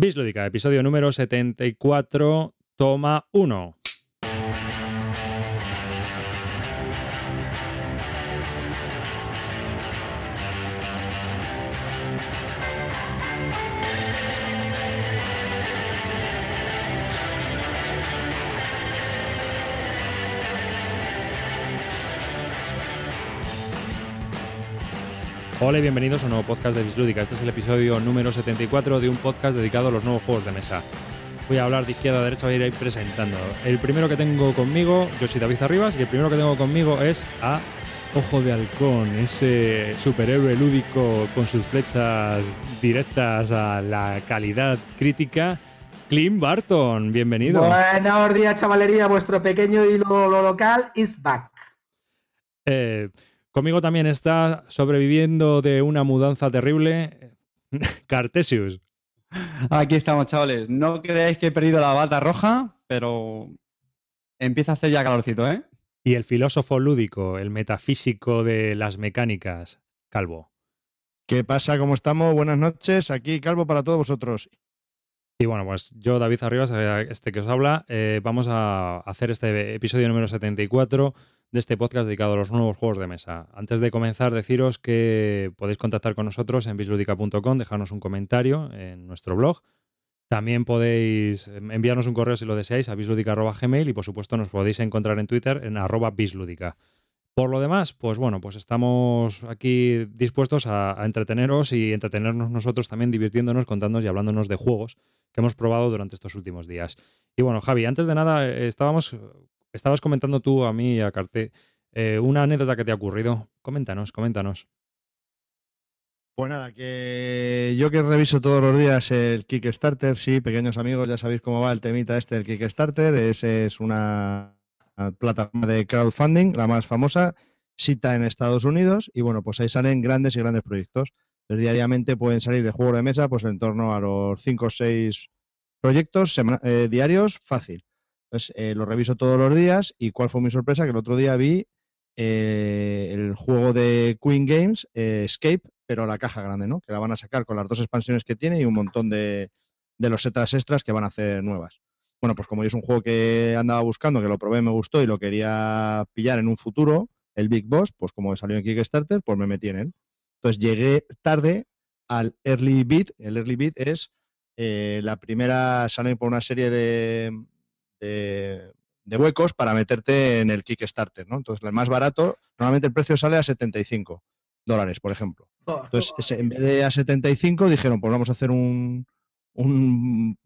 Bislúdica, episodio número 74, toma 1. Hola y bienvenidos a un nuevo podcast de Bislúdica. Este es el episodio número 74 de un podcast dedicado a los nuevos juegos de mesa. Voy a hablar de izquierda a derecha, voy a ir presentando. El primero que tengo conmigo, yo soy David Arribas, y el primero que tengo conmigo es a Ojo de Halcón, ese superhéroe lúdico con sus flechas directas a la calidad crítica. Clint Barton, bienvenido. Buenos días, chavalería. Vuestro pequeño hilo lo local is back. Eh, Conmigo también está sobreviviendo de una mudanza terrible, Cartesius. Aquí estamos, chavales. No creáis que he perdido la bata roja, pero empieza a hacer ya calorcito, ¿eh? Y el filósofo lúdico, el metafísico de las mecánicas, Calvo. ¿Qué pasa? ¿Cómo estamos? Buenas noches. Aquí Calvo para todos vosotros. Y bueno, pues yo, David Arribas, eh, este que os habla, eh, vamos a hacer este episodio número 74 de este podcast dedicado a los nuevos juegos de mesa. Antes de comenzar, deciros que podéis contactar con nosotros en bisludica.com, dejarnos un comentario en nuestro blog. También podéis enviarnos un correo si lo deseáis a bisludica.gmail y por supuesto nos podéis encontrar en Twitter en arroba bisludica. Por lo demás, pues bueno, pues estamos aquí dispuestos a, a, entreteneros y entretenernos nosotros también divirtiéndonos, contándonos y hablándonos de juegos que hemos probado durante estos últimos días. Y bueno, Javi, antes de nada, eh, estábamos estabas comentando tú a mí y a Carte eh, una anécdota que te ha ocurrido. Coméntanos, coméntanos. Pues nada, que yo que reviso todos los días el Kickstarter, sí, pequeños amigos, ya sabéis cómo va el temita este del Kickstarter. Ese es una plataforma de crowdfunding, la más famosa, cita en Estados Unidos, y bueno, pues ahí salen grandes y grandes proyectos. Entonces, diariamente pueden salir de juego de mesa, pues en torno a los 5 o 6 proyectos eh, diarios, fácil. Entonces, eh, lo reviso todos los días y cuál fue mi sorpresa, que el otro día vi eh, el juego de Queen Games, eh, Escape, pero la caja grande, ¿no? Que la van a sacar con las dos expansiones que tiene y un montón de, de los setas extras que van a hacer nuevas. Bueno, pues como es un juego que andaba buscando, que lo probé, me gustó y lo quería pillar en un futuro, el Big Boss, pues como salió en Kickstarter, pues me metí en él. Entonces llegué tarde al Early Beat. El Early Beat es la primera, salen por una serie de, de, huecos para meterte en el Kickstarter, ¿no? Entonces, el más barato, normalmente el precio sale a 75 dólares, por ejemplo. Entonces, en vez de a 75, dijeron, pues vamos a hacer un, un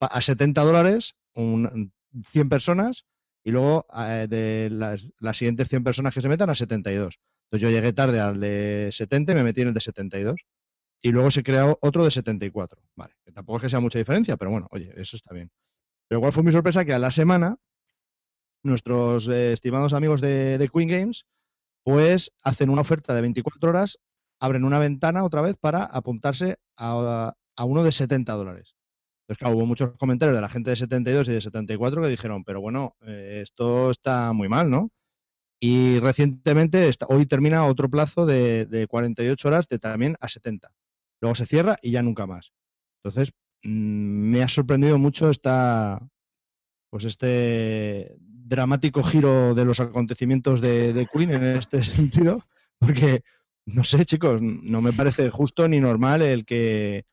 a 70 dólares, un, 100 personas, y luego eh, de las, las, siguientes 100 personas que se metan a 72. Entonces yo llegué tarde al de 70 y me metí en el de 72. Y luego se creó otro de 74. Vale, que tampoco es que sea mucha diferencia, pero bueno, oye, eso está bien. Pero igual fue mi sorpresa que a la semana nuestros eh, estimados amigos de, Queen Games pues hacen una oferta de 24 horas, abren una ventana otra vez para apuntarse a, uno de 70 dólares. Entonces, hubo muchos comentarios de la gente de 72 y de 74 que dijeron, pero bueno, eh, esto está muy mal, ¿no? Y recientemente, está, hoy termina otro plazo de, de 48 horas de también a 70. Luego se cierra y ya nunca más. Entonces, me ha sorprendido mucho esta, pues este dramático giro de los acontecimientos de, Queen en este sentido, porque no sé, chicos, no me parece justo ni normal el que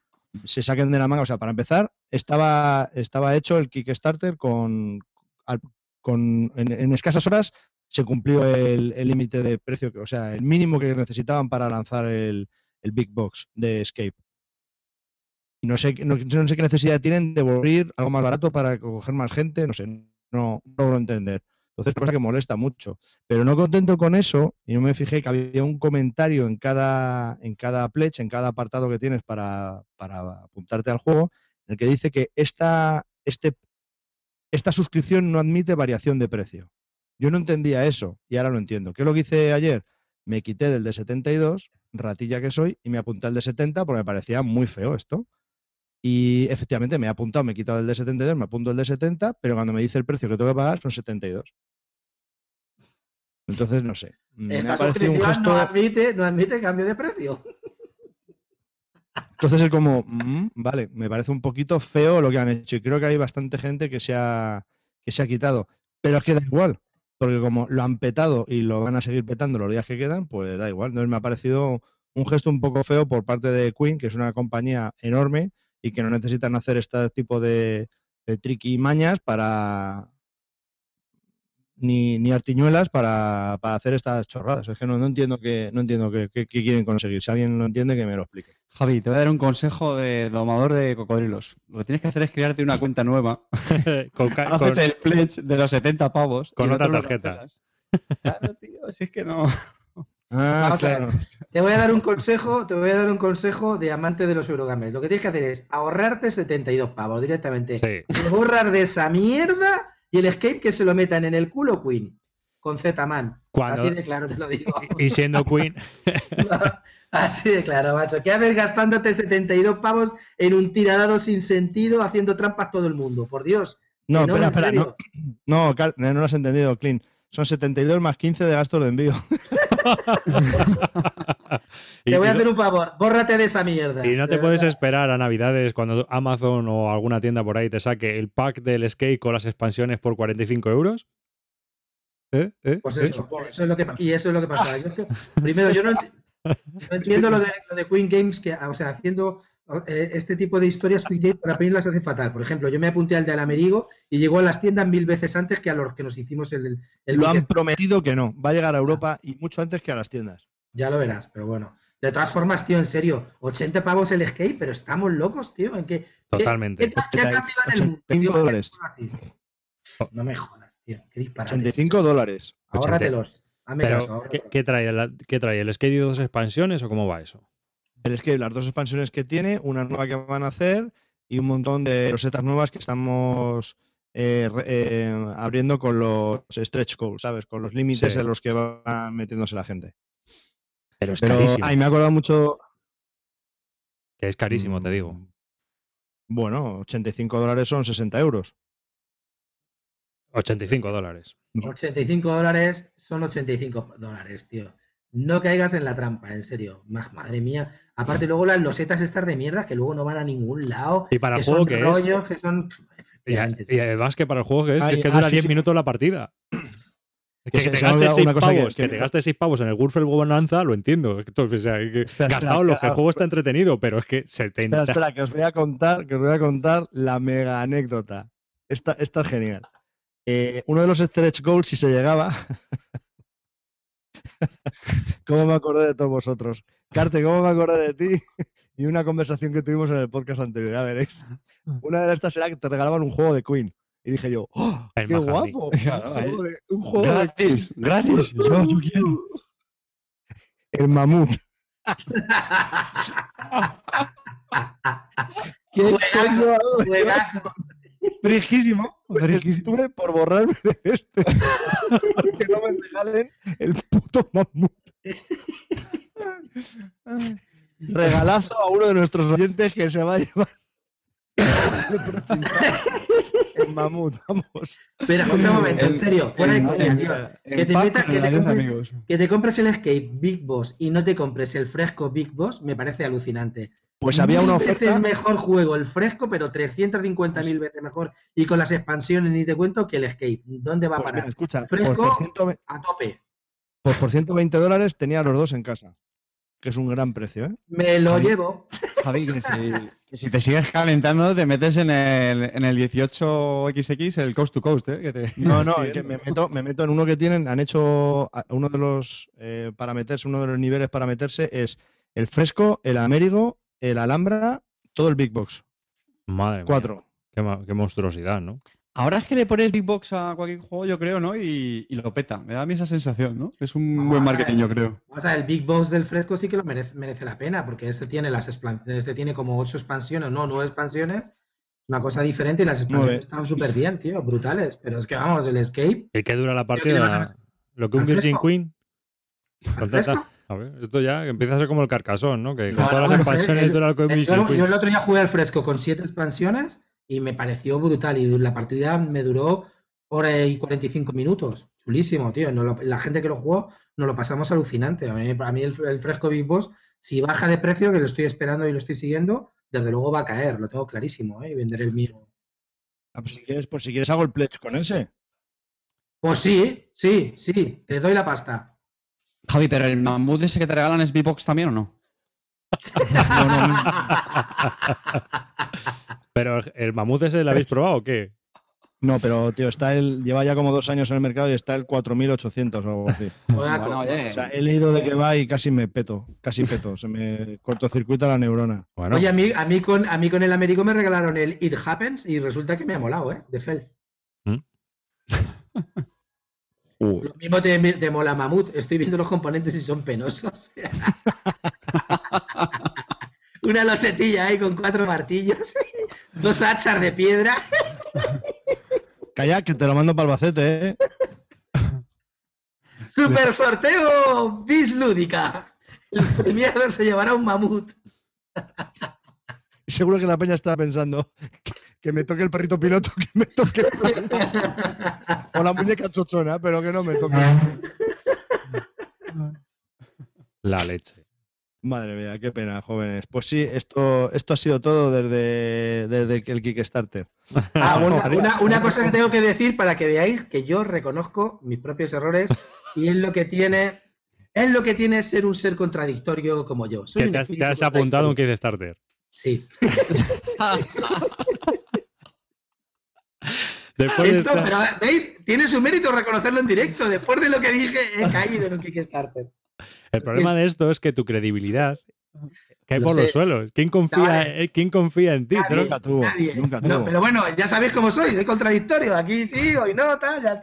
se saquen de la manga. O sea, para empezar, estaba, estaba hecho el Kickstarter con, con en, escasas horas se cumplió el límite de precio, o sea, el mínimo que necesitaban para lanzar el, el Big Box de Escape. Y no sé, no, no, sé qué necesidad tienen de volver algo más barato para coger más gente, no sé, no, no logro entender. Entonces, cosa que molesta mucho. Pero no contento con eso, y no me fijé que había un comentario en cada, en cada pledge, en cada apartado que tienes para, para apuntarte al juego, en el que dice que esta, este, esta suscripción no admite variación de precio. Yo no entendía eso y ahora lo entiendo. ¿Qué es lo que hice ayer? Me quité del de 72, ratilla que soy, y me apunté al de 70 porque me parecía muy feo esto. Y efectivamente me he apuntado, me he quitado el de 72, me apunto el de 70, pero cuando me dice el precio que tengo que pagar son 72. Entonces, no sé. Esta suscripción no, admite, no admite cambio de precio. Entonces es como, mm, vale, me parece un poquito feo lo que han hecho y creo que hay bastante gente que se ha, que se ha quitado. Pero es que da igual, porque como lo han petado y lo van a seguir petando los días que quedan, pues da igual. Entonces me ha parecido un gesto un poco feo por parte de Queen, que es una compañía enorme y que no necesitan hacer este tipo de, de tricky mañas para, ni, ni artiñuelas para, para hacer estas chorradas. Es que no, no entiendo qué no entiendo qué, qué- qué quieren conseguir. Si alguien lo entiende, que me lo explique. Javi, te voy a dar un consejo de domador de cocodrilos. Lo que tienes que hacer es crearte una cuenta nueva. con, ca- con- Haces el pledge de los 70 pavos. Con otra tarjeta. Claro, tío, si es que no. Ah, Vamos a ver. claro. Te voy a dar un consejo, te voy a dar un consejo de amante de los Eurogames. Lo que tienes que hacer es ahorrarte 72 pavos directamente. Sí. Borrar de esa mierda y el escape que se lo metan en el culo Queen. Con Z-Man. Cuando- Así de claro te lo digo. Y siendo Queen, Así de claro, macho. ¿Qué haces gastándote 72 pavos en un tiradado sin sentido haciendo trampas todo el mundo? Por Dios. No, no, espera, espera. No, no lo has entendido, Clint. Son 72 más 15 de gastos de envío. Te voy a hacer un favor, bórrate de esa mierda. y no te de puedes verdad. esperar a Navidades cuando Amazon o alguna tienda por ahí te saque el pack del skate con las expansiones por 45 euros. ¿Eh? ¿Eh? Pues ¿Eh? eso, eso es lo que, y eso es lo que pasa. Yo es que, primero, yo no, enti- no entiendo lo de, lo de Queen Games, que, o sea, haciendo este tipo de historias, para Queen las hace fatal. Por ejemplo, yo me apunté al de Alamerigo y llegó a las tiendas mil veces antes que a los que nos hicimos el, el, Lo han prometido que no. Va a llegar a Europa y mucho antes que a las tiendas. Ya lo verás, pero bueno. De todas formas, tío, en serio, 80 pavos el skate, pero estamos locos, tío. ¿En qué, qué- Totalmente. ¿Qué, qué ha cambiado en el mundo? 85 tío? dólares. No me jodas, tío. Qué disparate. 85 dólares. Ahórratelos. Hazme Pero, caso, ¿qué, ahórratelos. qué trae, el- ¿qué trae? ¿El skate y dos expansiones o cómo va eso? El Escape, las dos expansiones que tiene, una nueva que van a hacer y un montón de rosetas nuevas que estamos eh, eh, abriendo con los stretch goals, ¿sabes? Con los límites Sí. en los que va metiéndose la gente. Pero es Pero, carísimo. ay, me ha acordado mucho. Que es carísimo, te digo. Mm, Bueno, 85 dólares son 60 euros. 85 dólares. 85 dólares son 85 dólares, tío. No caigas en la trampa, en serio. Ma- Madre mía. Aparte, luego las losetas estas de mierda que luego no van a ningún lado. Y para que el juego son que es. rollos, que son. Y, Efectivamente, y tío. además que para el juego que es, Ay, es que ah, dura sí, 10 sí. minutos la partida. Es que, se- te se gastes olvidado 6 una cosa que- pavos, que, que te gastes 6 pavos en el Wurfel Bonanza, lo entiendo. Entonces, o sea, que Espera, gastado espera, los que el juego está entretenido, pero es que 70. Espera, espera, que os voy a contar, que os voy a contar la mega anécdota. Esta, esta es genial. Eh, uno de los stretch goals, si se llegaba. ¿Cómo me acordé de todos vosotros? Carte, ¿cómo me acordé de ti? Y una conversación que tuvimos en el podcast anterior, ya veréis. Una de estas era que te regalaban un juego de Queen. Y dije yo, ¡oh, ¡qué guapo! Claro, un juego de, un juego de Gratis, gratis. Yo, yo quiero. el mamut. ¿Qué Juegazo, coño? Juegazo. Frijísimo. Frijísimo. estuve por borrarme de este. que no me regalen el puto mamut. Regalazo a uno de nuestros oyentes que se va a llevar el mamut, vamos. Pero escucha un momento, en serio, fuera de coña, tío. Que te paz meta- con que te adiós, compres- amigos. Que te compres el escape Big Boss y no te compres el fresco Big Boss me parece alucinante. Pues había una oferta. mejor juego el fresco, pero 350.000 veces mejor. Y con las expansiones ni te cuento que el escape. ¿Dónde va a Pues parar? escucha, Fresco. por 120 A tope. pues por 120 dólares tenía los dos en casa. Que es un gran precio, ¿eh? Me lo Javi. llevo. Javi, que si, que si te sigues calentando, te metes en el, en el 18XX, el Coast to Coast, ¿eh? Que te- No, no, es que viendo. me meto, me meto en uno que tienen, han hecho uno de los eh, para meterse, uno de los niveles para meterse es el fresco, el américo, el alhambra, todo el big box. Madre mía. Cuatro. Qué, ma- qué monstruosidad, ¿no? Ahora es que le pones Big Box a cualquier juego, yo creo, ¿no? Y, y lo peta. Me da a mí esa sensación, ¿no? Es un buen marketing, yo creo. O sea, el Big Boss del fresco sí que lo merece, merece la pena, porque ese tiene las ese tiene como ocho expansiones, no, nueve expansiones. Una cosa diferente y las expansiones están súper bien, tío, brutales. Pero es que vamos, el escape. ¿Y qué dura la partida? ¿Lo que un ¿Al Virgin fresco? Queen? ¿al Contesta. A ver, esto ya empieza a ser como el carcasón, ¿no? Que con No, todas no, las expansiones el- Eh, Virgin Yo, el otro día jugué al fresco con siete expansiones y me pareció brutal. Y la partida me duró hora y 45 minutos. Chulísimo, tío. No lo- la gente que lo jugó nos lo pasamos alucinante. A mí, a mí el, el fresco Big Boss si baja de precio, que lo estoy esperando y lo estoy siguiendo, desde luego va a caer, lo tengo clarísimo, ¿eh? y venderé el mío. Ah, pues si quieres, pues si quieres hago el pledge con ese. Pues sí, sí, sí, te doy la pasta. Javi, pero el mamut ese que te regalan es B-Box también o no? No, no, no. Pero el- mamut ese lo habéis probado o qué? No, pero tío, está el, lleva ya como dos años en el mercado y está el 4800 o algo así. Bueno, oye, O sea, he leído de que va y casi me peto, casi peto, se me cortocircuita la neurona. Bueno, Oye, a mí, a, mí con, a mí con el Américo me regalaron el It Happens y resulta que me ha molado, ¿eh? De Fels. Uh, Lo mismo te, te mola Mamut. Estoy viendo los componentes y son penosos. Una losetilla ahí con cuatro martillos, dos hachas de piedra. calla, que te lo mando para Albacete, ¿eh? ¡Super sorteo! ¡Bis lúdica! El premiado se llevará un mamut. Seguro que la peña está pensando que me toque el perrito piloto, que me toque. o la muñeca chochona, pero que no me toque. la leche. Madre mía, qué pena, jóvenes. Pues sí, esto, esto ha sido todo desde, desde el Kickstarter. Ah, bueno, una, una- una cosa que tengo que decir para que veáis que yo reconozco mis propios errores y es lo que tiene. Es lo que tiene ser un ser contradictorio como yo. Soy Que un te has, te has apuntado un. Kickstarter. Sí. Después de Esto, esta- pero ¿veis? Tiene su mérito reconocerlo en directo. Después de lo que dije, he caído en un Kickstarter. El problema de esto es que tu credibilidad cae Lo por los suelos. ¿Quién confía, Vale. ¿quién confía en ti? Nadie, Pero- Nunca tuvo, nadie. nunca No, tuvo. pero bueno, ya sabéis cómo soy, soy contradictorio. Aquí sí, hoy no, tal, ya,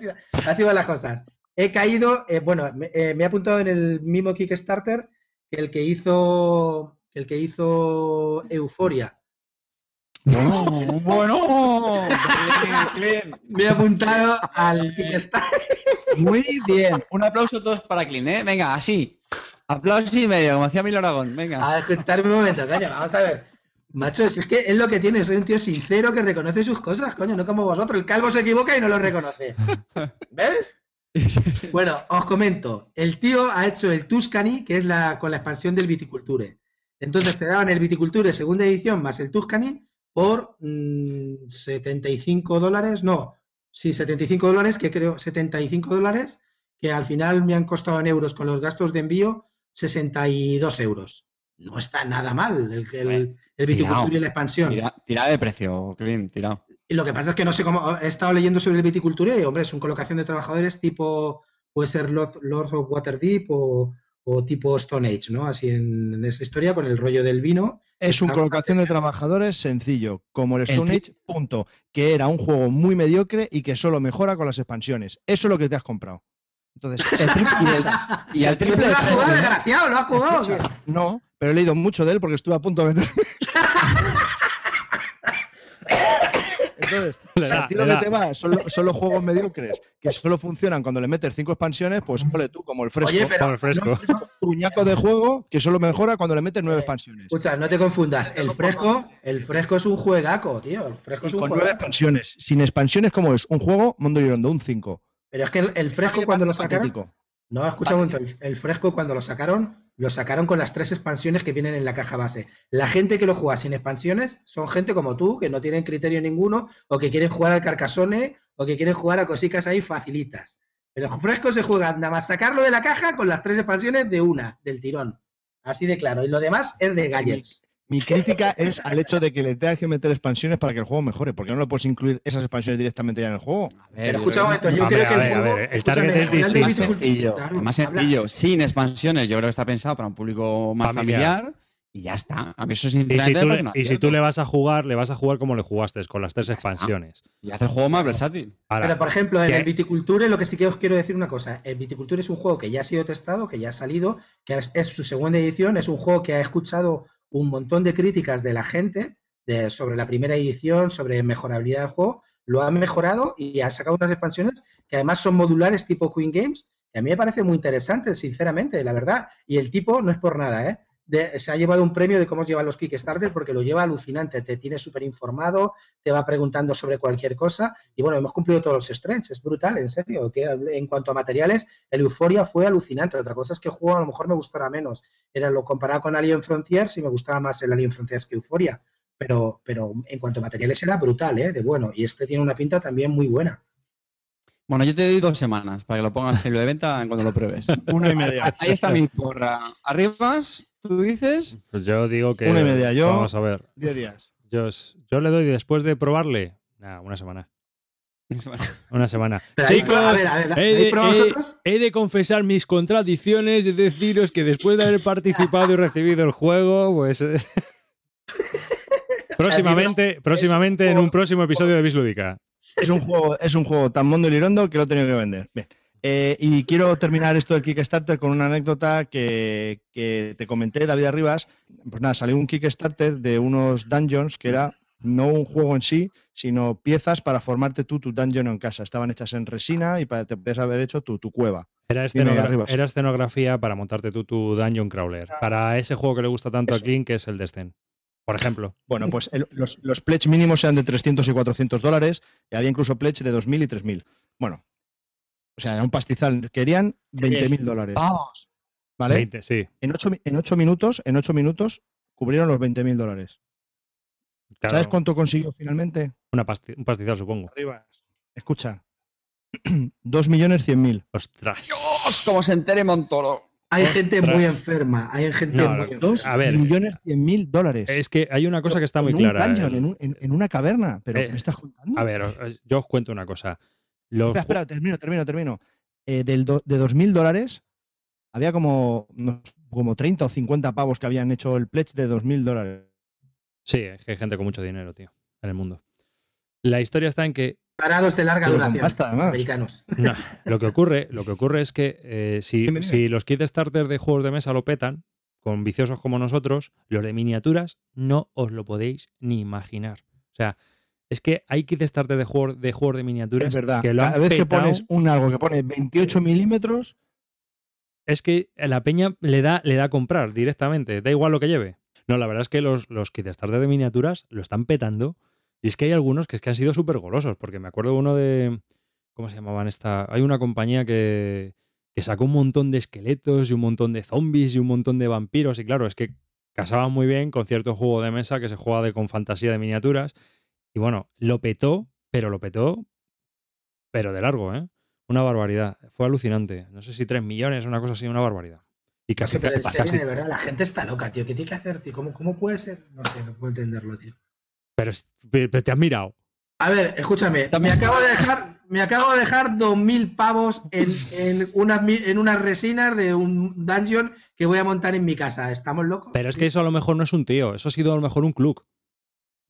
así van las cosas. He caído, eh, bueno, me, eh, me he apuntado en el mismo Kickstarter que el que hizo, que el que hizo Euforia. No, bueno. Clint, Me he apuntado al Kickstarter. Muy bien. Un aplauso todos para Clint, ¿eh? Venga, así. Aplauso y medio, como hacía Mil Aragón. Venga. A escuchar un momento, coño, vamos a ver. Macho, si es que es lo que tiene, soy un tío sincero que reconoce sus cosas, coño, no como vosotros. El calvo se equivoca y no lo reconoce. ¿Ves? Bueno, os comento. El tío ha hecho el Tuscany, que es la con la expansión del Viticulture. Entonces te daban el Viticulture segunda edición más el Tuscany por mm, 75 dólares. No, sí, 75 dólares, que creo, 75 dólares, que al final me han costado en euros con los gastos de envío 62 euros. No está nada mal el, el, el Viticulture y la expansión. Tira, tira de precio, Clint, tirado. Y lo que pasa es que no sé cómo. He estado leyendo sobre el viticultura y, hombre, es una colocación de trabajadores tipo. Puede ser Lord, Lord of Waterdeep o, o tipo Stone Age, ¿no? Así en, en esa historia con el rollo del vino. Es una colocación de trabajadores sencillo, como el Stone Age, punto. Que era un juego muy mediocre y que solo mejora con las expansiones. Eso es lo que te has comprado. Entonces, El y, el, y al ¿Pero triple ¿Lo de has jugado, precio. desgraciado? ¿Lo has jugado? no, pero he leído mucho de él porque estuve a punto de meterme. Entonces, Le si da, a ti lo que te va son, lo- son los juegos mediocres que solo funcionan cuando le metes cinco expansiones, pues ole tú, como el fresco. Oye, pero. Como el fresco. Truñaco de juego que solo mejora cuando le metes nueve expansiones. Escucha, no te confundas. El fresco, el fresco es un juegaco, tío. El fresco Y es un con nueve juegaco. expansiones. Sin expansiones, como es? Un juego Mundo Lirondo, un 5. Pero es que el, el fresco cuando lo sacaron. Patético. No, escucha un momento. El, el fresco cuando lo sacaron, lo sacaron con las tres expansiones que vienen en la caja base. La gente que lo juega sin expansiones son gente como tú, que no tienen criterio ninguno, o que quieren jugar al Carcassonne, o que quieren jugar a cositas ahí facilitas. Pero el fresco se juega nada más sacarlo de la caja con las tres expansiones de una, del tirón. Así de claro. Y lo demás es de gadgets. Mi crítica es al hecho de que le tengas que meter expansiones para que el juego mejore. porque no lo puedes incluir esas expansiones directamente ya en el juego? A ver, Pero escucha un momento, yo A creo ver, que a el ver, a juego. ver, el target es más distinto. viticultura- sencillo, claro, más habla- sencillo, sin expansiones, yo creo que está pensado para un público más Familiar. familiar, y ya está. A mí eso Y si, tú le, y si tú le vas a jugar, le vas a jugar como le jugaste, con las tres Ya está. expansiones. y hace el juego más versátil. Ahora, Pero, por ejemplo, en ¿qué? el Viticulture, lo que sí que os quiero decir una cosa. El Viticulture es un juego que ya ha sido testado, que ya ha salido, que es, es su segunda edición. Es un juego que ha escuchado un montón de críticas de la gente de- sobre la primera edición, sobre mejorabilidad del juego. Lo ha mejorado y ha sacado unas expansiones que además son modulares tipo Queen Games. Que a mí me parece muy interesante, sinceramente, la verdad. Y el tipo no es por nada, ¿eh? De- se ha llevado un premio de cómo llevan los Kickstarter porque lo lleva alucinante, te tiene súper informado, te va preguntando sobre cualquier cosa y bueno, hemos cumplido todos los stretches, es brutal, en serio, que en cuanto a materiales, el Euphoria fue alucinante, otra cosa es que el juego a lo mejor me gustará menos, era lo comparado con Alien Frontiers y me gustaba más el Alien Frontiers que Euphoria, pero, pero en cuanto a materiales era brutal, ¿eh? de bueno, y este tiene una pinta también muy buena. Bueno, yo te doy dos semanas para que lo pongas en lo de venta cuando lo pruebes. Una y media. Ahí está mi porra. Arribas, tú dices. Pues yo digo que. Una y media, yo- Vamos a ver. Diez días. Yo, le doy después de probarle. Nada, una semana. Una semana. Pero ahí, Chicos, a ver, a ver, he ¿habéis de, probado he- vosotros? he de confesar mis contradicciones y deciros que después de haber participado y recibido el juego, pues. eh, próximamente, próximamente en un próximo episodio de Bislúdica. Es un juego, es un juego tan mondo y lirondo que lo he tenido que vender. Bien. Eh, y quiero terminar esto del Kickstarter con una anécdota que, que te comenté, David Arribas. Pues nada, salió un Kickstarter de unos dungeons que era no un juego en sí, sino piezas para formarte tú tu dungeon en casa. Estaban hechas en resina y para, te podías haber hecho tu, tu cueva. Era, escenogra- era escenografía para montarte tú tu Dungeon Crawler. Para ese juego que le gusta tanto a. Clint, que es el Descent. Por ejemplo. Bueno, pues el- los, los pledge mínimos eran de 300 y 400 dólares y había incluso pledge de 2.000 y 3.000. Bueno, o sea, era un pastizal. Querían 20.000 dólares. Vamos. ¿Vale? 20, sí. En 8, en ocho minutos, en ocho minutos cubrieron los 20.000 dólares. Claro, ¿Sabes cuánto consiguió finalmente? una pasti- un pastizal, supongo. Arriba. Escucha. 2.100.000. Ostras. Dios, como se entere Montoro. Hay Ostras. gente muy enferma, hay gente No, muy lo- enferma. 2 A ver. millones 100.000 dólares. Es que hay una cosa que está muy en clara. Un dungeon, el- en, un- en- en una caverna. ¿Pero Eh, me estás contando? A ver, yo os cuento una cosa. Los Espera, espera, termino, termino, termino. Eh, del do- de 2.000 dólares había como, no, como 30 o 50 pavos que habían hecho el pledge de 2.000 dólares. Sí, es que hay gente con mucho dinero, tío, en el mundo. La historia está en que Parados de larga Pero duración, pasta, además. americanos. no, lo que ocurre, lo que ocurre es que eh, si, si los kits starter de juegos de mesa lo petan, con viciosos como nosotros, los de miniaturas no os lo podéis ni imaginar. O sea, es que hay kits starter de juegos de, juegos de miniaturas Es verdad. que lo han Cada vez que pones un algo que pone 28 milímetros, es que la peña le da, le da a comprar directamente, da igual lo que lleve. No, la verdad es que los, los kit starter de miniaturas lo están petando. Y es que hay algunos que es que han sido súper golosos, porque me acuerdo uno de. ¿Cómo se llamaban esta? Hay una compañía que, que sacó un montón de esqueletos y un montón de zombies y un montón de vampiros. Y claro, es que casaban muy bien con cierto juego de mesa que se juega de, con fantasía de miniaturas. Y bueno, lo petó, pero lo petó, pero de largo, ¿eh? Una barbaridad. Fue alucinante. No sé si 3 millones, una cosa así, una barbaridad. Y No casi, sé, pero en serio, de verdad, la gente está loca, tío. ¿Qué tiene que hacer, tío? ¿Cómo, cómo puede ser? No sé, no puedo entenderlo, tío. Pero, te has mirado. A ver, escúchame, me acabo de dejar, me acabo de dejar 2.000 pavos en, en, unas, en unas resinas de un dungeon que voy a montar en mi casa. ¿Estamos locos? Pero es que eso a lo mejor no es un tío, eso ha sido a lo mejor un club,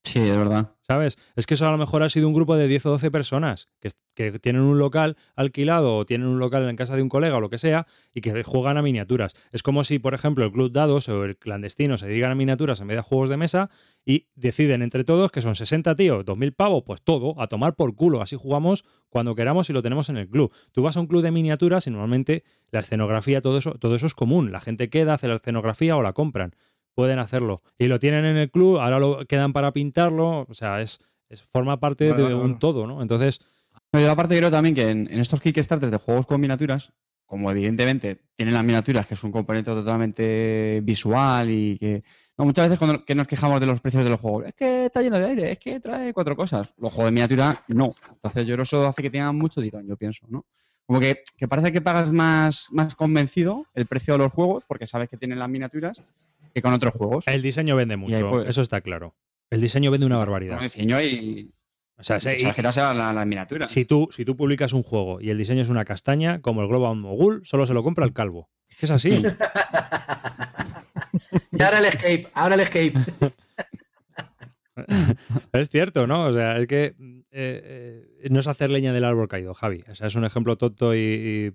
Sí, es verdad. ¿sabes? Es que eso a lo mejor ha sido un grupo de 10 o 12 personas que, tienen un local alquilado o tienen un local en casa de un colega o lo que sea y que juegan a miniaturas. Es como si, por ejemplo, el club dados o el clandestino se dedican a miniaturas en vez de juegos de mesa y deciden entre todos que son 60 tíos, 2.000 pavos, pues todo, a tomar por culo. Así jugamos cuando queramos y lo tenemos en el club. Tú vas a un club de miniaturas y normalmente la escenografía, todo eso, todo eso es común. La gente queda, hace la escenografía o la compran. Pueden hacerlo. Y lo tienen en el club, ahora lo quedan para pintarlo. O sea, es, es forma parte Vale, de vale, un todo, ¿no? Entonces, Yo aparte creo también que en, en estos Kickstarters de juegos con miniaturas, como evidentemente tienen las miniaturas, que es un componente totalmente visual y que... No, muchas veces cuando que nos quejamos de los precios de los juegos, es que está lleno de aire, es que trae cuatro cosas. Los juegos de miniatura, no. Entonces yo creo que eso hace que tengan mucho tirón, yo pienso, ¿no? Como que, que parece que pagas más, más convencido el precio de los juegos, porque sabes que tienen las miniaturas, que con otros juegos. el diseño vende mucho. Eso está claro. El diseño vende una barbaridad. Con diseño y... O sea, se- y- exageras a la- las miniaturas. si, tú, si tú publicas un juego y el diseño es una castaña, como el Global Mogul, solo se lo compra el calvo. Es que es así. Y ahora el escape, ahora el escape. es cierto, ¿no? O sea, es que eh, eh, no es hacer leña del árbol caído, Javi. O sea, es un ejemplo tonto y. y-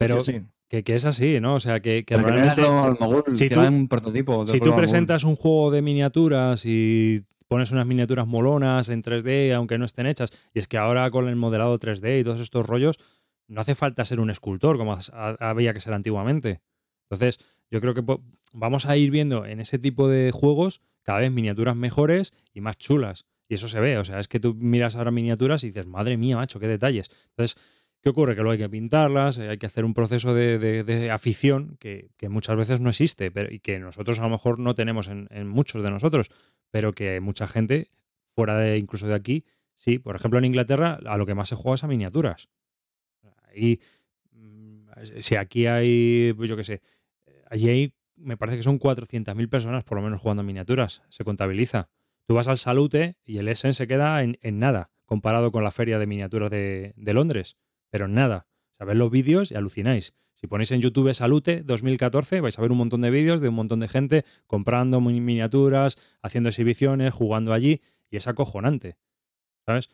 pero sí. que, que es así, ¿no? O sea, que, que realmente. lo- Mogul, si que tú- un prototipo. Si tú presentas un juego de miniaturas y pones unas miniaturas molonas en 3D, aunque no estén hechas, y es que ahora con el modelado 3D y todos estos rollos, no hace falta ser un escultor como había que ser antiguamente. Entonces, Yo creo que vamos a ir viendo en ese tipo de juegos cada vez miniaturas mejores y más chulas. Y eso se ve, o sea, es que tú miras ahora miniaturas y dices, madre mía, macho, qué detalles. Entonces, ¿qué ocurre? Que luego hay que pintarlas, eh, hay que hacer un proceso de, afición que, muchas veces no existe pero, y que nosotros a lo mejor no tenemos en, muchos de nosotros, pero que mucha gente, fuera de incluso de aquí, sí. Por ejemplo, en Inglaterra, a lo que más se juega es a miniaturas. Ahí, mm, si aquí hay, pues yo qué sé, allí hay, me parece que son 400.000 personas por lo menos jugando a miniaturas, se contabiliza. Tú vas al Salute y el Essen se queda en, nada, comparado con la feria de miniaturas de Londres, pero nada. O sea, ves los vídeos y alucináis. Si ponéis en YouTube Salute 2014, vais a ver un montón de vídeos de un montón de gente comprando mini- miniaturas, haciendo exhibiciones, jugando allí, y es acojonante. ¿Sabes?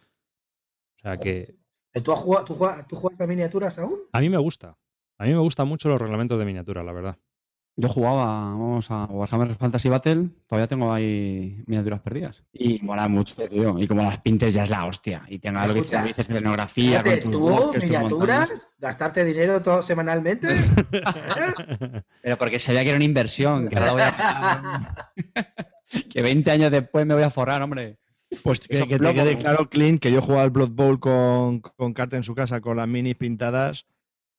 O sea que ¿Tú, has jugado- tú, juegas, ¿Tú juegas a miniaturas aún? a mí me gusta. A mí me gustan mucho los reglamentos de miniatura, la verdad. Yo jugaba, vamos a Warhammer Fantasy Battle, todavía tengo ahí miniaturas perdidas. Y mola mucho, tío. Y como las pintes ya es la hostia. Y tenga lo que tú dices, escenografía, Fíjate, con tus ¿Tú, miniaturas? ¿Gastarte dinero todo semanalmente? Pero porque sabía que era una inversión, que ahora la voy a que 20 años después me voy a forrar, hombre. Pues que, te quede claro, Clint, que yo jugaba al Blood Bowl con, con carta en su casa con las minis pintadas.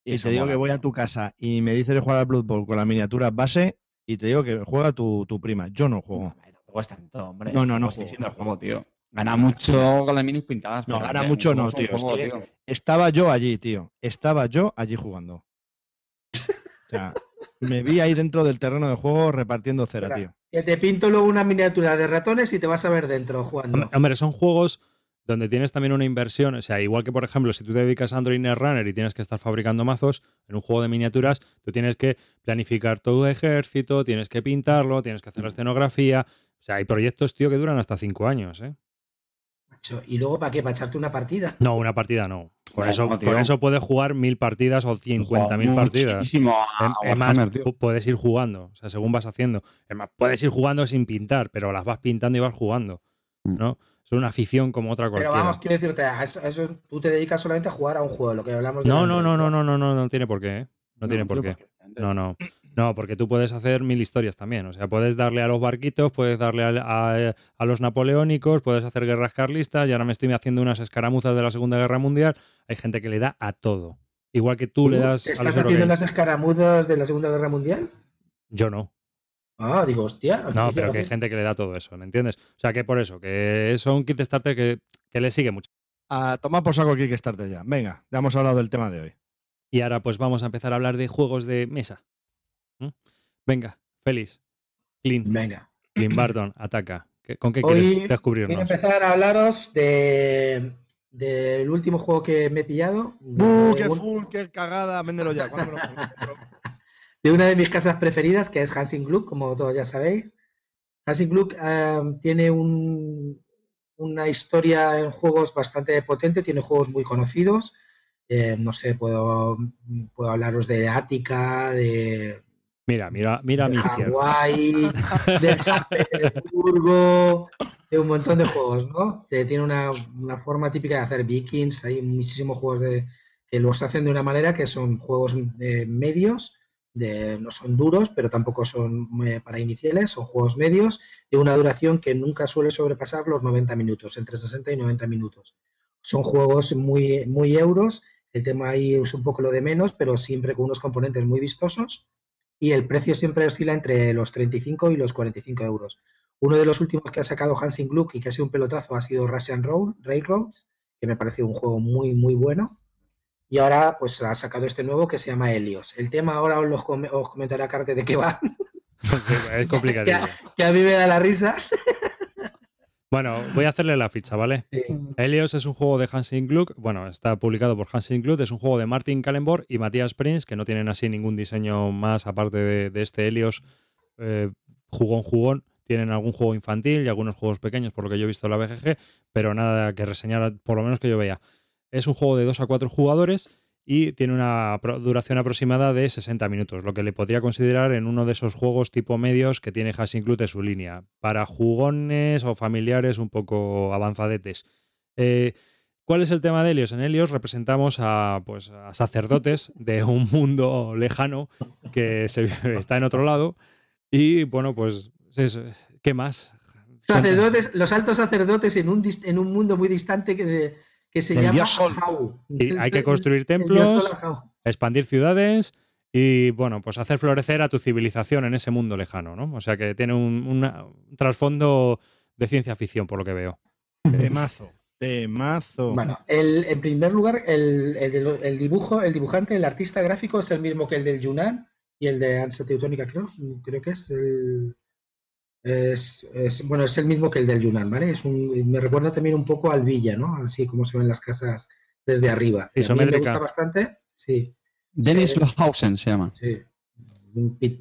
Y Eso te digo mola, que voy a tu casa y me dices de jugar al Blood Bowl con las miniaturas base y te digo que juega tu, tu prima. Yo no juego. Tanto, hombre. No, no, no sigue juego. tío. Gana mucho con las minis pintadas. No, gana mucho no, tío, un juego, es que- tío. Estaba yo allí, tío. Estaba yo allí jugando. O sea, me vi ahí dentro del terreno de juego repartiendo cera, Espera. tío. Que te pinto luego una miniatura de ratones y te vas a ver dentro jugando. Hombre, son juegos donde tienes también una inversión. O sea, igual que, por ejemplo, si tú te dedicas a Android Runner y tienes que estar fabricando mazos en un juego de miniaturas, tú tienes que planificar tu ejército, tienes que pintarlo, tienes que hacer la escenografía. O sea, hay proyectos, tío, que duran hasta cinco años, ¿eh? Macho, ¿Y luego para qué? ¿Para echarte una partida? No, una partida no. Con, No, eso, no, con eso puedes jugar mil partidas o 50.000 partidas. Em- Es más, puedes ir jugando, o sea, según vas haciendo. Es más, puedes ir jugando sin pintar, pero las vas pintando y vas jugando, Mm. Es una afición como otra Pero cualquiera. vamos, quiero decirte, a eso, a eso tú te dedicas solamente a jugar a un juego, lo que hablamos de no, no, no, no, no, no, no, no tiene por qué, ¿eh? No tiene por qué. porque- No, no. No, porque tú puedes hacer mil historias también. O sea, puedes darle a los barquitos, puedes darle a, a los napoleónicos, puedes hacer guerras carlistas. Y ahora me estoy haciendo unas escaramuzas de la Segunda Guerra Mundial. Hay gente que le da a todo. Igual que tú le das a ¿Estás los haciendo las escaramuzas de la Segunda Guerra Mundial? Yo no. Ah, digo, hostia. No, pero que hay gente que le da todo eso, ¿me entiendes? O sea, que por eso, que son kit starter que, que le sigue mucho. A tomar por saco el Kickstarter ya. Venga, ya hemos hablado del tema de hoy. Y ahora pues vamos a empezar a hablar de juegos de mesa. ¿Mm? Venga, Félix, Clint, Venga. Clint Barton, ataca. ¿Qué- ¿Con qué Hoy quieres Voy a descubrirnos? empezar a hablaros de del último juego que me he pillado. ¡Uh, qué un- full, qué cagada! Véndelo ya. De una de mis casas preferidas, que es Hansing Gluck, como todos ya sabéis. Hansing Gluck eh, tiene un- una historia en juegos bastante potente, tiene juegos muy conocidos. Eh, no sé, puedo, puedo hablaros de Ática, de, Mira, mira, mira de. Hawái, de San Petersburgo, de un montón de juegos, ¿no? Tiene una, una forma típica de hacer Vikings, hay muchísimos juegos de, que los hacen de una manera que son juegos eh, medios, de, no son duros, pero tampoco son eh, para iniciales, son juegos medios, de una duración que nunca suele sobrepasar los 90 minutos, entre 60 y 90 minutos. Son juegos muy, muy euros, el tema ahí es un poco lo de menos, pero siempre con unos componentes muy vistosos y el precio siempre oscila entre los 35 y los 45 euros. Uno de los últimos que ha sacado Hansing Gluck y que ha sido un pelotazo ha sido Russian Road, Railroads, que me parece un juego muy, muy bueno. Y ahora pues ha sacado este nuevo que se llama Helios. El tema ahora os, los com- os comentaré a Carte de qué va, es que complicadillo. a, que a mí me da la risa. Bueno, voy a hacerle la ficha, ¿vale? Sí. Helios es un juego de Hansing Gluck, bueno, está publicado por Hansing Gluck, es un juego de Martin Kallenborg y Matías Prince, que no tienen así ningún diseño más aparte de, de este Helios eh, jugón jugón. Tienen algún juego infantil y algunos juegos pequeños, por lo que yo he visto en la BGG, pero nada que reseñar, por lo menos que yo vea. Es un juego de 2 a 4 jugadores y tiene una duración aproximada de 60 minutos, lo que le podría considerar en uno de esos juegos tipo medios que tiene Hansing Gluck en su línea. Para jugones o familiares un poco avanzadetes. Eh, ¿Cuál es el tema de Helios? En Helios representamos a, pues, a sacerdotes de un mundo lejano que se, está en otro lado. Y bueno, pues, ¿qué más? Sacerdotes, los altos sacerdotes en un, en un mundo muy distante que, que se llama Jau. hay que construir templos, expandir ciudades y, bueno, pues hacer florecer a tu civilización en ese mundo lejano, ¿no? O sea que tiene un, trasfondo de ciencia ficción, por lo que veo. De mazo. De mazo. Bueno, el, en primer lugar, el, el, dibujo, el dibujante, el artista gráfico es el mismo que el del Yunnan y el de Ansa Teutónica, creo. Creo que es el. Es, bueno, es el mismo que el del Yunnan, ¿vale? Es un, me recuerda también un poco al Villa, ¿no? Así como se ven las casas desde arriba. Isométrica. me gusta bastante, sí. Dennis Lohausen se llama. Sí.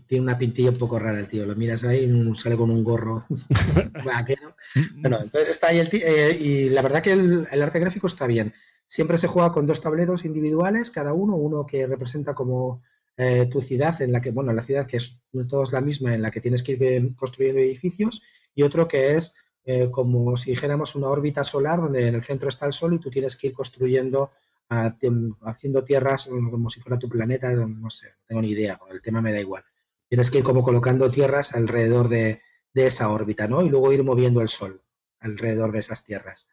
Tiene una pintilla un poco rara el tío. Lo miras ahí y sale con un gorro vaquero. bueno, entonces está ahí el tío. Eh, y la verdad que el, el, arte gráfico está bien. Siempre se juega con dos tableros individuales, cada uno, uno que representa como eh, tu ciudad, en la que, bueno, la ciudad que es todos la misma, en la que tienes que ir construyendo edificios, y otro que es eh, como si dijéramos una órbita solar donde en el centro está el Sol y tú tienes que ir construyendo, haciendo tierras como si fuera tu planeta, no sé, no tengo ni idea, el tema me da igual. Tienes que ir como colocando tierras alrededor de, de esa órbita, ¿no? Y luego ir moviendo el Sol alrededor de esas tierras.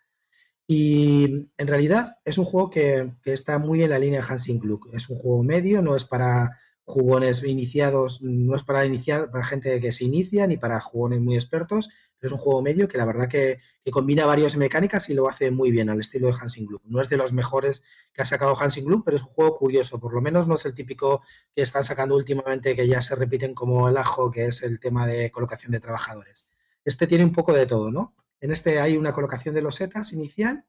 Y en realidad es un juego que, está muy en la línea de Hansing Klug. Es un juego medio, no es para jugones iniciados, no es para iniciar para gente que se inicia ni para jugones muy expertos, pero es un juego medio que la verdad que, combina varias mecánicas y lo hace muy bien al estilo de Hansing Klug. No es de los mejores que ha sacado Hansing Klug, pero es un juego curioso, por lo menos no es el típico que están sacando últimamente que ya se repiten como el ajo, que es el tema de colocación de trabajadores. Este tiene un poco de todo, ¿no? En este hay una colocación de losetas inicial.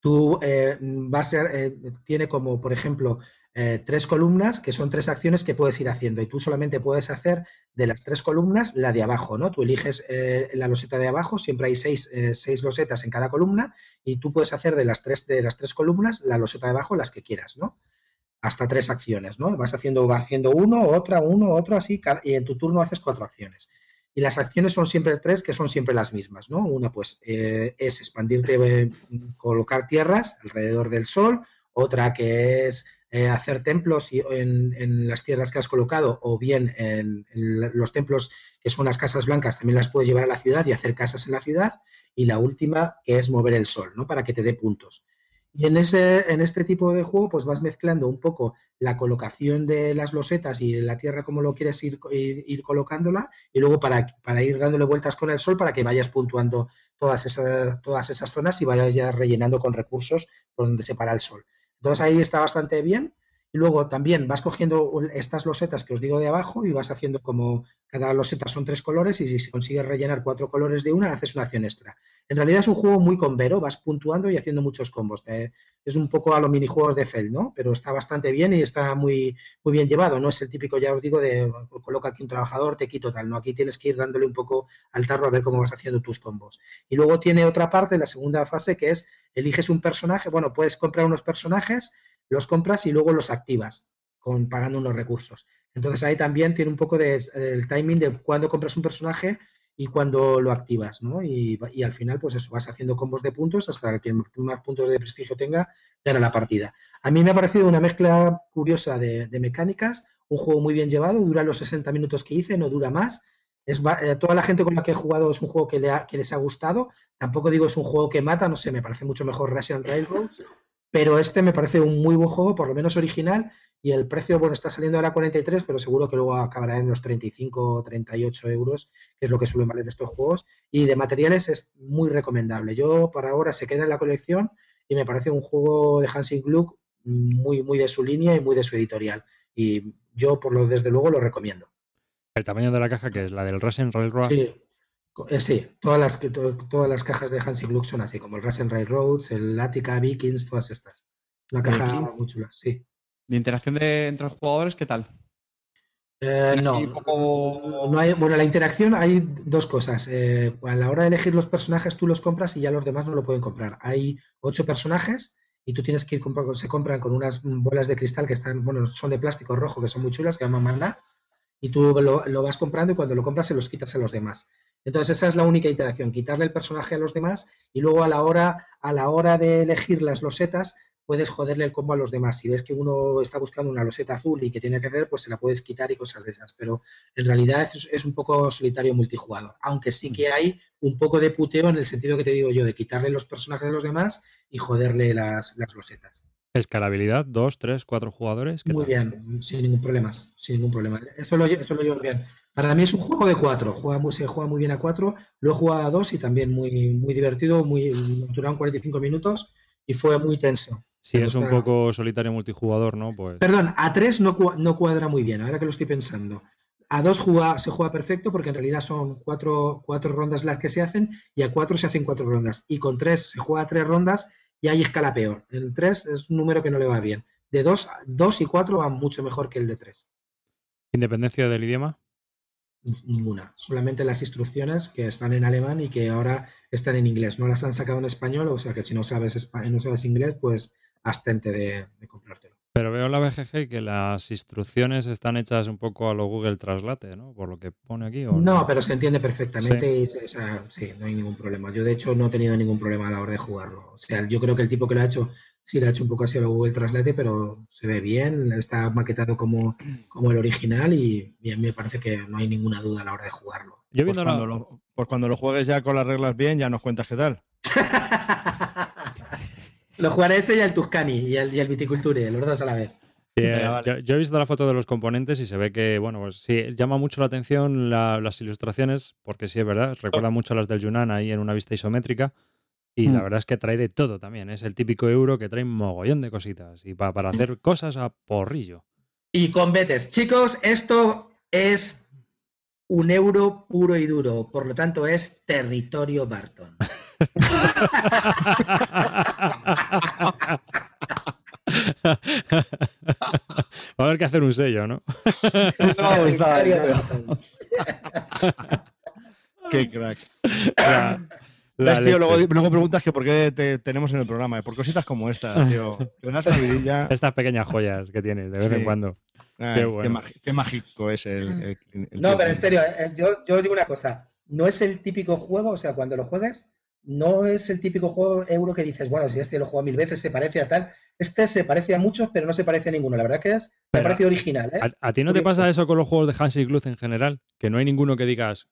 Tú eh, vas eh, tiene como, por ejemplo, eh, tres columnas que son tres acciones que puedes ir haciendo y tú solamente puedes hacer de las tres columnas la de abajo, ¿no? Tú eliges la loseta de abajo, siempre hay seis, seis, losetas en cada columna y tú puedes hacer de las tres de las tres columnas la loseta de abajo las que quieras, ¿no? Hasta tres acciones, ¿no? Vas haciendo, vas haciendo uno, otra, uno, otro, así, y en tu turno haces cuatro acciones. Y las acciones son siempre tres, que son siempre las mismas, ¿no? Una, pues, eh, es expandirte, eh, colocar tierras alrededor del sol. Otra que es eh, hacer templos en, las tierras que has colocado, o bien en, los templos que son las casas blancas, también las puedes llevar a la ciudad y hacer casas en la ciudad. Y la última, que es mover el sol, ¿no? Para que te dé puntos. Y en, ese, en este tipo de juego, pues vas mezclando un poco la colocación de las losetas y la tierra como lo quieres ir, ir, colocándola, y luego para, para, ir dándole vueltas con el sol para que vayas puntuando todas esas, todas esas zonas y vayas rellenando con recursos por donde se para el sol. Entonces ahí está bastante bien y luego también vas cogiendo estas losetas que os digo de abajo y vas haciendo como cada loseta son tres colores y si consigues rellenar cuatro colores de una, haces una acción extra. En realidad es un juego muy convero, vas puntuando y haciendo muchos combos. es un poco a los minijuegos de Feld, ¿no? Pero está bastante bien y está muy, muy bien llevado. No es el típico, ya os digo, de coloca aquí un trabajador, te quito tal. No, aquí tienes que ir dándole un poco al tarro a ver cómo vas haciendo tus combos. Y luego tiene otra parte, la segunda fase, que es eliges un personaje. Bueno, puedes comprar unos personajes los compras y luego los activas con, pagando unos recursos. Entonces ahí también tiene un poco de, el timing de cuándo compras un personaje y cuándo lo activas, ¿no? Y, al final, pues eso, vas haciendo combos de puntos hasta que más puntos de prestigio tenga, gana la partida. A mí me ha parecido una mezcla curiosa de, mecánicas, un juego muy bien llevado, dura los 60 minutos que hice, no dura más. Es, eh, toda la gente con la que he jugado es un juego que, le que les ha gustado. Tampoco digo es un juego que mata, no sé, me parece mucho mejor Resident Railroads pero este me parece un muy buen juego, por lo menos original, y el precio, bueno, está saliendo ahora a 43, pero seguro que luego acabará en los 35 o 38 euros, que es lo que suelen valer estos juegos. Y de materiales es muy recomendable. Yo, para ahora, se queda en la colección y me parece un juego de Hansing Gluck muy, muy de su línea y muy de su editorial. Y yo, por lo desde luego, lo recomiendo. El tamaño de la caja, que es la del Russian Railroad. Sí, eh, sí, todas las, todas las cajas de Hansing Gluck son así, como el Russian Railroads, el Attica Vikings, todas estas. Una caja muy chula, sí. ¿De interacción de, entre los jugadores qué tal? Eh, no, no hay, bueno, la interacción hay dos cosas. Eh, a la hora de elegir los personajes, tú los compras y ya los demás no lo pueden comprar. Hay ocho personajes y tú tienes que ir, se compran con unas bolas de cristal que están, bueno, son de plástico rojo, que son muy chulas, que llaman maná, y tú lo, lo, vas comprando y cuando lo compras se los quitas a los demás. Entonces esa es la única interacción, quitarle el personaje a los demás y luego a la hora a la hora de elegir las losetas, puedes joderle el combo a los demás. Si ves que uno está buscando una loseta azul y que tiene que hacer, pues se la puedes quitar y cosas de esas. Pero en realidad es, es un poco solitario multijugador. Aunque sí que hay un poco de puteo en el sentido que te digo yo, de quitarle los personajes a los demás y joderle las, las losetas. Escalabilidad, dos, tres, cuatro jugadores. ¿qué Muy tal? bien, sin ningún problema. Sin ningún problema. Eso lo, eso lo llevo bien. Para mí es un juego de cuatro. Juega muy, se juega muy bien a cuatro. Lo he jugado a dos y también muy, muy divertido. Muy, nos duraron 45 minutos y fue muy tenso. Si es un poco solitario multijugador, ¿no? Pues Perdón, a tres no, no cuadra muy bien, ahora que lo estoy pensando. A dos juega- se juega perfecto porque en realidad son cuatro, cuatro rondas las que se hacen y a cuatro se hacen cuatro rondas. Y con tres se juega tres rondas y ahí escala peor. El tres es un número que no le va bien. De dos, dos y cuatro van mucho mejor que el de tres. independencia del idioma. Ninguna. Solamente las instrucciones que están en alemán y que ahora están en inglés. No las han sacado en español, o sea que si no sabes, espa- no sabes inglés, pues abstente de, de comprártelo. Pero veo en la BGG que las instrucciones están hechas un poco a lo Google Translate, ¿no? Por lo que pone aquí. ¿o No, pero se entiende perfectamente y se- o sea, sí, no hay ningún problema. Yo, de hecho, no he tenido ningún problema a la hora de jugarlo. O sea, yo creo que el tipo que lo ha hecho, sí lo ha hecho un poco así a lo Google Translate, pero se ve bien, está maquetado como, como el original y, mí me parece que no hay ninguna duda a la hora de jugarlo. Yo Pues viendo cuando, lo, pues cuando lo juegues ya con las reglas bien, ya nos cuentas qué tal. lo jugaré ese y el Tuscany y el, y el Viticulture, los dos a la vez. Sí, eh, vale. yo, yo he visto la foto de los componentes y se ve que, bueno, pues sí, llama mucho la atención la- las ilustraciones, porque sí es verdad, recuerda mucho a las del Yunnan ahí en una vista isométrica. Y la Mm. verdad es que trae de todo también. Es el típico euro que trae un mogollón de cositas. Y pa- para hacer cosas a porrillo. Y con Betes. Chicos, esto es un euro puro y duro, por lo tanto es territorio Barton. Va a haber que hacer un sello, ¿no? Eso me ha gustado, Territorio tío. Barton. Qué crack. La- la ¿Ves, tío? leche. Luego, luego preguntas que por qué te tenemos en el programa. Por cositas como esta, tío. Estas pequeñas joyas que tienes de vez en cuando. Ay, Qué bueno. mágico es el. el- el No, tío. pero en serio, eh, yo, yo digo una cosa, no es el típico juego, o sea, cuando lo juegues, no es el típico juego euro que dices, bueno, si este lo juego mil veces, se parece a tal. Este se parece a muchos, pero no se parece a ninguno. La verdad que es, me parece original, ¿eh? ¿A, a ti no te pasa eso con los juegos de Hansi Gluz en general? Que no hay ninguno que digas,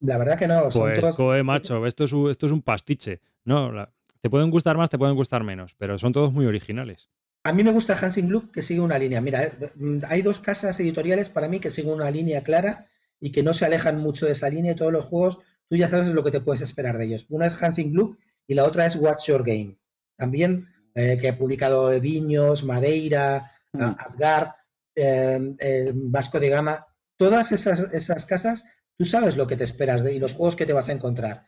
La verdad que no, son pues, todos- coe, macho, esto es, un, esto es un pastiche. No, la- te pueden gustar más, te pueden gustar menos, pero son todos muy originales. A mí me gusta Hansing Gluck que sigue una línea. Mira, eh, mm, hay dos casas editoriales para mí que siguen una línea clara y que no se alejan mucho de esa línea y todos los juegos, tú ya sabes lo que te puedes esperar de ellos. Una es Hansing Gluck y la otra es What's Your Game. También eh, que ha publicado Viños, Madeira, Mm. Asgard, eh, eh, Vasco de Gama. Todas esas, esas casas, tú sabes lo que te esperas de, y los juegos que te vas a encontrar.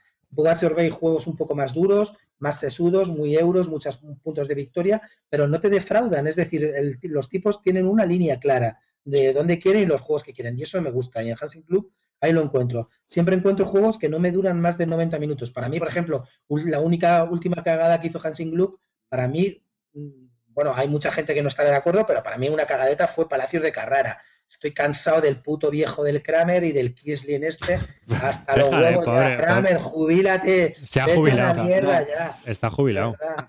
Your Game, juegos un poco más duros, más sesudos, muy euros, muchos puntos de victoria, pero no te defraudan. Es decir, el- los tipos tienen una línea clara de dónde quieren y los juegos que quieren. Y eso me gusta. Y en Hansing Club ahí lo encuentro. Siempre encuentro juegos que no me duran más de 90 minutos. Para mí, por ejemplo, la única última cagada que hizo Hansing Club, para mí, mm, bueno, hay mucha gente que no estará de acuerdo, pero para mí una cagadeta fue Palacios de Carrara. Estoy cansado del puto viejo del Kramer y del Kislin este. Hasta los huevos pobre, ya. Kramer, jubílate. Se ha Vete a la jubilado. mierda ya. Está jubilado. Ya,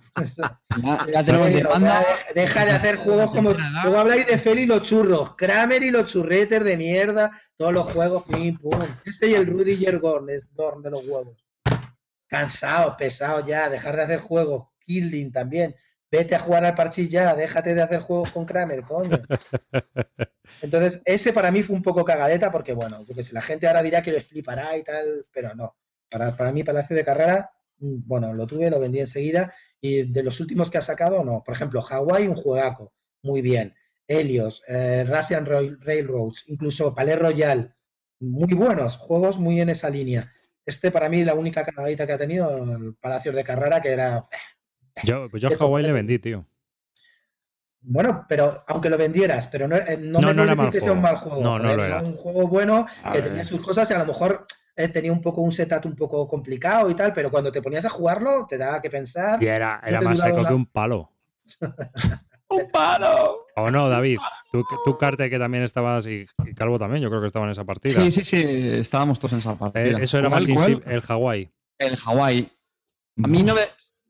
ya Deja de hacer juegos como. Luego habláis de Feli y los churros. Kramer y los churretes de mierda. Todos los juegos, pim, pum. Ese y el Rudiger Gorn, es Dorn de los huevos. Cansado, pesado ya. Dejar de hacer juegos. Killing también. Vete a jugar al parchís ya. Déjate de hacer juegos con Kramer, coño. Entonces, ese para mí fue un poco cagadeta porque, bueno, yo que sé, la gente ahora dirá que les flipará y tal, pero no. Para, para mí, Palacio de Carrera, mm, bueno, lo tuve, lo vendí enseguida y de los últimos que ha sacado, no. Por ejemplo, Hawaii, un juegaco, muy bien. Helios, eh, Russian Rail- Railroads, incluso Palais Royal, muy buenos, juegos muy en esa línea. Este para mí la única cagadita que ha tenido, el Palacio de Carrera, que era Yo, pues yo a Hawái le vendí, tío. Bueno, pero aunque lo vendieras, pero no, eh, no, No, me no puedes era decir mal que sea un juego. mal juego. No, no lo era. Un juego bueno A que ver. tenía sus cosas y a lo mejor eh, tenía un poco un setup un poco complicado y tal, pero cuando te ponías a jugarlo te daba que pensar. Y era, era más seco que un palo. ¡Un palo! ¿O no, David? Tú, tú Carte, que también estabas, y, y Calvo también, yo creo que estaba en esa partida. Sí, sí, sí, estábamos todos en esa Eh, partida. eso era ¿Cuál, más insi- el Hawái. El Hawái. A mí no me,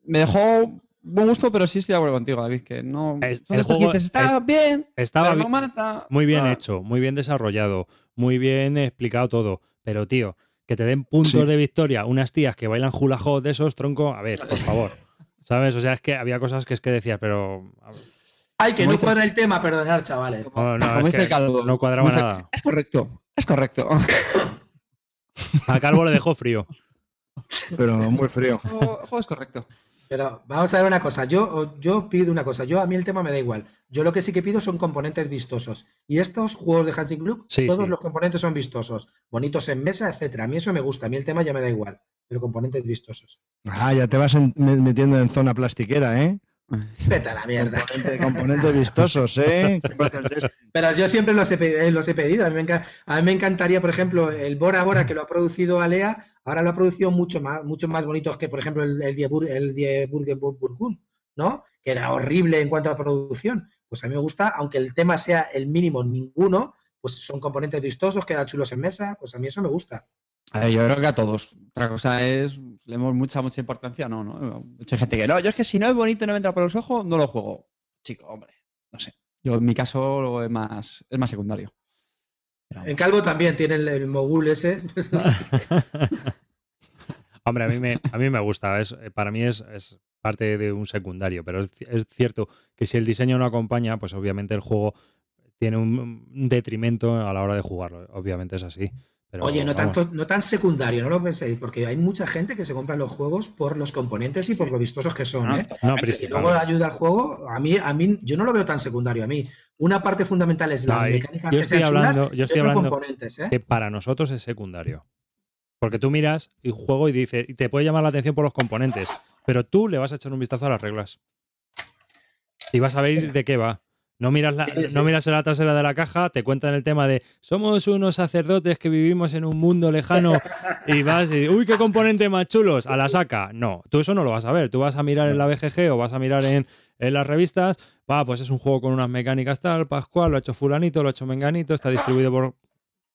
me dejó buen gusto, pero sí estoy de acuerdo contigo, David, que no... Es- son el estos que juego dices, está es- bien, Estaba pero bi- no mata. muy bien Ah, hecho, muy bien desarrollado, muy bien explicado todo. Pero, tío, que te den puntos Sí. de victoria unas tías que bailan hula hop de esos, tronco, a ver, por favor. ¿Sabes? O sea, es que había cosas que es que decías, pero. Ay, que no dice- cuadra el tema, perdonar, chavales. no, no, Como es dice que Calvo, no cuadraba dice- nada. Es correcto, es correcto. A Calvo le dejó frío. Pero muy frío. El juego es correcto. Pero vamos a ver una cosa. Yo, yo pido una cosa. Yo a mí el tema me da igual. Yo lo que sí que pido son componentes vistosos. Y estos juegos de Hansing Gluck, Sí, todos sí. los componentes son vistosos, bonitos en mesa, etcétera. A mí eso me gusta. A mí el tema ya me da igual. Pero componentes vistosos. Ah, ya te vas en- me- metiendo en zona plastiquera, ¿eh? Vete a la mierda. Componente- componentes vistosos, ¿eh? Pero yo siempre los he, eh, los he pedido. A mí, me a mí me encantaría, por ejemplo, el Bora Bora que lo ha producido Alea, ahora lo ha producido mucho más, mucho más bonitos que, por ejemplo, el, el Die, Bur- el Die Burgen ¿no? Que era horrible en cuanto a producción. Pues a mí me gusta, aunque el tema sea el mínimo ninguno, pues son componentes vistosos, quedan chulos en mesa, pues a mí eso me gusta. A ver, yo creo que a todos. Otra cosa es, le damos mucha, mucha importancia, no, no. Mucha gente que no, yo es que si no es bonito y no me entra por los ojos, no lo juego. Chico, hombre, no sé. Yo en mi caso es más, es más secundario. Pero En Calvo también tiene el, el mogul ese. Hombre, a mí me, a mí me gusta. Es, eh, para mí es, es parte de un secundario, pero es, es cierto que si el diseño no acompaña, pues obviamente el juego tiene un, un detrimento a la hora de jugarlo. Obviamente es así. Pero, Oye, no, vamos, tanto, no tan secundario, no lo penséis, porque hay mucha gente que se compra los juegos por los componentes y por lo vistosos que son. No, ¿eh? No, luego ayuda al juego, a mí, a mí, yo no lo veo tan secundario. A mí, una parte fundamental es No, mecánicas yo que estoy sean chulas, hablando- yo estoy hablando componentes, ¿eh? que para nosotros es secundario. Porque tú miras y juego y dices, y te puede llamar la atención por los componentes, pero tú le vas a echar un vistazo a las reglas. Y vas a ver de qué va. No miras, la, no miras en la trasera de la caja, te cuentan el tema de somos unos sacerdotes que vivimos en un mundo lejano y vas y uy, qué componente más chulos, a la saca. No, tú eso no lo vas a ver. Tú vas a mirar en la BGG o vas a mirar en, en las revistas, va, pues es un juego con unas mecánicas tal, Pascual, lo ha hecho fulanito, lo ha hecho menganito, está distribuido por...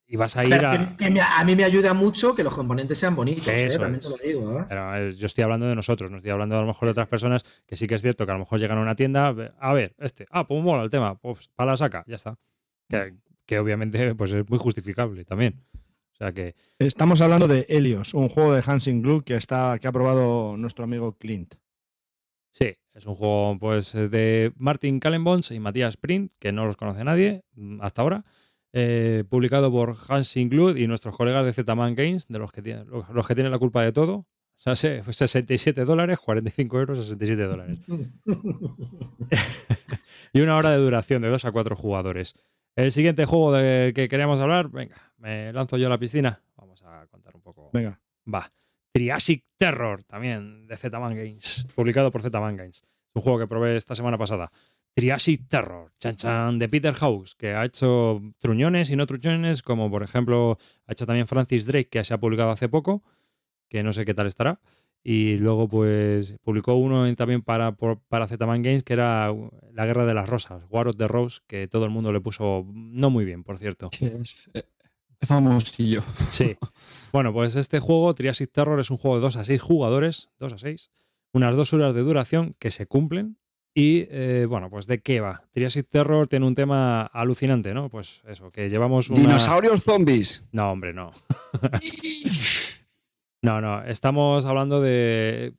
Y vas a ir Pero a... que- que me- a mí me ayuda mucho que los componentes sean bonitos, ¿eh? Realmente lo digo. ¿eh? Pero, yo estoy hablando de nosotros, no estoy hablando a lo mejor de otras personas que sí que es cierto que a lo mejor llegan a una tienda, a ver, este, ah, pues mola el tema, pues para la saca, ya está. Que, que obviamente pues es muy justificable también. O sea que, Estamos hablando de Helios, un juego de Hansing Gluck que, está, que ha probado nuestro amigo Clint. sí, es un juego pues de Martin Kallenbons y Matías Sprint, que no los conoce nadie mm, hasta ahora. Eh, publicado por Hans Inglood y nuestros colegas de Z-Man Games, de los que, tienen, los, los que tienen la culpa de todo. O sea, se- 67 dólares, 45 euros, 67 dólares. y una hora de duración de 2 a 4 jugadores. El siguiente juego del que queríamos hablar, venga, me lanzo yo a la piscina. Vamos a contar un poco. Venga. Va. Triassic Terror, también de Z-Man Games, publicado por Z-Man Games. Es un juego que probé esta semana pasada. Triassic Terror, chan chan, de Peter House, que ha hecho truñones y no truñones, como por ejemplo ha hecho también Francis Drake, que se ha publicado hace poco, que no sé qué tal estará. Y luego, pues, publicó uno también para, para Z-Man Games, que era La Guerra de las Rosas, War of the Rose, que todo el mundo le puso no muy bien, por cierto. Sí, es, eh, es famosillo. Sí. Bueno, pues este juego, Triassic Terror, es un juego de 2 a 6 jugadores, 2 a 6, unas dos horas de duración que se cumplen. Y eh, bueno, pues ¿de qué va? Triassic Terror tiene un tema alucinante, ¿no? Pues eso, que llevamos una... Dinosaurios zombies. No, hombre, no. No, no, estamos hablando de...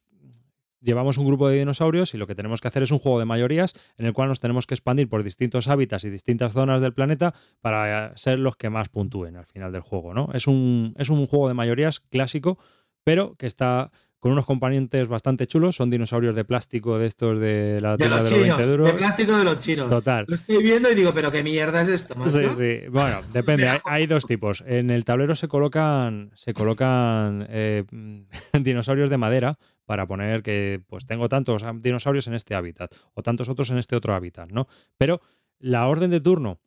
Llevamos un grupo de dinosaurios y lo que tenemos que hacer es un juego de mayorías en el cual nos tenemos que expandir por distintos hábitats y distintas zonas del planeta para ser los que más puntúen al final del juego, ¿no? Es un, es un juego de mayorías clásico, pero que está con unos componentes bastante chulos. Son dinosaurios de plástico de estos de la De los de los chinos, 20 duros. de plástico de los chinos. Total. Lo estoy viendo y digo, pero qué mierda es esto, macho? Sí, sí. Bueno, depende. Hay, hay dos tipos. En el tablero se colocan, se colocan eh, dinosaurios de madera para poner que pues tengo tantos dinosaurios en este hábitat o tantos otros en este otro hábitat, ¿no? Pero la orden de turno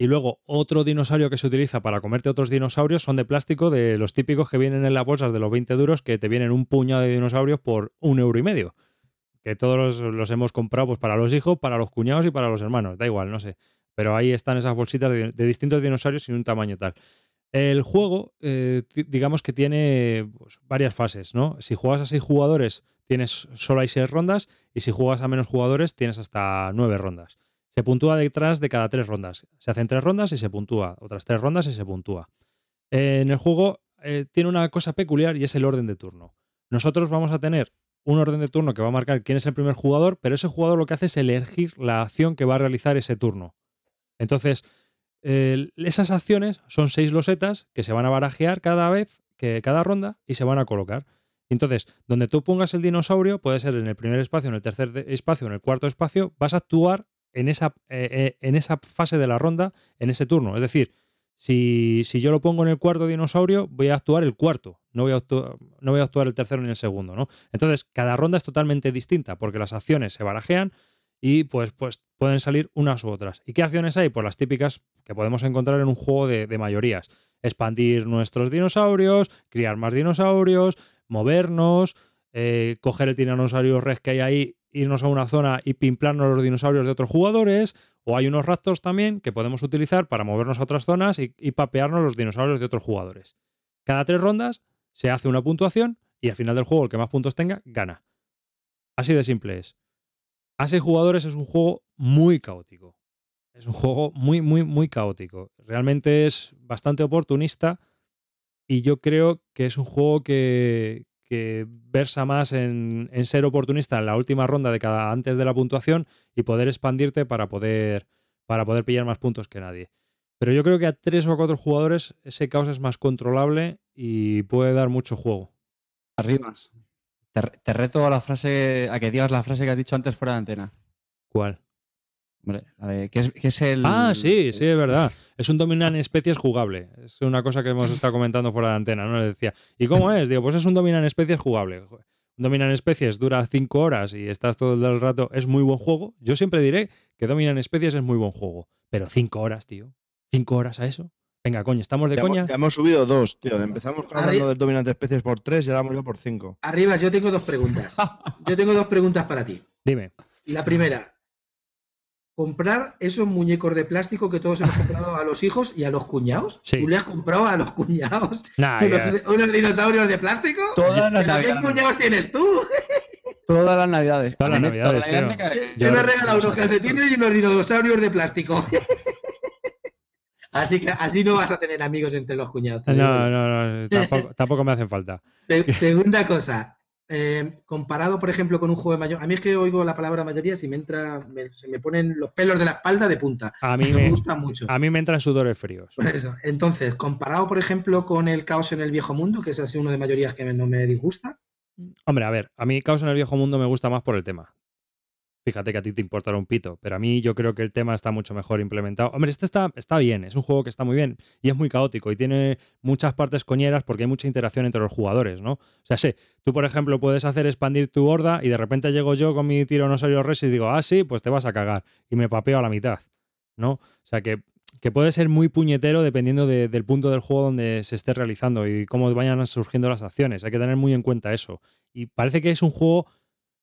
y luego otro dinosaurio que se utiliza para comerte otros dinosaurios son de plástico, de los típicos que vienen en las bolsas de los 20 duros, que te vienen un puñado de dinosaurios por un euro y medio. Que todos los, hemos comprado pues, para los hijos, para los cuñados y para los hermanos. Da igual, no sé. Pero ahí están esas bolsitas de, distintos dinosaurios sin un tamaño tal. El juego, eh, digamos que tiene pues, varias fases, ¿no? Si juegas a seis jugadores, tienes solo hay seis rondas y si juegas a menos jugadores tienes hasta nueve rondas. Se puntúa detrás de cada tres rondas. Se hacen tres rondas y se puntúa. Otras tres rondas y se puntúa. Eh, en el juego eh, tiene una cosa peculiar y es el orden de turno. Nosotros vamos a tener un orden de turno que va a marcar quién es el primer jugador, pero ese jugador lo que hace es elegir la acción que va a realizar ese turno. Entonces, esas acciones son seis losetas que se van a barajear cada vez, que cada ronda, y se van a colocar. Entonces, donde tú pongas el dinosaurio, puede ser en el primer espacio, en el tercer espacio, en el cuarto espacio, vas a actuar en esa, eh, eh, en esa fase de la ronda, en ese turno. Es decir, si, si yo lo pongo en el cuarto dinosaurio, voy a actuar el cuarto, no voy a actuar, no voy a actuar el tercero ni el segundo, ¿no? Entonces, cada ronda es totalmente distinta, porque las acciones se barajean y pues, pues pueden salir unas u otras. ¿Y qué acciones hay? Pues las típicas que podemos encontrar en un juego de, mayorías. Expandir nuestros dinosaurios, criar más dinosaurios, movernos, eh, coger el tiranosaurio rex que hay ahí, irnos a una zona y pimplarnos los dinosaurios de otros jugadores. O hay unos raptors también que podemos utilizar para movernos a otras zonas y, papearnos los dinosaurios de otros jugadores. Cada tres rondas se hace una puntuación y al final del juego el que más puntos tenga gana. Así de simple es. A jugadores es un juego muy caótico. Es un juego muy, muy, muy caótico. Realmente es bastante oportunista y yo creo que es un juego que, que versa más en, en ser oportunista en la última ronda de cada antes de la puntuación y poder expandirte para poder, para poder pillar más puntos que nadie. Pero yo creo que a tres o a cuatro jugadores ese caos es más controlable y puede dar mucho juego. Arribas. Te, te reto a la frase, a que digas la frase que has dicho antes fuera de antena. ¿Cuál? Es, es el. Ah, sí, sí, es verdad. Es un dominan especies jugable. Es una cosa que hemos estado comentando fuera de antena, ¿no? Le decía, ¿y cómo es? Digo, pues es un dominan especies jugable. Dominan especies dura cinco horas y estás todo el rato. Es muy buen juego. Yo siempre diré que dominan especies es muy buen juego. Pero cinco horas, tío. ¿Cinco horas a eso? Venga, coño, ¿estamos de Ya, coña? hemos- ya hemos subido dos, tío. Empezamos hablando del dominante especies por tres y ahora vamos ya por cinco. Arriba, yo tengo dos preguntas. Yo tengo dos preguntas para ti. Dime. La primera, comprar esos muñecos de plástico que todos hemos comprado a los hijos y a los cuñados. Sí. ¿Tú le has comprado a los cuñados Nah, unos, unos dinosaurios de plástico? Todas las ¿Pero qué navidades. cuñados tienes tú? Todas las navidades. Todas las navidades, todas las cae- Yo he regalado unos calcetines y unos dinosaurios de plástico. Así que así no vas a tener amigos entre los cuñados. No, no, no. Tampoco, tampoco me hacen falta. Se- segunda cosa, eh, comparado, por ejemplo, con un juego de mayoría. A mí es que oigo la palabra mayoría si me entra, me- se me ponen los pelos de la espalda de punta. A mí Me me, gusta mucho. a mí me entran sudores fríos. Por eso. Entonces, comparado, por ejemplo, con el caos en el viejo mundo, que es así uno de mayorías que me- no me disgusta. Hombre, a ver, a mí Caos en el Viejo Mundo me gusta más por el tema. Fíjate que a ti te importará un pito, pero a mí yo creo que el tema está mucho mejor implementado. Hombre, este está, está bien, es un juego que está muy bien y es muy caótico y tiene muchas partes coñeras porque hay mucha interacción entre los jugadores, ¿no? O sea, sé, tú por ejemplo puedes hacer expandir tu horda y de repente llego yo con mi tiranosaurio res y digo, ah, sí, pues te vas a cagar y me papeo a la mitad, ¿no? O sea, que, que puede ser muy puñetero dependiendo de- del punto del juego donde se esté realizando y cómo vayan surgiendo las acciones. Hay que tener muy en cuenta eso. Y parece que es un juego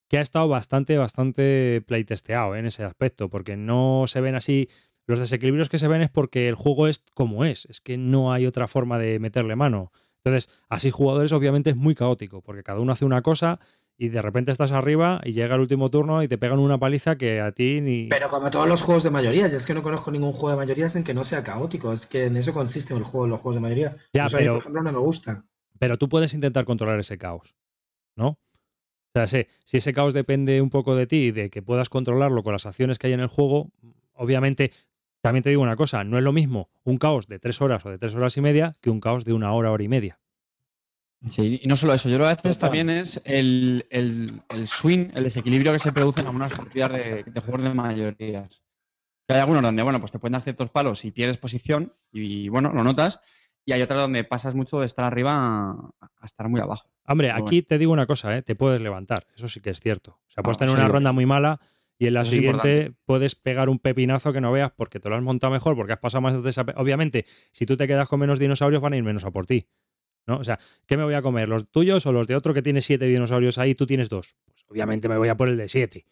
que ha estado bastante, bastante playtesteado ¿eh? en ese aspecto, porque no se ven así. Los desequilibrios que se ven es porque el juego es como es, es que no hay otra forma de meterle mano. Entonces, así jugadores obviamente es muy caótico, porque cada uno hace una cosa y de repente estás arriba y llega el último turno y te pegan una paliza que a ti ni... Pero como todos los juegos de mayorías, ya es que no conozco ningún juego de mayorías en que no sea caótico. Es que en eso consiste el juego, los juegos de mayoría. Ya, Eso a mí, pero- por ejemplo, no me gustan. Pero tú puedes intentar controlar ese caos, ¿no? O sea, sí, si ese caos depende un poco de ti y de que puedas controlarlo con las acciones que hay en el juego, obviamente, también te digo una cosa, no es lo mismo un caos de tres horas o de tres horas y media que un caos de una hora, hora y media. Sí, y no solo eso, yo lo que haces Total. también es el, el- el swing, el desequilibrio que se produce en algunas partidas de, juegos de mayorías. Hay algunos donde, bueno, pues te pueden dar ciertos palos si pierdes posición y, bueno, lo notas. Y hay otras donde pasas mucho de estar arriba a, estar muy abajo. Hombre, Pero aquí te digo una cosa, ¿eh? te puedes levantar, eso sí que es cierto. O sea, puedes Ah, tener sí, una ronda muy mala y en la siguiente puedes pegar un pepinazo que no veas porque te lo has montado mejor, porque has pasado más de esa... Obviamente, si tú te quedas con menos dinosaurios van a ir menos a por ti. ¿no? O sea, ¿qué me voy a comer? ¿Los tuyos o los de otro que tiene siete dinosaurios ahí y tú tienes dos? Pues obviamente me voy a por el de siete.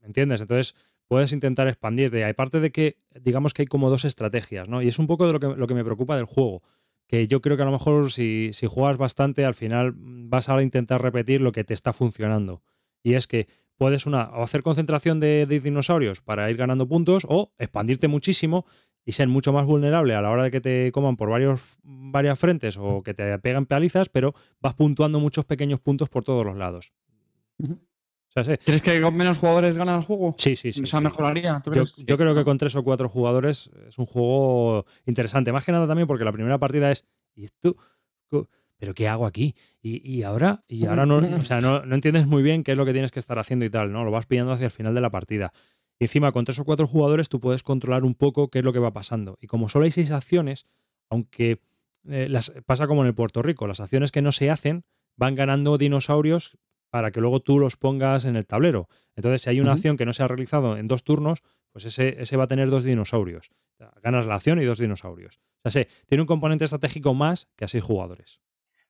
¿Me entiendes? Entonces puedes intentar expandirte. Aparte de que, digamos que hay como dos estrategias, ¿no? Y es un poco de lo que, lo que me preocupa del juego. Que yo creo que a lo mejor si, si juegas bastante, al final vas a intentar repetir lo que te está funcionando. Y es que puedes una, o hacer concentración de, dinosaurios para ir ganando puntos o expandirte muchísimo y ser mucho más vulnerable a la hora de que te coman por varios, varias frentes o que te pegan palizas, pero vas puntuando muchos pequeños puntos por todos los lados. O sea, sí. ¿Crees que con menos jugadores ganan el juego? Sí, sí, sí. ¿Esa sí. mejoraría? ¿Tú Yo, creo que con tres o cuatro jugadores es un juego interesante. Más que nada también porque la primera partida es. ¿Y? Co- ¿Pero qué hago aquí? Y, y ahora, y ahora no, o sea, no, no entiendes muy bien qué es lo que tienes que estar haciendo y tal, ¿no? Lo vas pillando hacia el final de la partida. Y encima, con tres o cuatro jugadores, tú puedes controlar un poco qué es lo que va pasando. Y como solo hay seis acciones, aunque eh, las, pasa como en el Puerto Rico, las acciones que no se hacen van ganando dinosaurios para que luego tú los pongas en el tablero. Entonces, si hay una acción que no se ha realizado en dos turnos, pues ese, ese va a tener dos dinosaurios. O sea, ganas la acción y dos dinosaurios. O sea, tiene un componente estratégico más que a seis jugadores.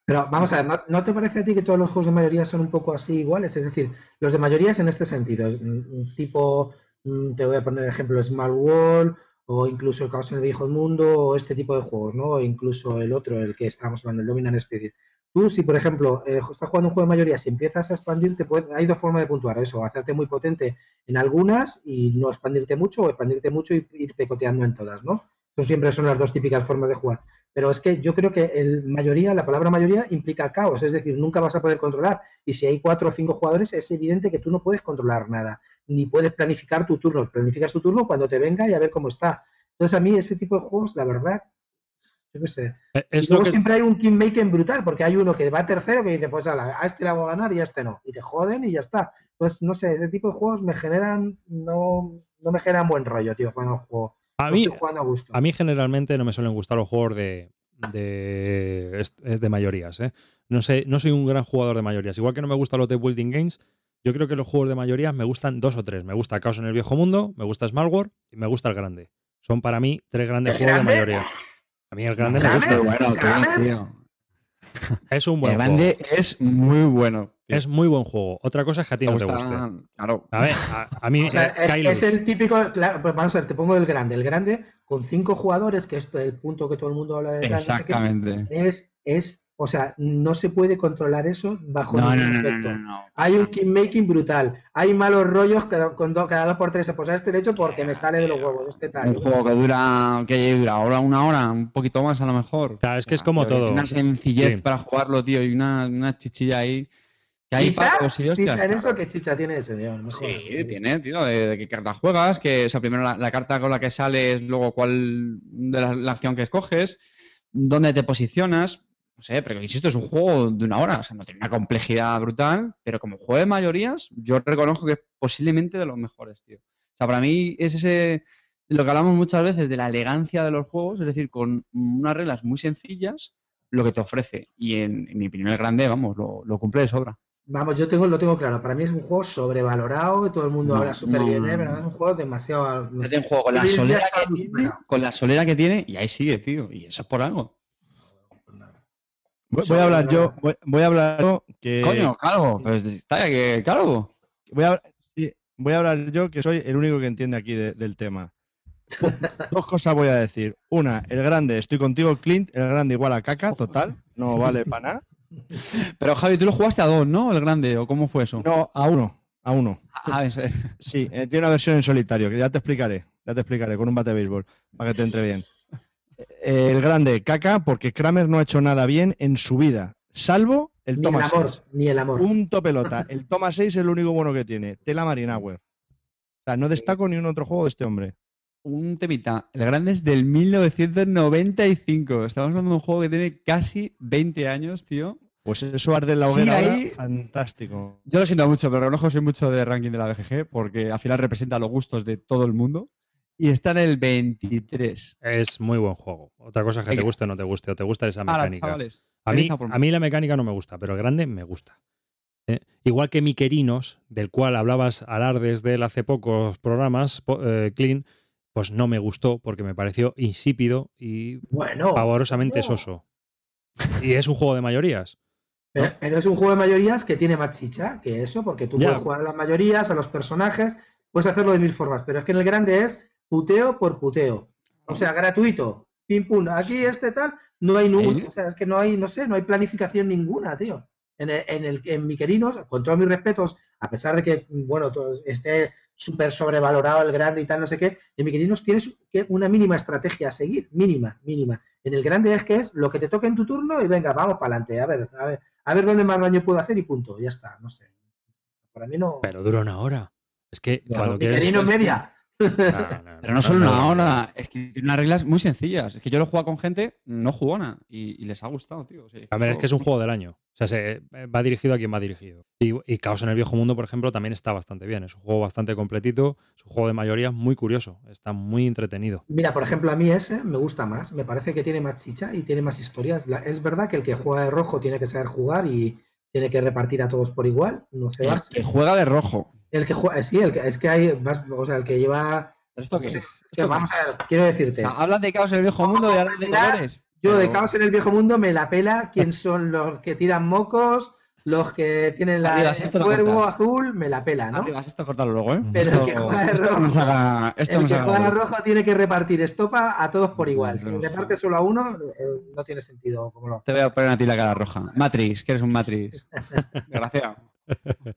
Pero vamos a ver, ¿no, no te parece a ti que todos los juegos de mayoría son un poco así iguales? Es decir, los de mayoría es en este sentido, es, mm, tipo, mm, te voy a poner ejemplo, Small World, o incluso el Caos en el Viejo Mundo, o este tipo de juegos, ¿no? O incluso el otro, el que estábamos hablando, el Dominant Spirit. Tú, si por ejemplo eh, estás jugando un juego de mayoría, si empiezas a expandirte, puede- hay dos formas de puntuar eso, hacerte muy potente en algunas y no expandirte mucho, o expandirte mucho y ir pecoteando en todas, ¿no? Eso siempre son las dos típicas formas de jugar. Pero es que yo creo que el mayoría, la palabra mayoría implica caos, es decir, nunca vas a poder controlar. Y si hay cuatro o cinco jugadores, es evidente que tú no puedes controlar nada, ni puedes planificar tu turno. Planificas tu turno cuando te venga y a ver cómo está. Entonces, a mí ese tipo de juegos, la verdad, yo qué sé. Eh, Y luego que, siempre hay un kingmaking brutal, porque hay uno que va tercero que dice, pues ala, a este le hago ganar y a este no. Y te joden y ya está. Entonces, no sé, ese tipo de juegos me generan, no, no me generan buen rollo, tío, cuando juego. a, No mí, a gusto. a mí generalmente no me suelen gustar los juegos de, de, de mayorías. ¿eh? No, sé, no soy un gran jugador de mayorías. Igual que no me gustan los de Building Games, yo creo que los juegos de mayorías me gustan dos o tres. Me gusta Caos en el Viejo Mundo, me gusta Small World y me gusta el Grande. Son para mí tres grandes ¿El juegos Grande? de mayoría. A mí el Grande me gusta. Muy bueno, tío, tío. Es un buen El juego. grande es muy bueno. tío. Es muy buen juego. Otra cosa es que a ti Me no te gusta- guste. Claro. A ver, a, a mí O sea, eh, es, el típico, claro, pues vamos a ver, te pongo el grande. El grande con cinco jugadores, que es el punto que todo el mundo habla de tal, no sé qué, Exactamente. es, es, o sea, no se puede controlar eso bajo No, no, ningún no, no, aspecto. no, no. Hay un kingmaking brutal, hay malos rollos cada, con do- cada dos por tres. Pues a este le echo porque me sale de los huevos, este tal. Un juego que dura, que dura ahora una hora, un poquito más a lo mejor. Claro, es que es como Pero que todo. Una sencillez Sí. para jugarlo, tío, y una, una chichilla ahí. Que hay ¿Chicha? pacos hostias, ¿Chicha en eso? ¿Qué chicha tiene ese? Dios? No Sí, tiene, tío, de, de qué carta juegas, que o sea, primero la, la carta con la que sales, luego cuál de la, la acción que escoges, dónde te posicionas, no sé, pero insisto, es un juego de una hora, o sea, no tiene una complejidad brutal, pero como juego de mayorías, yo reconozco que es posiblemente de los mejores, tío. O sea, para mí es ese, lo que hablamos muchas veces de la elegancia de los juegos, es decir, con unas reglas muy sencillas, lo que te ofrece. Y en, en mi opinión, el grande, vamos, lo, lo cumple de sobra. Vamos, yo tengo, lo tengo claro. Para mí es un juego sobrevalorado, que todo el mundo No, habla súper no, bien, no, ¿eh? no. pero es un juego demasiado. Yo tengo un juego con la solera que tiene, con la solera que tiene, y ahí sigue, tío. Y eso es por algo. Voy, voy a hablar yo, voy, voy a hablar yo que Coño, calvo. Pues que calvo. voy a, sí, voy a hablar yo que soy el único que entiende aquí de- del tema. Dos cosas voy a decir. Una, el grande, estoy contigo, Clint, el grande igual a caca, total, no vale para nada. Pero Javi, tú lo jugaste a dos, ¿no? El grande, ¿o cómo fue eso? No, a uno, a uno. Ah, eso es. Sí, eh, tiene una versión en solitario, que ya te explicaré, ya te explicaré, con un bate de béisbol, para que te entre bien. El grande, caca, porque Kramer no ha hecho nada bien en su vida, salvo el Ni el toma amor, 6. ni el amor. Punto pelota. El toma 6 es el único bueno que tiene. Tela Marinauer. O sea, no destaco ni un otro juego de este hombre. Un temita. El grande es del 1995. Estamos hablando de un juego que tiene casi 20 años, tío. Pues eso arde en la Sí, hoguera. ahora, ahí- Fantástico. Yo lo siento mucho, pero reconozco soy mucho de ranking de la BGG porque al final representa los gustos de todo el mundo. Y está en el 23. Es muy buen juego. Otra cosa es que te guste o no te guste, o te gusta esa Ahora, mecánica. chavales. A mí, a mí la mecánica no me gusta, pero el grande me gusta. ¿eh? Igual que Miquerinos, del cual hablabas alardes de él hace pocos programas, eh, Clean, pues no me gustó porque me pareció insípido y Bueno. pavorosamente no. soso. Y es un juego de mayorías. Pero, pero es un juego de mayorías que tiene más chicha que eso, porque tú Ya. puedes jugar a las mayorías, a los personajes, puedes hacerlo de mil formas, pero es que en el grande es puteo por puteo. O sea, gratuito. pim pum, aquí este tal, no hay ningún, o sea, es que no hay, no sé, no hay planificación ninguna, tío. En el, en el en Miquerinos, con todos mis respetos, a pesar de que, bueno, todo esté súper sobrevalorado el grande y tal, no sé qué, en Miquerinos tienes que una mínima estrategia a seguir, mínima, mínima. En el grande es que es lo que te toque en tu turno y venga, vamos para adelante, a ver, a ver, a ver dónde más daño puedo hacer y punto, ya está, no sé. Para mí no. Pero dura una hora. Es que Ya, cuando quieres. Miquerinos media. No, no, Pero no solo una hora, es que tiene unas reglas muy sencillas. Es que yo lo he jugado con gente no jugona y, y les ha gustado, tío. O sea, A ver, es que es un juego del año. O sea, se, va dirigido a quien va dirigido. Y, y Caos en el Viejo Mundo, por ejemplo, también está bastante bien. Es un juego bastante completito. Es un juego de mayoría muy curioso. Está muy entretenido. Mira, por ejemplo, a mí ese me gusta más. Me parece que tiene más chicha y tiene más historias. La- es verdad que el que juega de rojo tiene que saber jugar y tiene que repartir a todos por igual. No se El va. que juega de rojo. El que juega, sí, el que, es que hay más, o sea, el que lleva. ¿Pero esto qué es? es que ¿Esto vamos qué a ver, quiero? O decirte. sea, hablan de caos en el viejo mundo y hablan de colores. Yo de caos en el viejo mundo me la pela quién son los que tiran mocos, los que tienen la, Arribas, el cuervo azul, me la pela, ¿no? Arribas, esto cortarlo luego, ¿eh? Pero esto, el que juega de rojo- haga- el que haga juega rojo tiene que repartir estopa a todos por igual. Si reparte solo a uno, eh, no tiene sentido. Como lo... Te voy a poner a ti la cara roja. Matrix, que eres un Matrix. Desgraciado.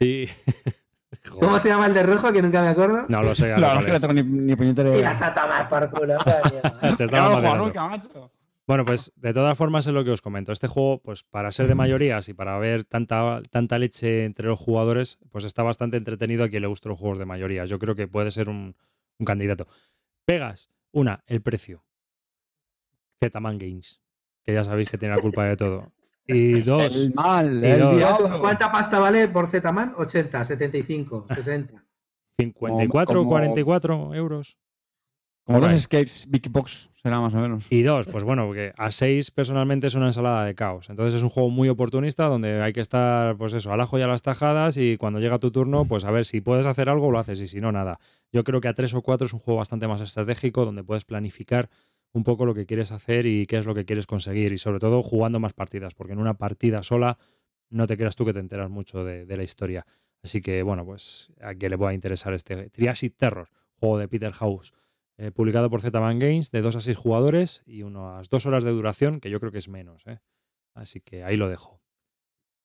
Y. ¿Cómo se llama el de rojo? Que nunca me acuerdo. No lo sé. La verdad es que no tengo ni, ni puñetera Y idea. las ata más por culo. coño. Te No estaba macho. Bueno, pues de todas formas es lo que os comento. Este juego, pues para ser de mayorías y para ver tanta, tanta leche entre los jugadores, pues está bastante entretenido a quien le gustan los juegos de mayorías. Yo creo que puede ser un, un candidato. Pegas, una, el precio. Zman Games, que ya sabéis que tiene la culpa de todo. Y dos, El mal, Y el dos. diablo. ¿Cuánta pasta vale por Zman? 80, 75, 60. 54 o como- 44 euros. Como dos escapes Big Box, será más o menos. Y dos, pues bueno, porque a seis personalmente es una ensalada de caos. Entonces es un juego muy oportunista donde hay que estar, pues eso, al ajo y a las tajadas y cuando llega tu turno, pues a ver si puedes hacer algo, lo haces y si no, nada. Yo creo que a tres o cuatro es un juego bastante más estratégico donde puedes planificar un poco lo que quieres hacer y qué es lo que quieres conseguir y sobre todo jugando más partidas, porque en una partida sola no te creas tú que te enteras mucho de, la historia. Así que bueno, pues a quien le pueda interesar este Triassic Terror, juego de Peter House eh, publicado por Zman Games, de 2 a 6 jugadores y unas 2 horas de duración, que yo creo que es menos. ¿eh? Así que ahí lo dejo.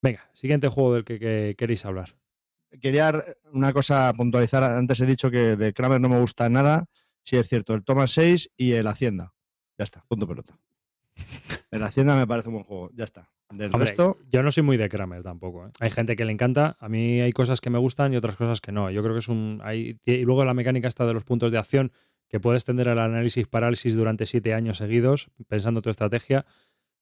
Venga, siguiente juego del que, que queréis hablar. Quería una cosa puntualizar. Antes he dicho que de Kramer no me gusta nada. Sí, es cierto, el Thomas 6 y el Hacienda. Ya está, punto pelota. El Hacienda me parece un buen juego, ya está. Del Hombre, resto, yo no soy muy de Kramer tampoco. ¿eh? Hay gente que le encanta, a mí hay cosas que me gustan y otras cosas que no. Yo creo que es un... hay- y luego la mecánica está de los puntos de acción, que puedes tender al análisis parálisis durante siete años seguidos, pensando tu estrategia,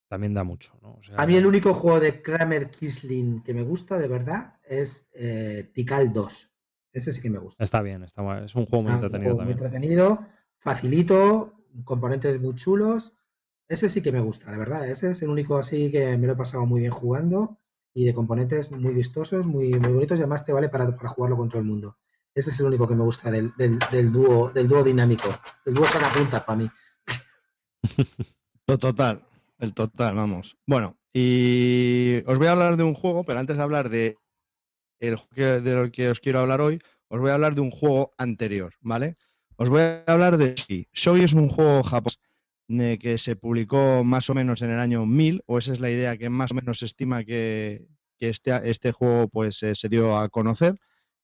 también da mucho. ¿no? O sea, A mí el único juego de Kramer Kisling que me gusta de verdad es eh, Tikal 2. Ese sí que me gusta. Está bien, está, es un juego muy Ah, un entretenido juego muy entretenido, facilito, componentes muy chulos. Ese sí que me gusta, la verdad. Ese es el único así que me lo he pasado muy bien jugando y de componentes muy vistosos, muy, muy bonitos y además te vale para, para jugarlo con todo el mundo. Ese es el único que me gusta del, del, dúo, del dúo dinámico. El dúo sacapuntas para mí. total. El total, vamos. Bueno, y os voy a hablar de un juego, pero antes de hablar de, el, de lo que os quiero hablar hoy, os voy a hablar de un juego anterior, ¿vale? Os voy a hablar de Shogi. Shogi es un juego japonés eh, que se publicó más o menos en el año 1000, o esa es la idea que más o menos se estima que, este, este juego pues, eh, se dio a conocer.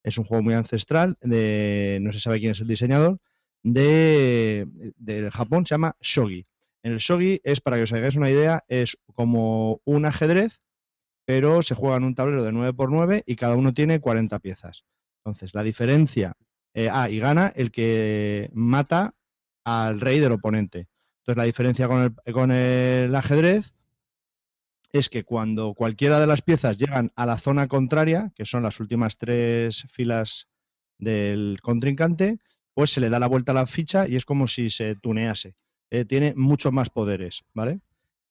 Es un juego muy ancestral, de, no se sabe quién es el diseñador, de, de Japón, se llama Shogi. En el shogi es, para que os hagáis una idea, es como un ajedrez, pero se juega en un tablero de 9x9 y cada uno tiene 40 piezas. Entonces, la diferencia, ah, y gana el que mata al rey del oponente. Entonces, la diferencia con el, ajedrez es que cuando cualquiera de las piezas llegan a la zona contraria, que son las últimas tres filas del contrincante, pues se le da la vuelta a la ficha y es como si se tunease eh, tiene muchos más poderes, ¿vale?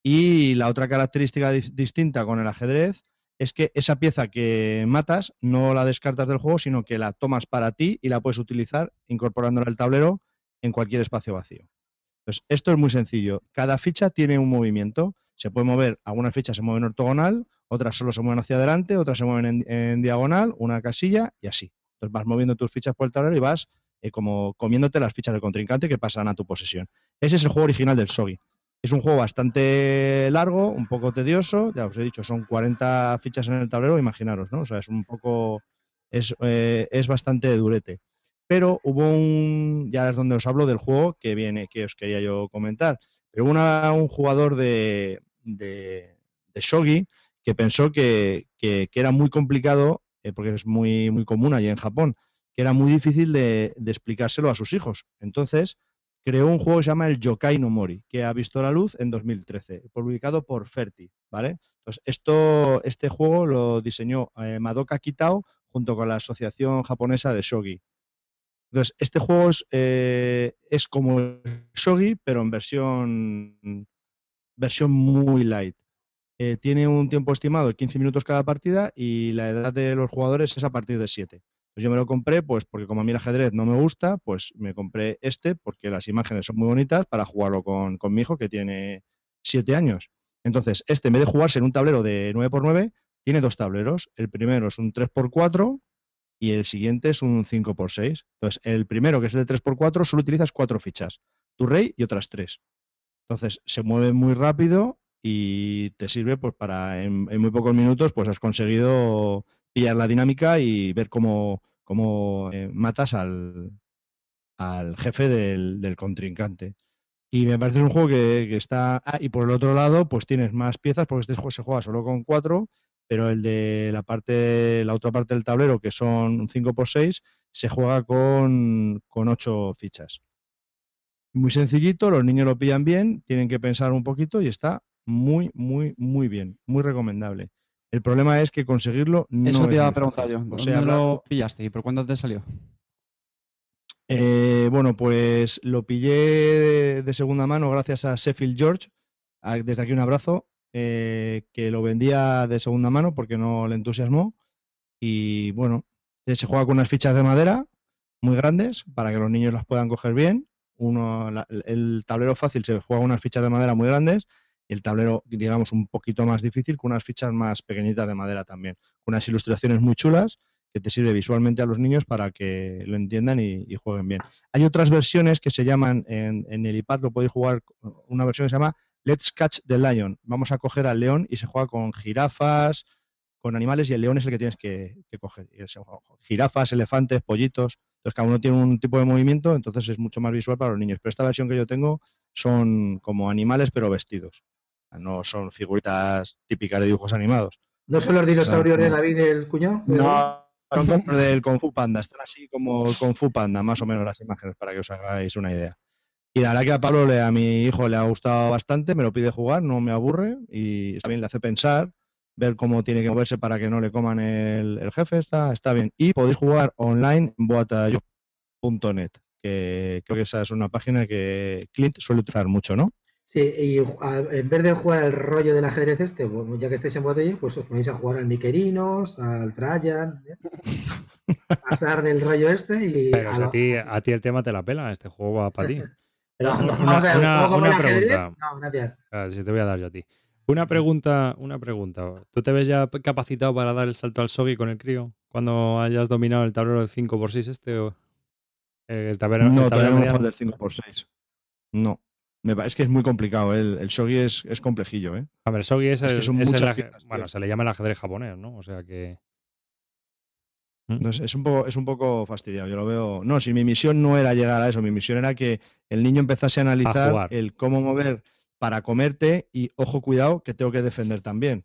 Y la otra característica di- distinta con el ajedrez es que esa pieza que matas no la descartas del juego, sino que la tomas para ti y la puedes utilizar incorporándola al tablero en cualquier espacio vacío. Entonces, esto es muy sencillo. Cada ficha tiene un movimiento. Se puede mover, algunas fichas se mueven ortogonal, otras solo se mueven hacia adelante, otras se mueven en, diagonal, una casilla y así. Entonces vas moviendo tus fichas por el tablero y vas eh, como comiéndote las fichas del contrincante que pasan a tu posesión. Ese es el juego original del Shogi. Es un juego bastante largo, un poco tedioso, ya os he dicho, son 40 fichas en el tablero, imaginaros, ¿no? O sea, es un poco, es, eh, es bastante durete. Pero hubo un, ya es donde os hablo del juego que viene, que os quería yo comentar. Pero hubo un jugador de, de, de Shogi que pensó que, que- era muy complicado, eh, porque es muy, muy común allí en Japón, que era muy difícil de explicárselo a sus hijos. Entonces, creó un juego que se llama el Yokai no Mori, que ha visto la luz en 2013, publicado por Ferti, ¿vale? Entonces, esto, este juego lo diseñó eh, Madoka Kitao junto con la Asociación Japonesa de Shogi. Entonces, este juego es, eh, como Shogi, pero en versión, versión muy light. Eh, tiene un tiempo estimado de 15 minutos cada partida y la edad de los jugadores es a partir de 7. Pues yo me lo compré, pues porque como a mí el ajedrez no me gusta, pues me compré este porque las imágenes son muy bonitas para jugarlo con, con mi hijo que tiene 7 años. Entonces, este en vez de jugarse en un tablero de 9x9, tiene dos tableros. El primero es un 3x4 y el siguiente es un 5x6. Entonces, el primero, que es el de 3x4, solo utilizas cuatro fichas, tu rey y otras tres. Entonces, se mueve muy rápido y te sirve pues para en, en muy pocos minutos pues has conseguido pillar la dinámica y ver cómo, cómo eh, matas al, al jefe del, del contrincante. Y me parece un juego que, que está... Ah, y por el otro lado, pues tienes más piezas, porque este juego se juega solo con cuatro, pero el de la parte, la otra parte del tablero, que son 5x6, se juega con, con 8 fichas. Muy sencillito, los niños lo pillan bien, tienen que pensar un poquito y está muy, muy, muy bien, muy recomendable. El problema es que conseguirlo no Eso te iba a preguntar yo. O ¿Dónde sea, lo pillaste y por cuánto te salió? Eh, bueno, pues lo pillé de, de segunda mano gracias a Sheffield George. A- Desde aquí un abrazo. eh, que lo vendía de segunda mano porque no le entusiasmó. Y bueno, se juega con unas fichas de madera muy grandes para que los niños las puedan coger bien. Uno, la- el tablero fácil se juega con unas fichas de madera muy grandes y el tablero, digamos, un poquito más difícil con unas fichas más pequeñitas de madera también. Con unas ilustraciones muy chulas que te sirve visualmente a los niños para que lo entiendan y, jueguen bien. Hay otras versiones que se llaman, en, el iPad lo podéis jugar, una versión que se llama Let's Catch the Lion. Vamos a coger al león y se juega con jirafas, con animales y el león es el que tienes que, coger. Y jirafas, elefantes, pollitos. Entonces cada uno tiene un tipo de movimiento, entonces es mucho más visual para los niños. Pero esta versión que yo tengo son como animales pero vestidos. No son figuritas típicas de dibujos animados. ¿No son los dinosaurios no. de David el cuñado? No, son del Kung Fu Panda, están así como Kung Fu Panda, más o menos las imágenes, para que os hagáis una idea. Y la verdad que a Pablo, le- a mi hijo, le ha gustado bastante, me lo pide jugar, no me aburre y también le hace pensar, ver cómo tiene que moverse para que no le coman el, el jefe, está, está bien. Y podéis jugar online en boatayo.net, que creo que esa es una página que Clint suele utilizar mucho, ¿no? Sí, y a- en vez de jugar al rollo del ajedrez este, bueno, ya que estáis en botella, pues os ponéis a jugar al Miquerinos, al Trajan, ¿eh? pasar del rollo este y... Pero a si a lo- ti, a ti el tema te la pela, este juego va para ti. Pero Una- vamos a ver, una- ¿un juego como una el ajedrez? pregunta. No, gracias. Si te voy a dar yo a ti. Una pregunta, una pregunta. ¿Tú te ves ya capacitado para dar el salto al Sogi con el crío? Cuando hayas dominado el tablero del 5x6 este o el tablero, el No, tablero todavía no mediano? juego del 5x6. No. Me parece que es muy complicado. ¿eh? El, el shogi es, es complejillo, ¿eh? Hombre, el Sogi es, Es que el, son es el piezas. Bueno, se le llama el ajedrez japonés, ¿no? O sea que... ¿Mm? Entonces, es un poco, es un poco fastidiado. Yo lo veo. No, si mi misión no era llegar a eso, mi misión era que el niño empezase a analizar el cómo mover para comerte y, ojo, cuidado, que tengo que defender también.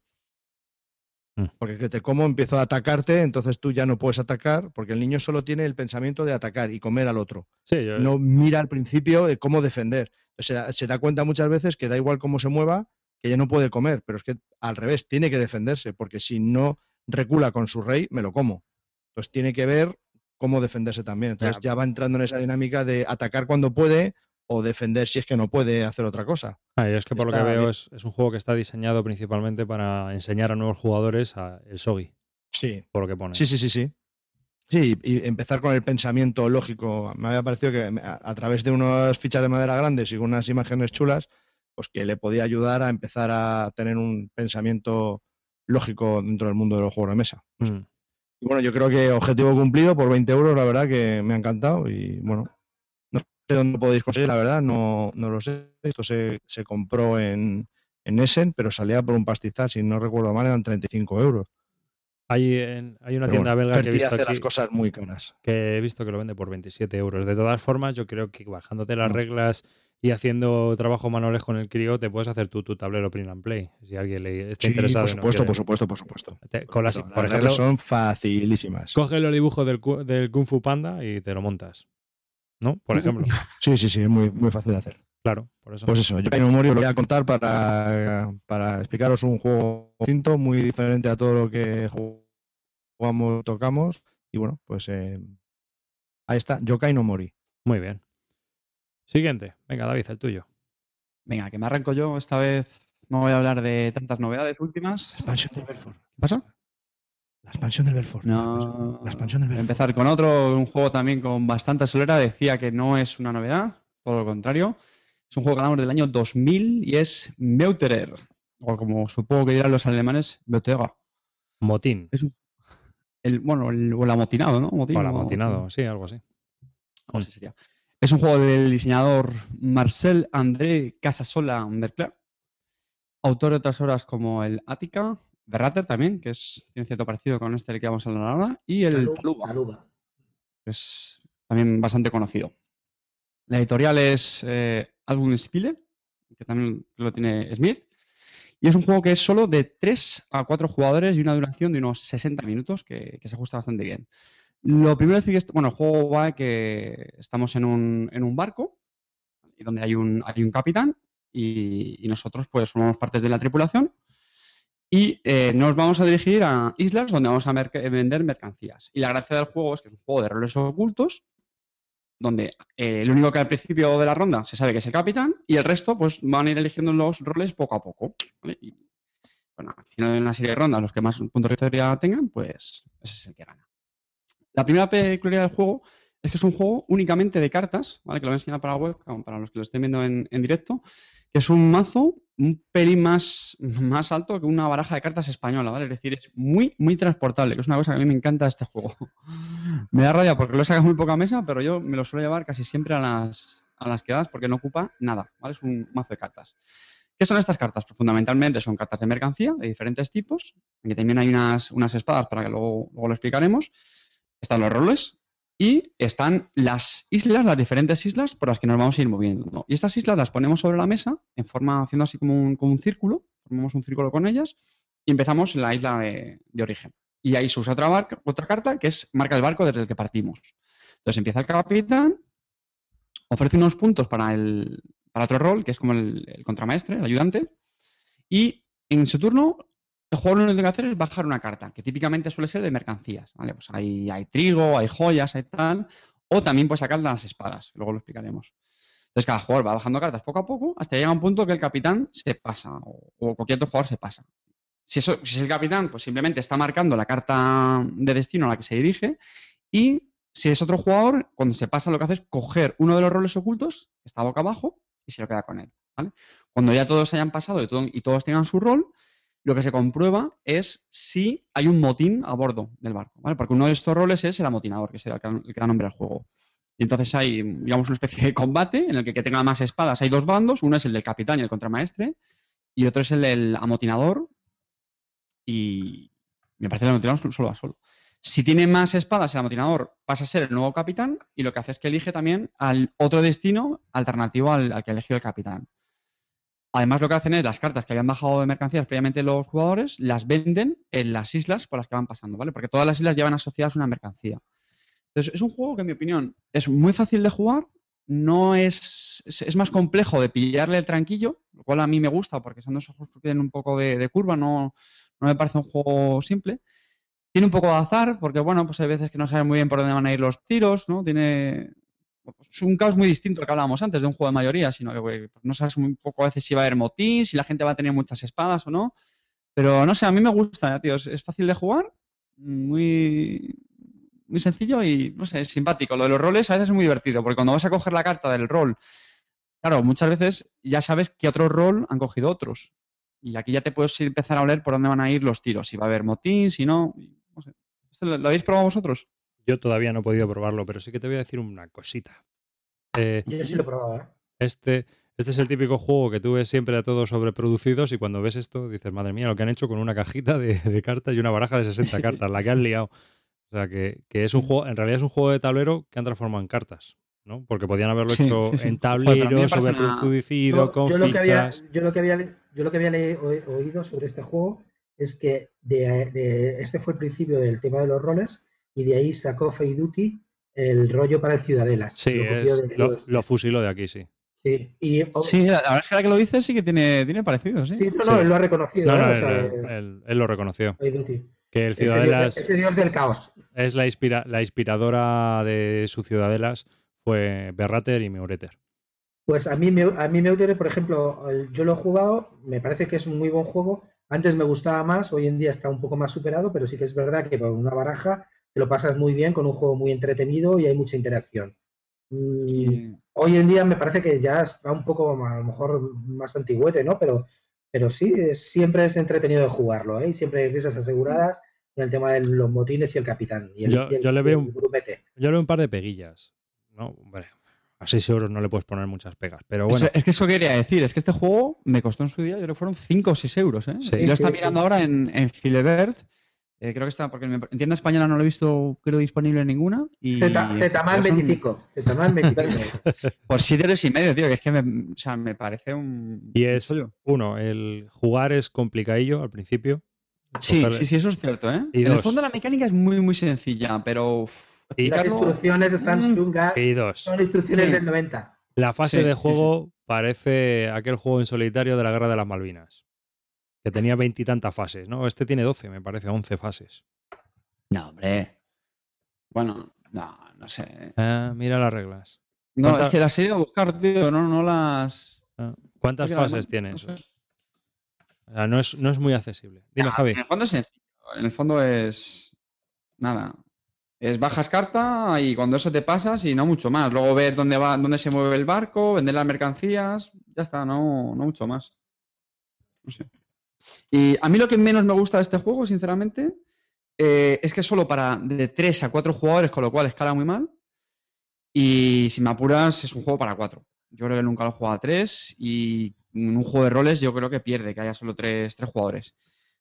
Mm. Porque que te como empiezo a atacarte, entonces tú ya no puedes atacar, porque el niño solo tiene el pensamiento de atacar y comer al otro. Sí, yo, no mira al principio de cómo defender. Se da cuenta muchas veces que da igual cómo se mueva, que ya no puede comer, pero es que al revés, tiene que defenderse, porque si no recula con su rey, me lo como. Entonces tiene que ver cómo defenderse también. Entonces Ya. ya, va entrando en esa dinámica de atacar cuando puede o defender si es que no puede hacer otra cosa. Ah, yo es que por lo que veo es, es un juego que está diseñado principalmente para enseñar a nuevos jugadores a el Sogi, Sí, por lo que pone. sí, sí, sí, sí. Sí, y empezar con el pensamiento lógico. Me había parecido que a, a través de unas fichas de madera grandes y unas imágenes chulas, pues que le podía ayudar a empezar a tener un pensamiento lógico dentro del mundo de los juegos de mesa. Mm. Y bueno, yo creo que objetivo cumplido por 20 euros, la verdad que me ha encantado y bueno, no sé dónde podéis conseguir, la verdad, no, no lo sé. Esto se, se compró en, en Essen, pero salía por un pastizal, si no recuerdo mal, eran 35 euros. Hay, en- hay una Pero tienda bueno, belga que he visto hace aquí, las cosas muy caras. que he visto que lo vende por 27 euros. De todas formas, yo creo que bajándote las Mm. reglas y haciendo trabajo manuales con el crío, te puedes hacer tú tu tablero print and play. Si alguien le está Sí, interesado. por no supuesto, quiere. por supuesto, por supuesto. Te- con las- Las por reglas ejemplo, son facilísimas. coge los dibujos del, del Kung Fu Panda y te lo montas. ¿No? Por ejemplo. Sí, sí, sí, es muy, muy fácil de hacer. Claro, por eso. Pues eso, yo en memoria lo voy a contar para, para explicaros un juego distinto, muy diferente a todo lo que jugamos, tocamos. Y bueno, pues eh, ahí está, Yokai no Mori. Muy bien. Siguiente. Venga, David, el tuyo. Venga, que me arranco yo. Esta vez no voy a hablar de tantas novedades últimas. La expansión del Belfort. ¿Qué pasa? La expansión del Belfort. No. La expansión del Belfort. empezar con otro, un juego también con bastante solera. Decía que no es una novedad, todo lo contrario. Es un juego que ganamos del año 2000 y es Meuterer. O como supongo que dirán los alemanes, Meuterer. Motín. El, bueno, el, o el amotinado, ¿no? Motín, O el o- amotinado, sí, algo así. algo así sería. Es un juego del diseñador Marcel André Casasola Mercler, autor de otras obras como el Ática, Berrater también, que es, tiene cierto parecido con este del que vamos a hablar ahora, y el Taluba, Taluba, Taluba. que es también bastante conocido. La editorial es eh, Album Spiele, que también lo tiene Smith, y es un juego que es solo de 3 a 4 jugadores y una duración de unos 60 minutos, que, se ajusta bastante bien. Lo primero es decir est- bueno, el juego va que estamos en un, en un barco, y donde hay un, hay un capitán, y, nosotros pues formamos parte de la tripulación, y eh, nos vamos a dirigir a islas donde vamos a vender mercancías. Y la gracia del juego es que es un juego de roles ocultos, donde eh, el único que al principio de la ronda se sabe que es el capitán y el resto pues van a ir eligiendo los roles poco a poco. Y, bueno, al final de una serie de rondas, los que más puntos de victoria tengan, pues ese es el que gana. La primera peculiaridad del juego es que es un juego únicamente de cartas, ¿vale? que lo voy a enseñar para la webcam, para los que lo estén viendo en, en directo, que es un mazo un pelín más, más alto que una baraja de cartas española, ¿vale? Es decir, es muy, muy transportable, que es una cosa que a mí me encanta este juego. me da rabia porque lo he sacado muy poca mesa, pero yo me lo suelo llevar casi siempre a las, a las quedadas porque no ocupa nada, ¿vale? Es un mazo de cartas. ¿Qué son estas cartas? Pues fundamentalmente son cartas de mercancía de diferentes tipos, que también hay unas, unas espadas para que luego, luego lo explicaremos. Están los roles y están las islas, las diferentes islas por las que nos vamos a ir moviendo. Y estas islas las ponemos sobre la mesa en forma, haciendo así como un, como un círculo, formamos un círculo con ellas y empezamos en la isla de, de origen. Y ahí se usa otra, barca- otra carta que es marca el barco desde el que partimos. Entonces empieza el capitán, ofrece unos puntos para, el, para otro rol, que es como el, el contramaestre, el ayudante, y en su turno el jugador lo único que tiene que hacer es bajar una carta, que típicamente suele ser de mercancías. Pues hay, trigo, hay joyas, hay tal, o también puede sacar las espadas, luego lo explicaremos. Entonces cada jugador va bajando cartas poco a poco hasta llega un punto que el capitán se pasa, o, cualquier otro jugador se pasa. Si, es el capitán, pues simplemente está marcando la carta de destino a la que se dirige, y si es otro jugador, cuando se pasa lo que hace es coger uno de los roles ocultos, que está boca abajo, y se lo queda con él. Cuando ya todos hayan pasado y todos tengan su rol, lo que se comprueba es si hay un motín a bordo del barco, ¿vale? Porque uno de estos roles es el amotinador, que que, el que da nombre al juego. Y entonces hay, digamos, una especie de combate en el que, que tenga más espadas hay dos bandos, uno es el del capitán y el contramaestre, y otro es el del amotinador, y me parece que el amotinador solo va solo. Si tiene más espadas, el amotinador pasa a ser el nuevo capitán, y lo que hace es que elige también al otro destino alternativo al, al que eligió el capitán. Además, lo que hacen es las cartas que habían bajado de mercancías previamente los jugadores, las venden en las islas por las que van pasando, ¿vale? Porque todas las islas llevan asociadas una mercancía. Entonces, es un juego que, en mi opinión, es muy fácil de jugar, no es, es, más complejo de pillarle el tranquillo, lo cual a mí me gusta porque son dos juegos que tienen un poco de, de curva, no, no me parece un juego simple. Tiene un poco de azar, porque bueno, pues hay veces que no sabes muy bien por dónde van a ir los tiros, ¿no? Tiene. Es un caos muy distinto al que hablábamos antes de un juego de mayoría, sino que pues no sabes un poco a veces si va a haber motín, si la gente va a tener muchas espadas o no. Pero no sé, a mí me gusta, tío. Es, es fácil de jugar, muy, muy sencillo y, no sé, es simpático. Lo de los roles a veces es muy divertido, porque cuando vas a coger la carta del rol, claro, muchas veces ya sabes qué otro rol han cogido otros. Y aquí ya te puedes empezar a oler por dónde van a ir los tiros, si va a haber motín, si no. no sé. ¿Esto ¿Lo, lo habéis probado vosotros? Yo todavía no he podido probarlo, pero sí que te voy a decir una cosita. Eh, Yo sí lo he probado, ¿eh? este, este es el típico juego que tú ves siempre a todos sobreproducidos y cuando ves esto dices, madre mía, lo que han hecho con una cajita de, de cartas y una baraja de 60 cartas, la que han liado. O sea, que, que es un juego, en realidad es un juego de tablero que han transformado en cartas, ¿no? Porque podían haberlo Sí, hecho sí, sí. en tablero, una- sobreproducido, Yo, con yo lo que había, fichas. yo lo que había, yo lo que había oído sobre este juego es que de, de- este fue el principio del tema de los roles y de ahí sacó Fade Duty el rollo para el Ciudadelas. Sí, Lo es- de lo, todo lo fusiló de aquí, sí. Sí, y, o- Sí, la, la verdad es que ahora que lo dices sí que tiene, tiene parecido, sí. sí, no, sí. no, él lo ha reconocido. No, ¿eh? O él, sea, él- él- él lo reconoció. Que el Ese dios, de- Ciudadelas ese dios del caos. es la, inspira- la inspiradora de su Ciudadelas fue Berrater y Meureter. Pues a mí, me- a mí Meutere, por ejemplo, yo lo he jugado, me parece que es un muy buen juego. Antes me gustaba más, hoy en día está un poco más superado, pero sí que es verdad que con una baraja te lo pasas muy bien, con un juego muy entretenido y hay mucha interacción. Mm, Y- Hoy en día me parece que ya está un poco a lo mejor más antigüete, ¿no? Pero, pero sí, es- siempre es entretenido de jugarlo, ¿eh? Y siempre hay risas aseguradas con el tema de los motines y el capitán. Y el, Yo- y el- yo le veo un- grumete. Yo le veo un par de peguillas. ¿no? Hombre, a 6 euros no le puedes poner muchas pegas. Pero bueno, Eso- es que eso quería decir, es que este juego me costó en su día, yo creo que fueron 5 o 6 euros, ¿eh? Sí. Y lo está Sí, mirando ahora en, en Filebert, eh, creo que está, porque en en tienda española no lo he visto, creo, disponible en ninguna. Y, Z- Zetaman pero son 25. Zetaman 25. Por 7 euros y medio, tío, que es que me, o sea, me parece un... Y es- uno, el jugar es complicadillo al principio. Sí, cogerle- sí, sí, eso es cierto, ¿eh? Y en el fondo la mecánica es muy, muy sencilla, pero... uf, Y- Las instrucciones están Mm. chungas. Y dos, Son instrucciones Sí. del 90. la fase Sí, de sí, juego parece aquel juego en solitario de la Guerra de las Malvinas. Que tenía veintitantas fases, ¿no? Este tiene 12, me parece, 11 fases. No, hombre. Bueno, no, no sé. Ah, mira las reglas. No, ¿Cuánta- es que las he ido a buscar, tío, no, no las... Ah, ¿Cuántas fases tiene no eso? O sea, no es, no es muy accesible. Dime, Ah, Javi. En el fondo es sencillo. En el fondo es. Nada. Es bajas carta y cuando eso te pasas y no mucho más. Luego ver dónde va, dónde se mueve el barco, vender las mercancías. Ya está, no, no mucho más. No sé. Y a mí lo que menos me gusta de este juego, sinceramente, eh, es que es solo para de 3 a 4 jugadores, con lo cual escala muy mal. Y si me apuras, es un juego para 4. Yo creo que nunca lo he jugado a 3 y en un juego de roles yo creo que pierde que haya solo 3 jugadores.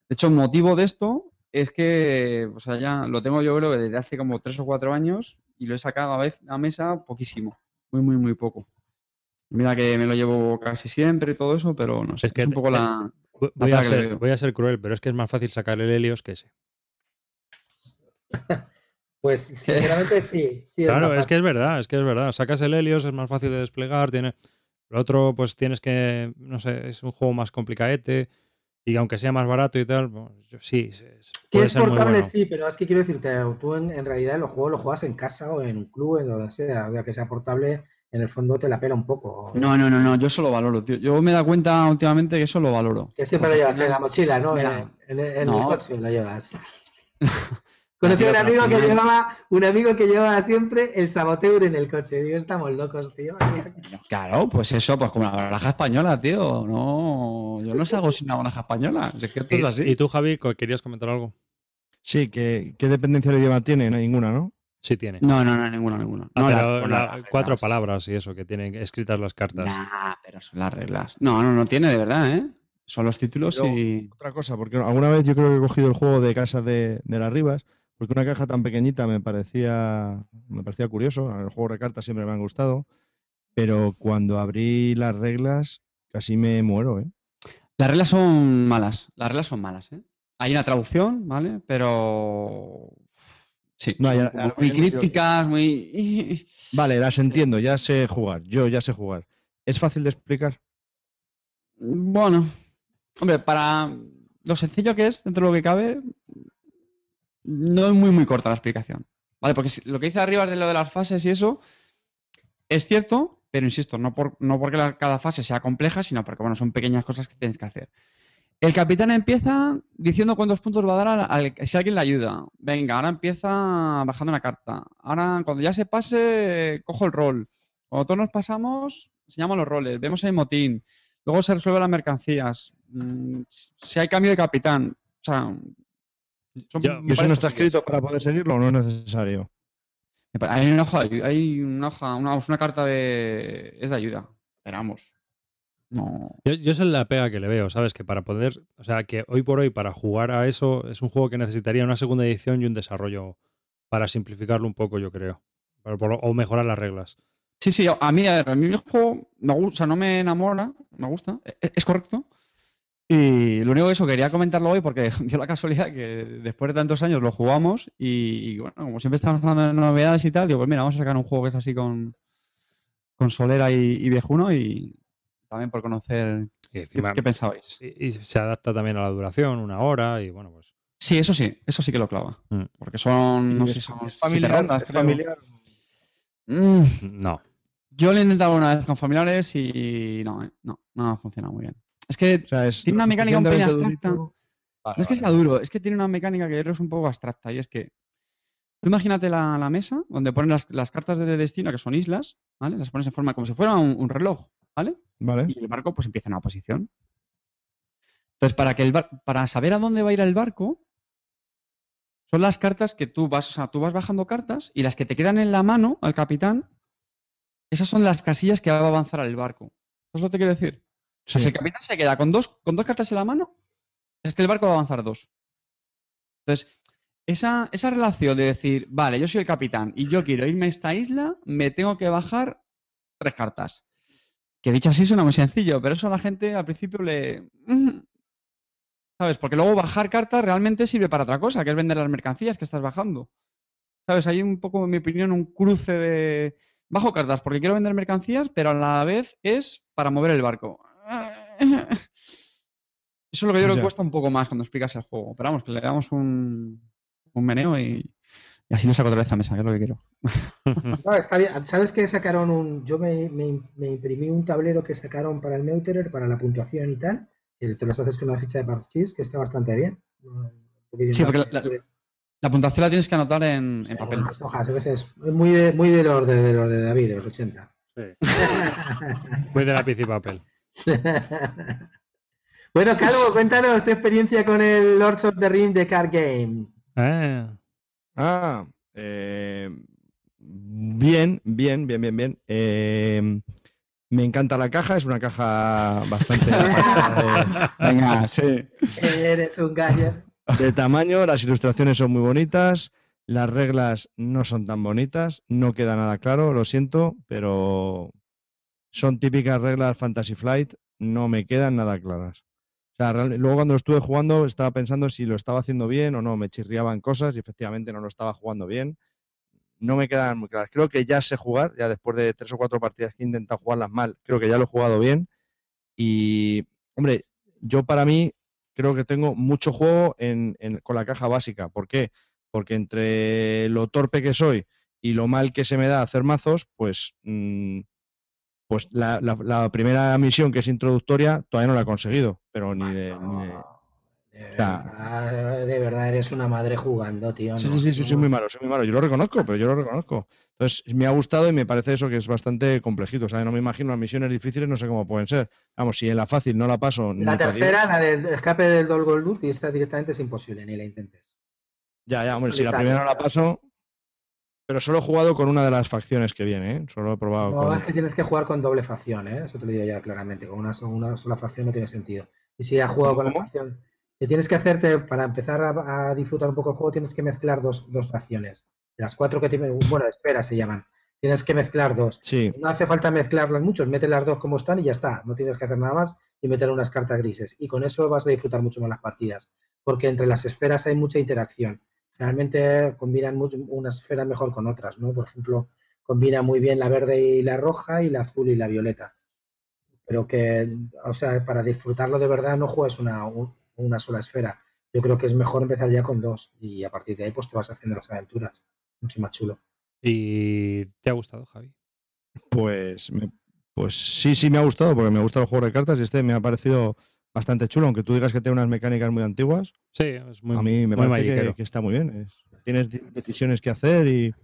De hecho, el motivo de esto es que, o sea, ya lo tengo yo creo que desde hace como 3 o 4 años y lo he sacado a vez a mesa poquísimo. Muy, muy, muy poco. Mira que me lo llevo casi siempre y todo eso, pero no sé. Es Es, que un te- poco la... Voy- a, ser, voy a ser cruel, pero es que es más fácil sacar el Helios que ese. Pues sinceramente sí. sí Claro, es que es verdad, es que es verdad. Sacas el Helios, es más fácil de desplegar, tiene. El otro, pues tienes que. No sé, es un juego más complicadete. Y aunque sea más barato y tal, bueno, yo- sí, es- es- Que puede es ser muy portable, bueno. sí, pero es que quiero decirte, tú en, en realidad los juegos los juegas en casa o en un club, en donde sea, o sea, que sea portable, en el fondo te la pela un poco. No, no, no, no, yo eso lo valoro, tío. Yo me he dado cuenta últimamente que eso lo valoro. Que siempre lo llevas en la mochila, ¿no? En, Mira. en- en el No. coche lo llevas. Conocí a un amigo que llevaba, un amigo que llevaba siempre el saboteur en el coche. Digo, estamos locos, tío. Claro, pues eso, pues como la baraja española, tío. No, yo no salgo sin una baraja española. Es que esto es ¿Y, así. y tú, Javi, querías comentar algo? Sí, ¿qué, qué dependencia de idioma tiene? No, ninguna, ¿no? Sí tiene. No, no, no, ninguna, ninguna. Ah, No, la- pero la- cuatro reglas. palabras y eso, que tienen escritas las cartas. Nah, pero son las reglas. No, no, no tiene de verdad, ¿eh? Son los títulos Pero- y. Otra cosa, porque alguna vez yo creo que he cogido el juego de casa de, de las Rivas, porque una caja tan pequeñita me parecía, me parecía curioso. El juego de cartas siempre me han gustado, pero cuando abrí las reglas casi me muero, ¿eh? Las reglas son malas. Las reglas son malas, ¿eh? Hay una traducción, ¿vale? Pero. Sí, No, ya- como muy crípticas, muy. Vale, las entiendo, ya sé jugar, yo ya sé jugar. ¿Es fácil de explicar? Bueno, hombre, para lo sencillo que es, dentro de lo que cabe, no es muy, muy corta la explicación. ¿Vale? Porque lo que dice arriba de lo de las fases y eso, es cierto, pero insisto, no, por, no porque la- cada fase sea compleja, sino porque, bueno, son pequeñas cosas que tienes que hacer. El capitán empieza diciendo cuántos puntos va a dar al, al- si alguien le ayuda. Venga, ahora empieza bajando una carta. Ahora, cuando ya se pase, cojo el rol. Cuando todos nos pasamos, enseñamos los roles, vemos el motín. Luego se resuelven las mercancías. Mm, Si hay cambio de capitán. O sea, Son- Yo- me ¿Y eso no está escrito para poder seguirlo o no es necesario? Hay una hoja, hay una hoja, una, una carta de. Es de ayuda. Esperamos. No. Yo, yo es la pega que le veo, ¿sabes? Que para poder, o sea, que hoy por hoy para jugar a eso es un juego que necesitaría una segunda edición y un desarrollo para simplificarlo un poco, yo creo. O mejorar las reglas. Sí, sí, a mí, a ver, a mí el juego me gusta, o sea, no me enamora, me gusta, e- es, correcto. Y lo único que eso quería comentarlo hoy porque dio la casualidad que después de tantos años lo jugamos y, y, bueno, como siempre estamos hablando de novedades y tal, digo, pues mira, vamos a sacar un juego que es así con, con Solera y, y Viejuno y también por conocer Y, qué, encima- qué pensabais. y- y se adapta también a la duración, una hora, y bueno, pues. Sí, eso sí, eso sí que lo clava. Mm. Porque son, no ¿Y sé, son siete familiar, rondas, es creo. familiar? Mm, No. yo lo he intentado una vez con familiares y no, eh, no, no ha funcionado muy bien. Es que O sea, es Tiene una mecánica un suficientemente abstracta. Vale, No es que vale, sea duro, es que tiene una mecánica que es un poco abstracta y es que tú imagínate la, la mesa donde ponen las, las cartas de destino, que son islas, ¿vale? Las pones en forma como si fuera un, un reloj, ¿vale? Vale. Y el barco pues empieza en una posición. Entonces, para, que el bar- para saber a dónde va a ir el barco, son las cartas que tú vas, o sea, tú vas bajando cartas y las que te quedan en la mano al capitán, esas son las casillas que va a avanzar al barco. ¿Eso es lo que te quiero decir? O sea, Sí. si el capitán se queda con dos, con dos cartas en la mano, es que el barco va a avanzar dos. Entonces, esa, esa relación de decir, vale, yo soy el capitán y yo quiero irme a esta isla, me tengo que bajar tres cartas. Que dicho así suena muy sencillo, pero eso a la gente al principio le... ¿Sabes? Porque luego bajar cartas realmente sirve para otra cosa, que es vender las mercancías que estás bajando. ¿Sabes? Hay un poco, en mi opinión, un cruce de... Bajo cartas porque quiero vender mercancías, pero a la vez es para mover el barco. Eso es lo que yo creo que cuesta un poco más cuando explicas el juego. Pero vamos, que le damos un, un meneo y, y así lo saco otra vez a mesa, que es lo que quiero. No, está bien. ¿Sabes que sacaron un. Yo me, me- me imprimí un tablero que sacaron para el Meuterer, para la puntuación y tal. Que te las haces con una ficha de parchís, que está bastante bien. Sí, porque la- puntuación la tienes que anotar en, en papel. unas hojas, yo qué sé, es muy de, muy de los de, de los de David, de los 80. Muy de lápiz y papel. bueno, Calvo, cuéntanos tu experiencia con el Lords of the Ring de Card Game. Eh, Ah, eh, bien, bien, bien, bien, bien. Eh, me encanta la caja, es una caja bastante de, Venga, sí. Eres un gallo. de tamaño, las ilustraciones son muy bonitas, las reglas no son tan bonitas, no queda nada claro, lo siento, pero son típicas reglas Fantasy Flight, no me quedan nada claras. Luego cuando lo estuve jugando estaba pensando si lo estaba haciendo bien o no, me chirriaban cosas y efectivamente no lo estaba jugando bien. No me quedan muy claras. Creo que ya sé jugar, ya después de tres o cuatro partidas que he intentado jugarlas mal, creo que ya lo he jugado bien. Y, hombre, yo para mí creo que tengo mucho juego con la caja básica. ¿Por qué? Porque entre lo torpe que soy y lo mal que se me da hacer mazos, pues, mm, pues la, la- la primera misión que es introductoria todavía no la he conseguido, pero ni de... ni de- verdad, de verdad eres una madre jugando, tío. Sí, no, sí, sí, sí, soy muy malo, soy muy malo. Yo lo reconozco, pero yo lo reconozco. Entonces, me ha gustado y me parece eso que es bastante complejito. O sea, no me imagino las misiones difíciles, no sé cómo pueden ser. Vamos, si en la fácil no la paso. La tercera, la del escape del Dol Gold y esta directamente es imposible, ni la intentes. Ya, ya, hombre, si la primera no la paso. Pero solo he jugado con una de las facciones que viene, ¿eh? Solo he probado No, con. es que tienes que jugar con doble facción, ¿eh? Eso te lo digo ya claramente. Con una, so- una sola facción no tiene sentido. Y si has jugado con la facción, que tienes que hacerte, para empezar a, a disfrutar un poco el juego, tienes que mezclar dos, dos facciones. Las cuatro que tiene, bueno, esferas se llaman. Tienes que mezclar dos. Sí, No hace falta mezclarlas mucho, mete las dos como están y ya está. No tienes que hacer nada más y meter unas cartas grises. Y con eso vas a disfrutar mucho más las partidas. Porque entre las esferas hay mucha interacción. Realmente combinan mucho, unas esferas mejor con otras, ¿no? Por ejemplo, combina muy bien la verde y la roja y la azul y la violeta. Pero que, o sea, para disfrutarlo de verdad no juegas una, un- una sola esfera. Yo creo que es mejor empezar ya con dos y a partir de ahí pues te vas haciendo las aventuras. Mucho más chulo. ¿Y te ha gustado, Javi? pues, me- pues sí, sí me ha gustado, porque me gusta el juego de cartas y este me ha parecido bastante chulo, aunque tú digas que tiene unas mecánicas muy antiguas. Sí, es muy a mí me parece que, está muy bien. es- tienes decisiones que hacer y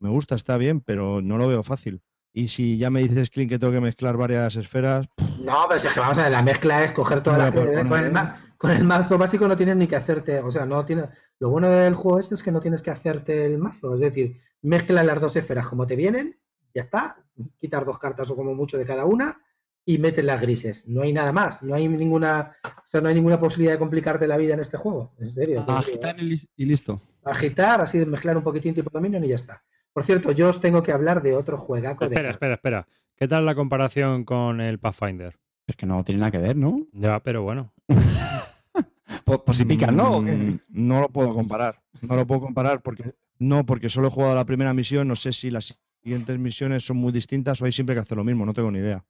me gusta, está bien, pero no lo veo fácil. Y si ya me dices, Clint, que tengo que mezclar varias esferas, No, pero si es que vamos a ver, la mezcla es coger todas las poder con el ma- con el mazo básico no tienes ni que hacerte, o sea, no tiene, lo bueno del juego este es que no tienes que hacerte el mazo, es decir, mezcla las dos esferas como te vienen, ya está, quitar dos cartas o como mucho de cada una y metes las grises. No hay nada más, no hay ninguna, o sea, no hay ninguna posibilidad de complicarte la vida en este juego, en serio. Agitar y lis- y listo. Agitar, así de mezclar un poquitín tipo Dominion y ya está. Por cierto, yo os tengo que hablar de otro juegaco de Espera, espera, espera. ¿Qué tal la comparación con el Pathfinder? Es que no tiene nada que ver, ¿no? Ya, pero bueno. Por, por si pican, ¿no? Mm, No lo puedo comparar. No lo puedo comparar porque no, porque solo he jugado la primera misión. No sé si las siguientes misiones son muy distintas o hay siempre que hacer lo mismo. No tengo ni idea.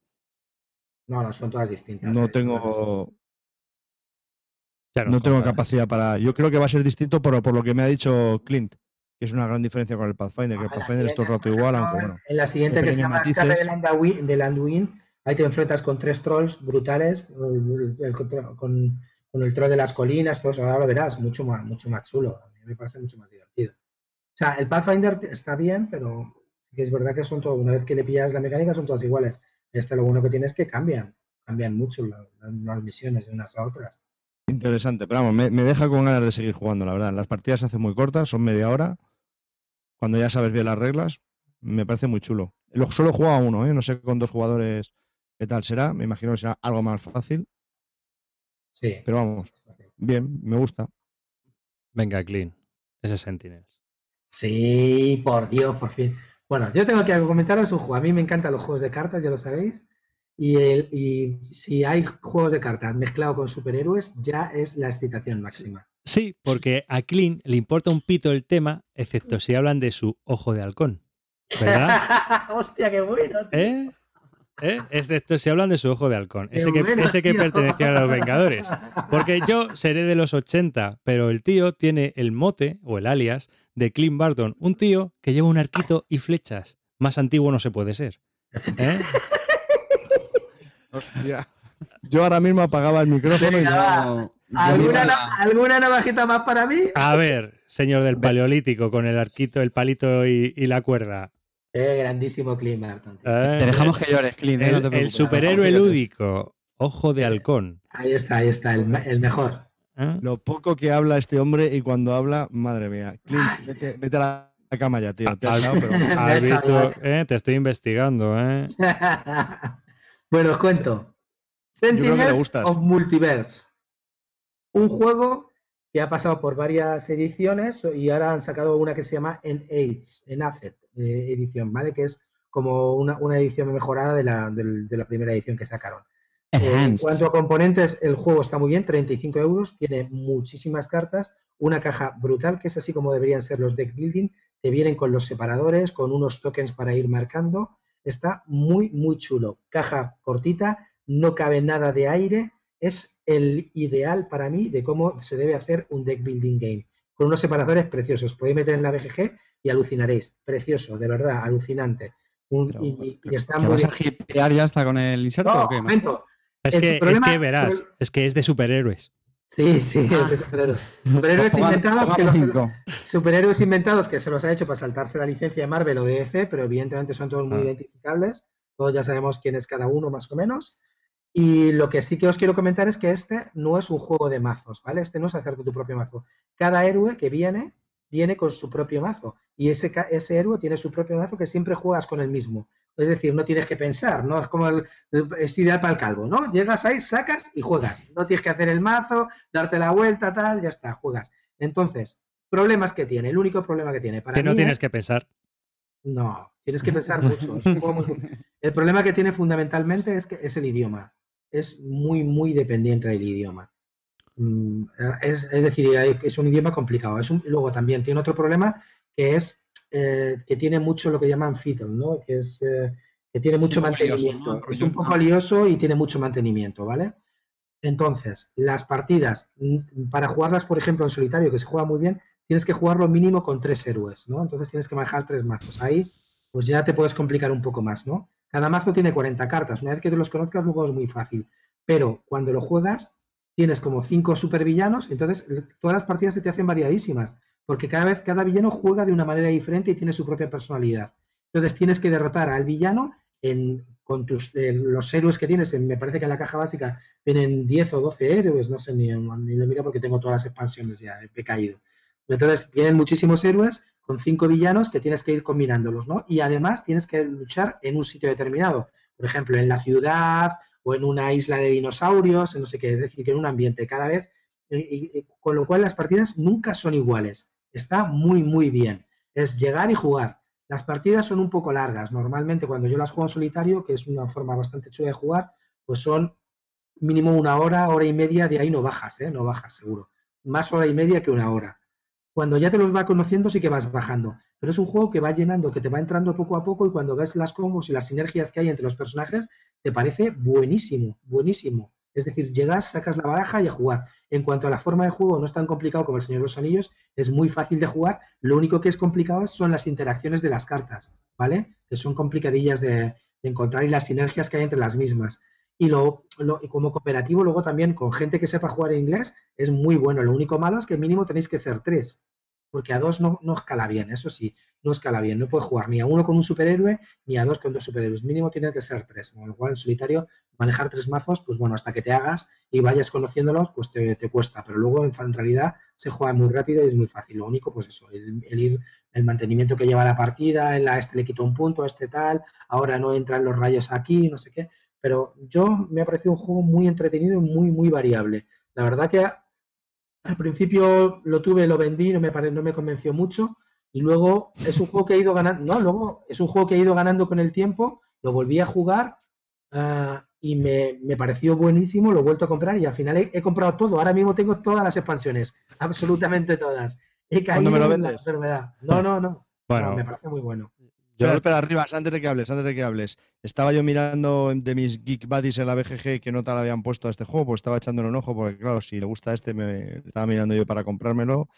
No, no, son todas distintas. No eh, tengo, no tengo capacidad para. Yo creo que va a ser distinto por, por lo que me ha dicho Clint, que es una gran diferencia con el Pathfinder, que el Ah, Pathfinder es todo el rato igual, aunque bueno. En la siguiente que se llama matices. Escape del Anduin, del Anduin, ahí te enfrentas con tres trolls brutales, el- el- contra- con, con el troll de las colinas, todo eso, ahora lo verás, mucho más, mucho más chulo. A mí me parece mucho más divertido. O sea, el Pathfinder está bien, pero es verdad que son todo, una vez que le pillas la mecánica, son todas iguales. Este lo bueno que tiene es que cambian, cambian mucho la- la- las misiones de unas a otras. Interesante, pero vamos, me, me deja con ganas de seguir jugando, la verdad. Las partidas se hacen muy cortas, son media hora. Cuando ya sabes bien las reglas, me parece muy chulo. Lo, solo he jugado a uno, ¿eh? no sé con dos jugadores qué tal será. Me imagino que será algo más fácil, Sí. pero vamos, bien, me gusta. Venga, Clean. Ese Sentinels. Sí, por Dios, por fin. Bueno, yo tengo que comentaros un juego. A mí me encantan los juegos de cartas, ya lo sabéis. Y, el- y si hay juegos de cartas mezclado con superhéroes, ya es la excitación máxima. Sí, porque a Clean le importa un pito el tema, excepto si hablan de su ojo de halcón. ¿Verdad? Hostia, qué bueno. tío. ¿Eh? ¿Eh? Excepto si hablan de su ojo de halcón. Ese que, ese que pertenecía a los Vengadores. Porque yo seré de los 80, pero el tío tiene el mote o el alias de Clint Barton. Un tío que lleva un arquito y flechas. Más antiguo no se puede ser. ¿Eh? Hostia. Yo ahora mismo apagaba el micrófono y Venga, va. ¿Alguna, na- ¿Alguna navajita más para mí? A ver, señor del Paleolítico, con el arquito, el palito y, y la cuerda. Eh, grandísimo Clint Barton. ¿Eh? Te dejamos que llores, Clint. ¿eh? El, No superhéroe lúdico, ojo de halcón. Ahí está, ahí está, el, el mejor. ¿Eh? Lo poco que habla este hombre y cuando habla, madre mía. Clint, vete, vete a la la cama ya, tío. Te has dado, pero- Me ha ¿Has echado visto? Eh, Te estoy investigando, ¿eh? bueno, os cuento. Sentinels of Multiverse. Un juego que ha pasado por varias ediciones y ahora han sacado una que se llama En Age, en Acet eh, edición, ¿vale? Que es como una, una edición mejorada de la, del- de la primera edición que sacaron. Eh, en cuanto a componentes, el juego está muy bien, 35 euros, tiene muchísimas cartas, una caja brutal, que es así como deberían ser los deck building, te vienen con los separadores, con unos tokens para ir marcando, está muy, muy chulo. Caja cortita, no cabe nada de aire, es el ideal para mí de cómo se debe hacer un deck building game, con unos separadores preciosos, podéis meter en la BGG y alucinaréis, precioso, de verdad, alucinante. Un- Pero, y, está ¿Que muy vas a hipear ya hasta con el inserto No, o qué? momento, Es El que, es que verás, es que es de superhéroes. Sí, sí, Ah. de superhéroes. Superhéroes inventados que los, superhéroes inventados que se los ha hecho para saltarse la licencia de Marvel o de DC, pero evidentemente son todos muy Ah. identificables. Todos ya sabemos quién es cada uno más o menos. Y lo que sí que os quiero comentar es que este no es un juego de mazos, ¿vale? Este no es hacerte tu propio mazo. Cada héroe que viene, viene con su propio mazo. Y ese, ese héroe tiene su propio mazo que siempre juegas con el mismo. Es decir, no tienes que pensar, ¿no? Es como el, es ideal para el calvo, ¿no? Llegas ahí, sacas y juegas. No tienes que hacer el mazo, darte la vuelta, tal, ya está, juegas. Entonces, problemas que tiene, el único problema que tiene para Que no mí tienes es- que pensar. no, tienes que pensar mucho. muy- El problema que tiene fundamentalmente es que es el idioma. Es muy, muy dependiente del idioma. Mm, Es, es decir, es un idioma complicado. Es un- luego también tiene otro problema que es eh, que tiene mucho lo que llaman fiddle, ¿no? Que es eh, que tiene mucho lioso, mantenimiento. ¿no? Es un poco ah. lioso y tiene mucho mantenimiento, ¿vale? Entonces, las partidas, mm, para jugarlas, por ejemplo, en solitario, que se juega muy bien, tienes que jugarlo mínimo con tres héroes, ¿no? Entonces tienes que manejar tres mazos. Ahí, pues ya te puedes complicar un poco más, ¿no? Cada mazo tiene 40 cartas. Una vez que tú los conozcas, luego es muy fácil. Pero cuando lo juegas, tienes como cinco supervillanos, entonces todas las partidas se te hacen variadísimas, porque cada vez cada villano juega de una manera diferente y tiene su propia personalidad. Entonces tienes que derrotar al villano con tus, eh, los héroes que tienes, me parece que en la caja básica vienen 10 o 12 héroes, no sé ni, ni lo miro porque tengo todas las expansiones ya, he caído. Entonces, vienen muchísimos héroes con cinco villanos que tienes que ir combinándolos, ¿no? Y además tienes que luchar en un sitio determinado, por ejemplo, en la ciudad o en una isla de dinosaurios, en no sé qué, es decir, que en un ambiente cada vez, con lo cual las partidas nunca son iguales. Está muy, muy bien. Es llegar y jugar. Las partidas son un poco largas. Normalmente cuando yo las juego en solitario, que es una forma bastante chula de jugar, pues son mínimo una hora, hora y media, de ahí no bajas, ¿eh? no bajas seguro. Más hora y media que una hora. Cuando ya te los va conociendo sí que vas bajando, pero es un juego que va llenando, que te va entrando poco a poco y cuando ves las combos y las sinergias que hay entre los personajes, te parece buenísimo, buenísimo. Es decir, llegas, sacas la baraja y a jugar. En cuanto a la forma de juego, no es tan complicado como el Señor de los Anillos, es muy fácil de jugar. Lo único que es complicado son las interacciones de las cartas, ¿vale? Que son complicadillas de, encontrar y las sinergias que hay entre las mismas. Y, lo, como cooperativo, luego también con gente que sepa jugar en inglés, es muy bueno. Lo único malo es que mínimo tenéis que ser tres porque a dos no, no escala bien, eso sí, no escala bien. No puedes jugar ni a uno con un superhéroe ni a dos con dos superhéroes. Mínimo tiene que ser tres. Con lo cual, en solitario, manejar tres mazos, pues bueno, hasta que te hagas y vayas conociéndolos, pues te, cuesta. Pero luego, en, realidad, se juega muy rápido y es muy fácil. Lo único, pues eso, el, ir, el mantenimiento que lleva la partida, en la este le quito un punto, este tal, ahora no entran los rayos aquí, no sé qué. Pero yo me ha parecido un juego muy entretenido y muy, muy variable. La verdad que al principio lo tuve, lo vendí, no me, no me convenció mucho. Y luego es un juego que he ido ganando, no, luego es un juego que he ido ganando con el tiempo, lo volví a jugar ah, y me, pareció buenísimo, lo he vuelto a comprar y al final he, comprado todo. Ahora mismo tengo todas las expansiones, absolutamente todas. He caído me lo en la enfermedad. No, no, no. Bueno, me parece muy bueno. Yo... Espera, arriba, antes de que hables, antes de que hables. Estaba yo mirando de mis Geek Buddies en la BGG que nota le habían puesto a este juego, pues estaba echándole un ojo, porque claro, si le gusta este, me estaba mirando yo para comprármelo.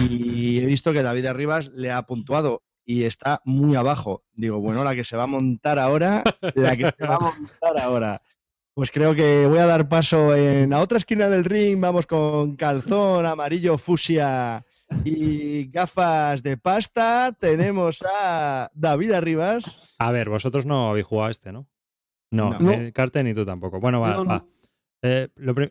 Y he visto que David Arribas le ha puntuado y está muy abajo. Digo, bueno, la que se va a montar ahora, la que se va a montar ahora. Pues creo que voy a dar paso en la otra esquina del ring. Vamos con calzón amarillo fusia y gafas de pasta tenemos a David Arribas. A ver, vosotros no habéis jugado a este, ¿no? No, eh, Carter ni tú tampoco. Bueno, va, va. Eh,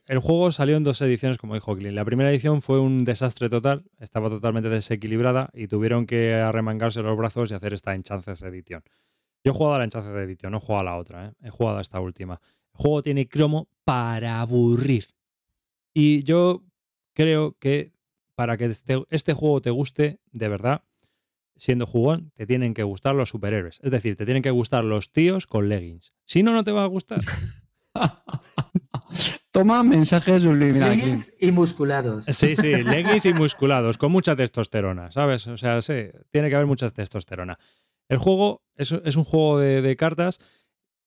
el juego salió en dos ediciones, como dijo Clint. La primera edición fue un desastre total, estaba totalmente desequilibrada y tuvieron que arremangarse los brazos y hacer esta Enchances edición. Yo he jugado a la Enchances edición, no he jugado a la otra, ¿eh? he jugado a esta última. El juego tiene cromo para aburrir. Y yo creo que para que este, este, juego te guste de verdad, siendo jugón, te tienen que gustar los superhéroes. Es decir, te tienen que gustar los tíos con leggings. Si no, no te va a gustar. Toma mensajes subliminales. Leggings y musculados. Sí, sí, leggings y musculados, con mucha testosterona, ¿sabes? O sea, sí, tiene que haber mucha testosterona. El juego es, un juego de, cartas.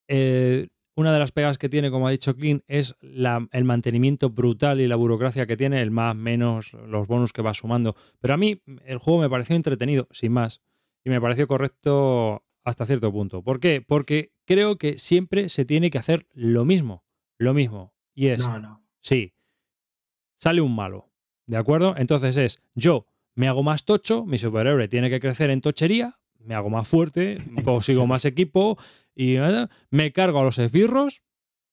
Eh, una de las pegas que tiene, como ha dicho Clint, es el mantenimiento brutal y la burocracia que tiene, el más, menos, los bonus que va sumando. Pero a mí el juego me pareció entretenido, sin más, y me pareció correcto hasta cierto punto. ¿Por qué? Porque creo que siempre se tiene que hacer lo mismo, lo mismo. Y es, no, no. sí, sale un malo, ¿de acuerdo? Entonces es, yo me hago más tocho, mi superhéroe tiene que crecer en tochería, me hago más fuerte, consigo más equipo, y me cargo a los esbirros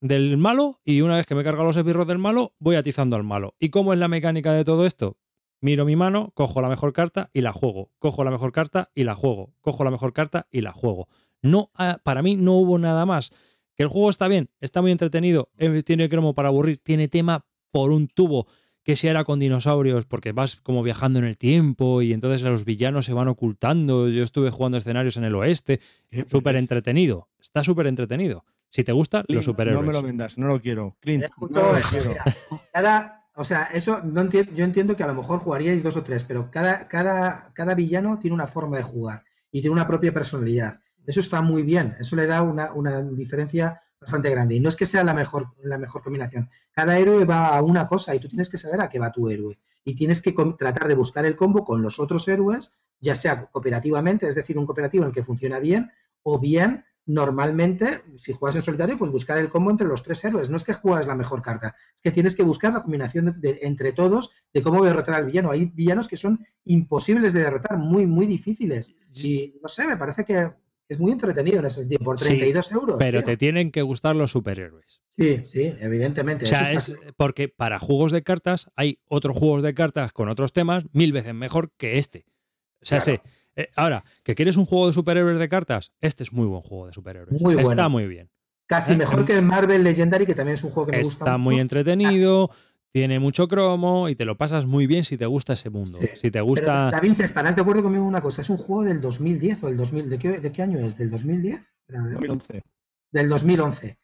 del malo y una vez que me cargo a los esbirros del malo, voy atizando al malo. ¿Y cómo es la mecánica de todo esto? Miro mi mano, cojo la mejor carta y la juego. Cojo la mejor carta y la juego. Cojo la mejor carta y la juego. No, para mí no hubo nada más. Que el juego está bien, está muy entretenido, tiene cromo para aburrir, tiene tema por un tubo que si era con dinosaurios, porque vas como viajando en el tiempo y entonces los villanos se van ocultando. Yo estuve jugando escenarios en el oeste. Súper entretenido. Está súper entretenido. Si te gusta, los superhéroes. No me lo vendas, no lo quiero. Clint, Cada, o sea, eso no entiendo, yo entiendo que a lo mejor jugaríais dos o tres, pero cada, cada, cada villano tiene una forma de jugar y tiene una propia personalidad. Eso está muy bien. Eso le da una, una diferencia bastante grande. Y no es que sea la mejor, la mejor combinación. Cada héroe va a una cosa y tú tienes que saber a qué va tu héroe. Y tienes que tratar de buscar el combo con los otros héroes, ya sea cooperativamente, es decir, un cooperativo en el que funciona bien, o bien normalmente, si juegas en solitario, pues buscar el combo entre los tres héroes. No es que juegas la mejor carta, es que tienes que buscar la combinación entre todos de cómo derrotar al villano. Hay villanos que son imposibles de derrotar, muy, muy difíciles. Y no sé, me parece que es muy entretenido en ese sentido, por Sí, 32 euros. Pero tío. te tienen que gustar los superhéroes. Sí, sí, evidentemente. O sea, está es claro. porque para juegos de cartas hay otros juegos de cartas con otros temas mil veces mejor que este. O sea, Claro. sé, eh, ahora, ¿que quieres un juego de superhéroes de cartas? Este es muy buen juego de superhéroes. Muy Está bueno. muy bien. Casi ¿eh? mejor que el Marvel Legendary, que también es un juego que me gusta Está muy entretenido, tiene mucho cromo y te lo pasas muy bien si te gusta ese mundo. Sí. Si te Pero, gusta. David, estarás de acuerdo conmigo en una cosa. Es un juego del 2010 o el 2000. ¿De qué, de qué año es? ¿Del 2010? Espera, a ver. 2011. Del 2011.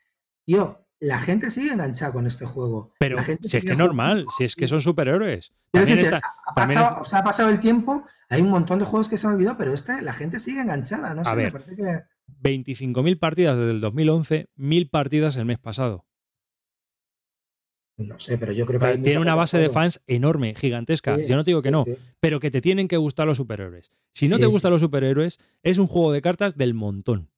Tío, la gente sigue enganchada con este juego. Pero La gente si es que jugando. normal, si es que son superhéroes. Decirte, está- ha también pasado, es- o sea, ha pasado el tiempo, hay un montón de juegos que se han olvidado, pero este, la gente sigue enganchada, no A sé, me ver. parece que... 25.000 partidas desde el 2011, 1.000 partidas el mes pasado. No sé, pero yo creo que hay Tiene una base de fans enorme, gigantesca. Sí, Yo no te digo que sí, no, sí. pero que te tienen que gustar los superhéroes. Si no te gustan los superhéroes, es un juego de cartas del montón.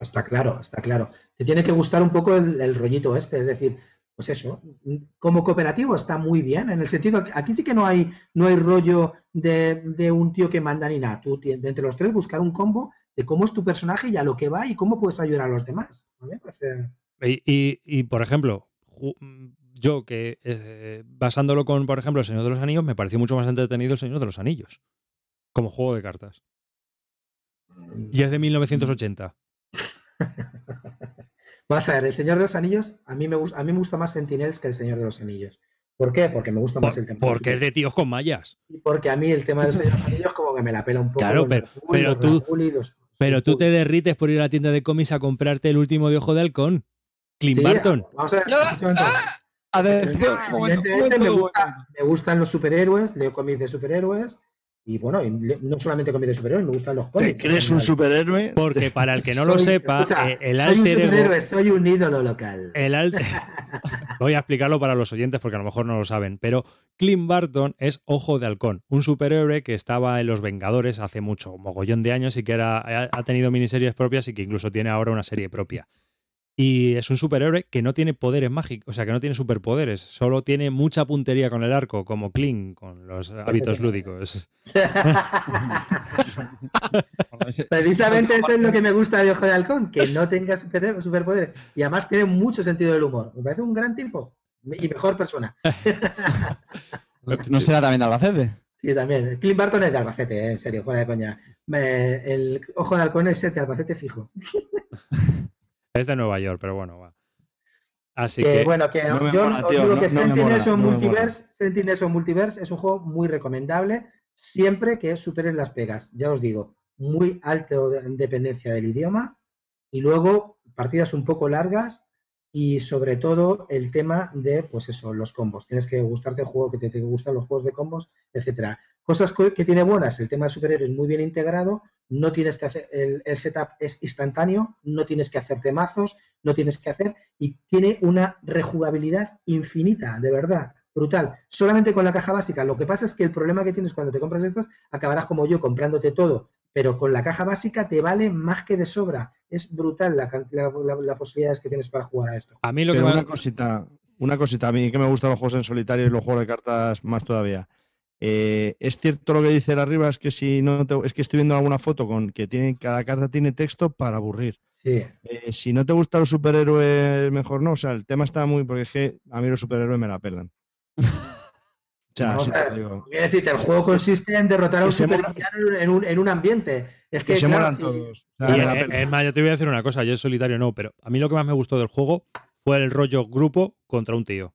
Está claro, está claro. Te tiene que gustar un poco el, el rollito este, es decir, pues eso, como cooperativo está muy bien, en el sentido, que aquí sí que no hay, no hay rollo de, de un tío que manda ni nada. Tú de entre los tres buscar un combo de cómo es tu personaje y a lo que va y cómo puedes ayudar a los demás. Y, y- y, por ejemplo, yo que eh, basándolo con, por ejemplo, El Señor de los Anillos, me pareció mucho más entretenido El Señor de los Anillos. Como juego de cartas. Y es de 1980. Vas a ver, el Señor de los Anillos, a mí me, a mí me gusta más Sentinels que el Señor de los Anillos. ¿Por qué? Porque me gusta más el tema. de los porque es de tíos con mallas. Y porque a mí el tema del Señor de los Anillos como que me la pela un poco. Claro, los pero- pero los tú- los- Pero tú los- te derrites por ir a la tienda de cómics a comprarte el último de Ojo de Halcón. Clint Sí, Barton. Vamos a ver. ¡Ah! un un momento, un Evidentemente me, un gusta- me gustan los superhéroes, leo cómics de superhéroes y bueno, y no solamente cómics de superhéroes, me gustan los ¿Te cómics. crees un superhéroe? Porque para el que no lo Soy- sepa, escucha, eh, el soy un alter ego- superhéroe, soy un ídolo local. El alter... Voy a explicarlo para los oyentes porque a lo mejor no lo saben, pero Clint Barton es Ojo de Halcón, un superhéroe que estaba en Los Vengadores hace mucho, mogollón de años y que era, ha ha tenido miniseries propias y que incluso tiene ahora una serie propia. Y es un superhéroe que no tiene poderes mágicos, o sea, que no tiene superpoderes, solo tiene mucha puntería con el arco, como Clint con los hábitos lúdicos. Precisamente eso es lo que me gusta de Ojo de Halcón, que no tenga super- superpoderes. Y además tiene mucho sentido del humor. Me parece un gran tipo y mejor persona. ¿No será también de Albacete? Sí, también. Clint Barton es de Albacete, eh, en serio, fuera de coña. Me- el Ojo de Halcón es el de Albacete fijo. Es de Nueva York, pero bueno, va. Así que, que, bueno, que no yo mola, os tío, digo no- que no Sentinels no Multiverse, Sentinels Multiverse es un juego muy recomendable siempre que superes las pegas. Ya os digo, muy alto de- en dependencia del idioma y luego partidas un poco largas y sobre todo el tema de, pues eso, los combos. Tienes que gustarte el juego, que te, gustan los juegos de combos, etcétera. Cosas co- que tiene buenas, el tema de superhéroes muy bien integrado, no tienes que hacer, el, el setup es instantáneo, no tienes que hacerte mazos, no tienes que hacer, y tiene una rejugabilidad infinita, de verdad, brutal. Solamente con la caja básica. Lo que pasa es que el problema que tienes cuando te compras estos, acabarás como yo comprándote todo, pero con la caja básica te vale más que de sobra. Es brutal la, la, la- la posibilidades que tienes para jugar a esto. a mí lo que me- una cosita, una cosita, a mí que me gustan los juegos en solitario y los juegos de cartas más todavía. Eh, es cierto lo que dice el arriba, es que si no te- es que estoy viendo alguna foto con que tiene, cada carta tiene texto para aburrir. Sí. Eh, si no te gustan los superhéroes, mejor no. O sea, el tema está muy. Porque es que a mí los superhéroes me la pelan. O sea, Vamos sí digo. Quiero decirte, el juego consiste en derrotar a un supervillano en un, en un ambiente. Es que, Que se claro, molan todos. O sea, eh, es más, yo te voy a decir una cosa, yo en solitario no, pero a mí lo que más me gustó del juego fue el rollo grupo contra un tío.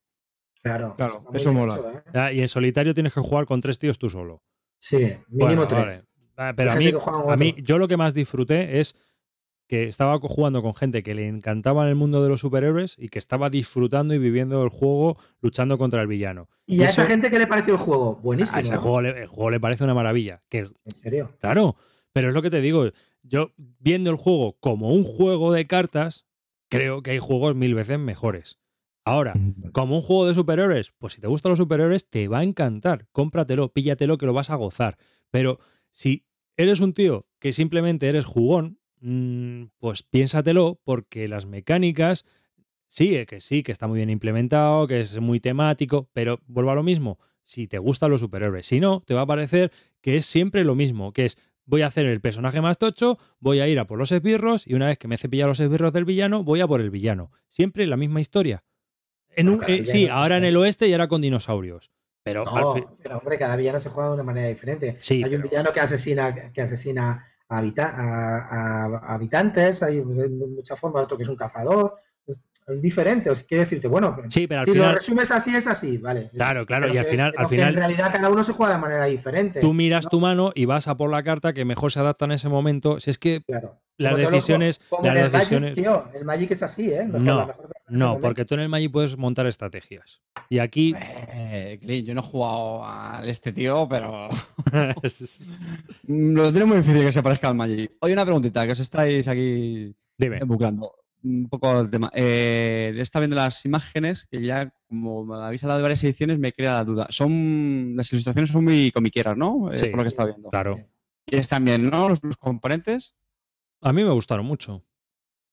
Claro, Claro, eso mola. hecho, ¿eh? Y en solitario tienes que jugar con tres tíos tú solo. Sí, mínimo Bueno, tres. vale. Ah, Pero a mí, a mí, yo lo que más disfruté es que estaba jugando con gente que le encantaba el mundo de los superhéroes y que estaba disfrutando y viviendo el juego luchando contra el villano. ¿Y a esa gente qué le pareció el juego? Buenísimo. A ese ¿no? juego le, el juego le parece una maravilla. Que, En serio. claro, pero es lo que te digo. Yo, viendo el juego como un juego de cartas, creo que hay juegos mil veces mejores. Ahora, como un juego de superhéroes, pues si te gustan los superhéroes, te va a encantar. Cómpratelo, píllatelo, que lo vas a gozar. Pero si eres un tío que simplemente eres jugón, mm, pues piénsatelo, porque las mecánicas, sí, eh, que sí, que está muy bien implementado, que es muy temático, pero vuelvo a lo mismo. Si te gustan los superhéroes, si no, te va a parecer que es siempre lo mismo, que es voy a hacer el personaje más tocho, voy a ir a por los esbirros y una vez que me he cepillado los esbirros del villano, voy a por el villano. Siempre la misma historia. En un- Bueno, eh, sí, ahora en el oeste y ahora con dinosaurios. Pero No, hombre, cada villano se juega de una manera diferente. Sí, hay un pero- villano que asesina, que asesina habita- a- a habitantes, hay muchas formas, otro que es un cazador. Es, diferente. Os quiero decirte, bueno, sí, pero al si lo resumes así, es así, vale. Claro, claro, Pero y al que- final- al final- En realidad, cada uno se juega de manera diferente. tú miras ¿no? tu mano y vas a por la carta que mejor se adapta en ese momento. Si es que Claro. las Como todos los decisiones, como las en el decisiones, Magic, tío, el Magic es así, ¿eh? Mejor- No, la mejor no, porque tú en el Magic puedes montar estrategias. Y aquí Eh, Clint, yo no he jugado al este tío, pero Mm, lo tiene muy difícil que se parezca al Magic. Oye, una preguntita, que os estáis aquí dime. buclando. Un poco el tema. Eh, está viendo las imágenes que ya, como me habéis hablado de varias ediciones, me crea la duda. Son Las ilustraciones son muy comiqueras, ¿no? Eh, Sí. por lo que he estado viendo. Claro. Y están bien, ¿no? Los, los componentes. A mí me gustaron mucho.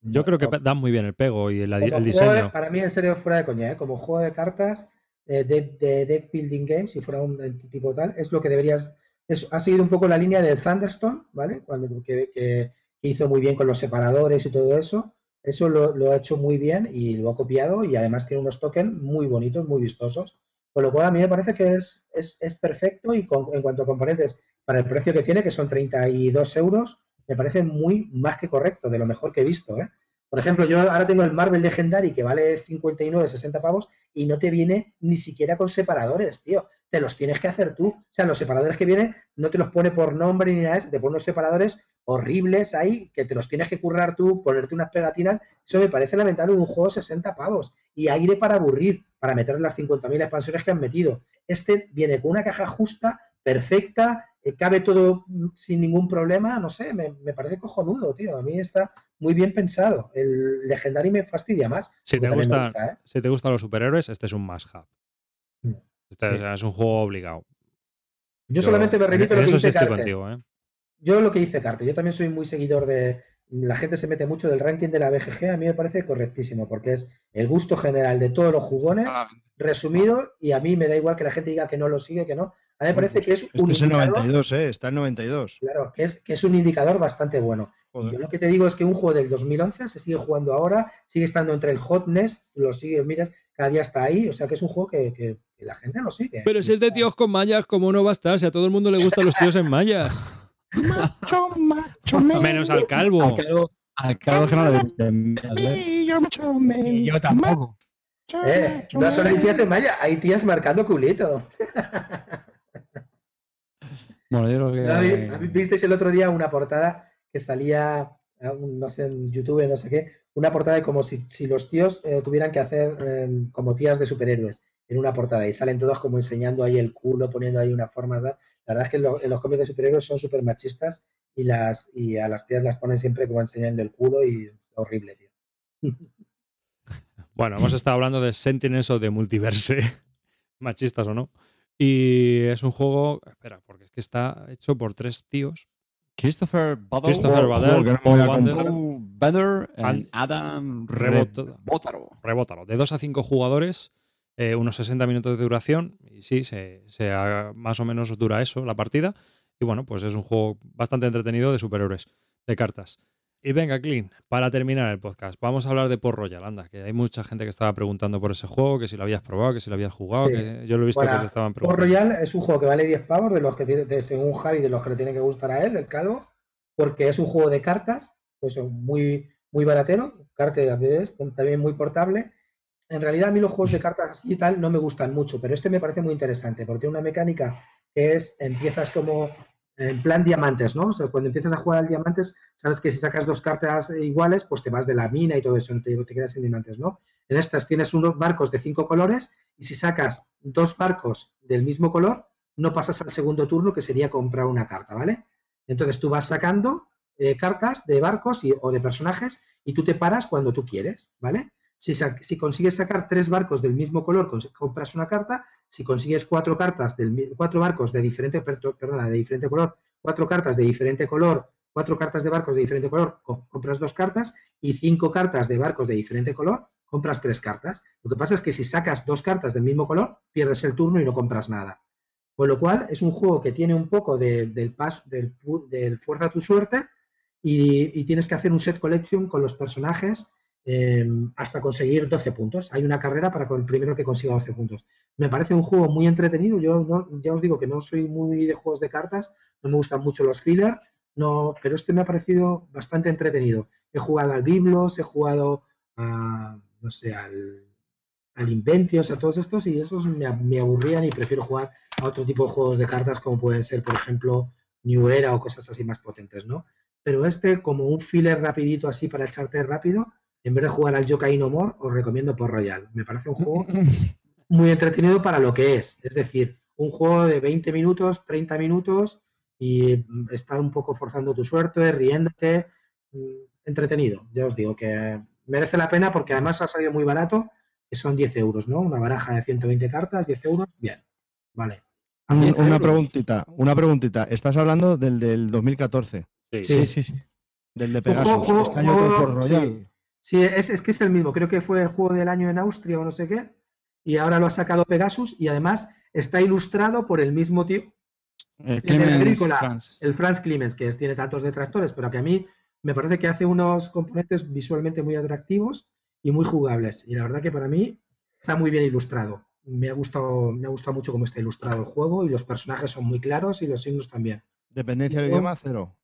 Yo creo que dan muy bien el pego y el, de- diseño. para mí, en serio, fuera de coña, ¿eh? como juego de cartas eh, de, de deck building game, si fuera un eh, tipo tal, es lo que deberías. es- ha seguido un poco la línea del Thunderstone, ¿vale? Cuando, que, que- que hizo muy bien con los separadores y todo eso. Eso lo, lo ha hecho muy bien y lo ha copiado y además tiene unos tokens muy bonitos, muy vistosos. Con lo cual a mí me parece que es, es, es perfecto y con- en cuanto a componentes, para el precio que tiene, que son 32 euros, me parece muy más que correcto, de lo mejor que he visto. ¿eh? Por ejemplo, yo ahora tengo el Marvel Legendary que vale 59, 60 pavos y no te viene ni siquiera con separadores, tío. Te los tienes que hacer tú. O sea, los separadores que vienen no te los pone por nombre ni nada, te pone unos separadores horribles ahí que te los tienes que currar tú, ponerte unas pegatinas. Eso me parece lamentable de un juego de 60 pavos. Y aire para aburrir, para meter las 50.000 expansiones que han metido. Este viene con una caja justa, perfecta, cabe todo sin ningún problema, no sé, me, me parece cojonudo, tío. A mí está muy bien pensado. El Legendary me fastidia más. Si te, gusta, ¿eh? si te gustan los superhéroes, este es un must have. Mm, Este sí. es- es un juego obligado. Yo solamente me remito a lo que sí dice Carter. contigo, ¿eh? Yo lo que dice Carter, yo también soy muy seguidor de. La gente se mete mucho del ranking de la BGG, a mí me parece correctísimo, porque es el gusto general de todos los jugones, resumido, y a mí me da igual que la gente diga que no lo sigue, que no. A mí me parece que es Este un es el indicador, 92, ¿eh? Está en 92. claro, que es, que es un indicador bastante bueno. Joder. yo lo que te digo es que un juego del 2011 se sigue jugando ahora, sigue estando entre el hotness, lo sigue, miras, cada día está ahí, o sea que es un juego que, que- que la gente lo sigue. Pero si es de tíos con mallas, ¿cómo no va a estar? Si a todo el mundo le gustan los tíos en mallas. Macho, macho, man. Menos al calvo. Al calvo, al calvo que no visto. Sí, yo, macho, man. Y yo tampoco. Eh, no solo hay tías en malla, hay tías marcando culito. Bueno, yo creo ¿No que. vi- ¿Visteis el otro día una portada que salía, eh, no sé, en YouTube, no sé qué, una portada de como si, si los tíos eh, tuvieran que hacer eh, como tías de superhéroes en una portada y salen todos como enseñando ahí el culo, poniendo ahí una forma. tal. La verdad es que lo- en los cómics de superhéroes son súper machistas y, las, y a las tías las ponen siempre como enseñando el culo y es horrible, tío. Bueno, hemos estado hablando de Sentinels o de Multiverse, machistas o no. Y es un juego, espera, porque es que está hecho por tres tíos. Christopher Butler, Christopher me Paul y And- Adam Rebot- Rebótaro. rebótalo, de 2 a 5 jugadores, eh, unos 60 minutos de duración, y sí, se, se ha- más o menos dura eso la partida. Y bueno, pues es un juego bastante entretenido de superhéroes, de cartas. Y venga, Clean, para terminar el podcast, vamos a hablar de Port Royal, anda, que hay mucha gente que estaba preguntando por ese juego, que si lo habías probado, que si lo habías jugado, Sí. que yo lo he visto Bueno, que te estaban Port preguntando. Royal es un juego que vale 10 pavos, de los que tiene, de- según Javi, de los que le tiene que gustar a él, del calvo, porque es un juego de cartas, pues muy, muy baratero, cartas también muy portable. En realidad a mí los juegos de cartas y tal no me gustan mucho, pero este me parece muy interesante, porque tiene una mecánica que es, empiezas como en plan diamantes, ¿no? O sea, cuando empiezas a jugar al diamantes, sabes que si sacas dos cartas iguales, pues te vas de la mina y todo eso, te, te quedas sin diamantes, ¿no? En estas tienes unos barcos de cinco colores y si sacas dos barcos del mismo color, no pasas al segundo turno, que sería comprar una carta, ¿vale? Entonces tú vas sacando eh, cartas de barcos y- o de personajes y tú te paras cuando tú quieres, ¿vale? Si, consigues sacar tres barcos del mismo color, compras una carta. Si consigues cuatro cartas del cuatro barcos de diferente, de diferente color, cuatro cartas de diferente color, cuatro cartas de barcos de diferente color, co- compras dos cartas y cinco cartas de barcos de diferente color, compras tres cartas. Lo que pasa es que si sacas dos cartas del mismo color, pierdes el turno y no compras nada. Con lo cual, es un juego que tiene un poco de- del, paso, del, fuerza a tu suerte y tienes que hacer un set collection con los personajes eh, hasta conseguir 12 puntos. Hay una carrera para el primero que consiga 12 puntos. Me parece un juego muy entretenido. Yo no- ya os digo que no soy muy de juegos de cartas, no me gustan mucho los filler, no, pero este me ha parecido bastante entretenido. He jugado al Biblos, he jugado a, no sé, al, al Inventios, a todos estos, y esos me, me aburrían y prefiero jugar a otro tipo de juegos de cartas, como pueden ser, por ejemplo, New Era o cosas así más potentes, ¿no? Pero este, como un filler rapidito así para echarte rápido, en vez de jugar al Yokai No More, os recomiendo por Royal. Me parece un juego muy entretenido para lo que es. Es decir, un juego de 20 minutos, 30 minutos y mm, estar un poco forzando tu suerte, riéndote. mm, Entretenido, ya os digo que merece la pena porque además ha salido muy barato, que son 10 euros, ¿no? Una baraja de 120 cartas, 10 euros, bien, vale. A Un- 10 una euros. preguntita, una preguntita. Estás hablando del del 2014, Sí. Sí. sí, sí. del de Juego- Pegasus. juego- juego- por Royal. Sí, es, es que es el mismo, creo que fue el juego del año en Austria o no sé qué, y ahora lo ha sacado Pegasus y además está ilustrado por el mismo tío, Eh, El Clemens agrícola. Franz. el Franz Clemens, que tiene tantos detractores, pero que a mí me parece que hace unos componentes visualmente muy atractivos y muy jugables. Y la verdad que para mí está muy bien ilustrado. Me ha gustado, me ha gustado mucho cómo está ilustrado el juego y los personajes son muy claros y los signos también. Dependencia del idioma, cero.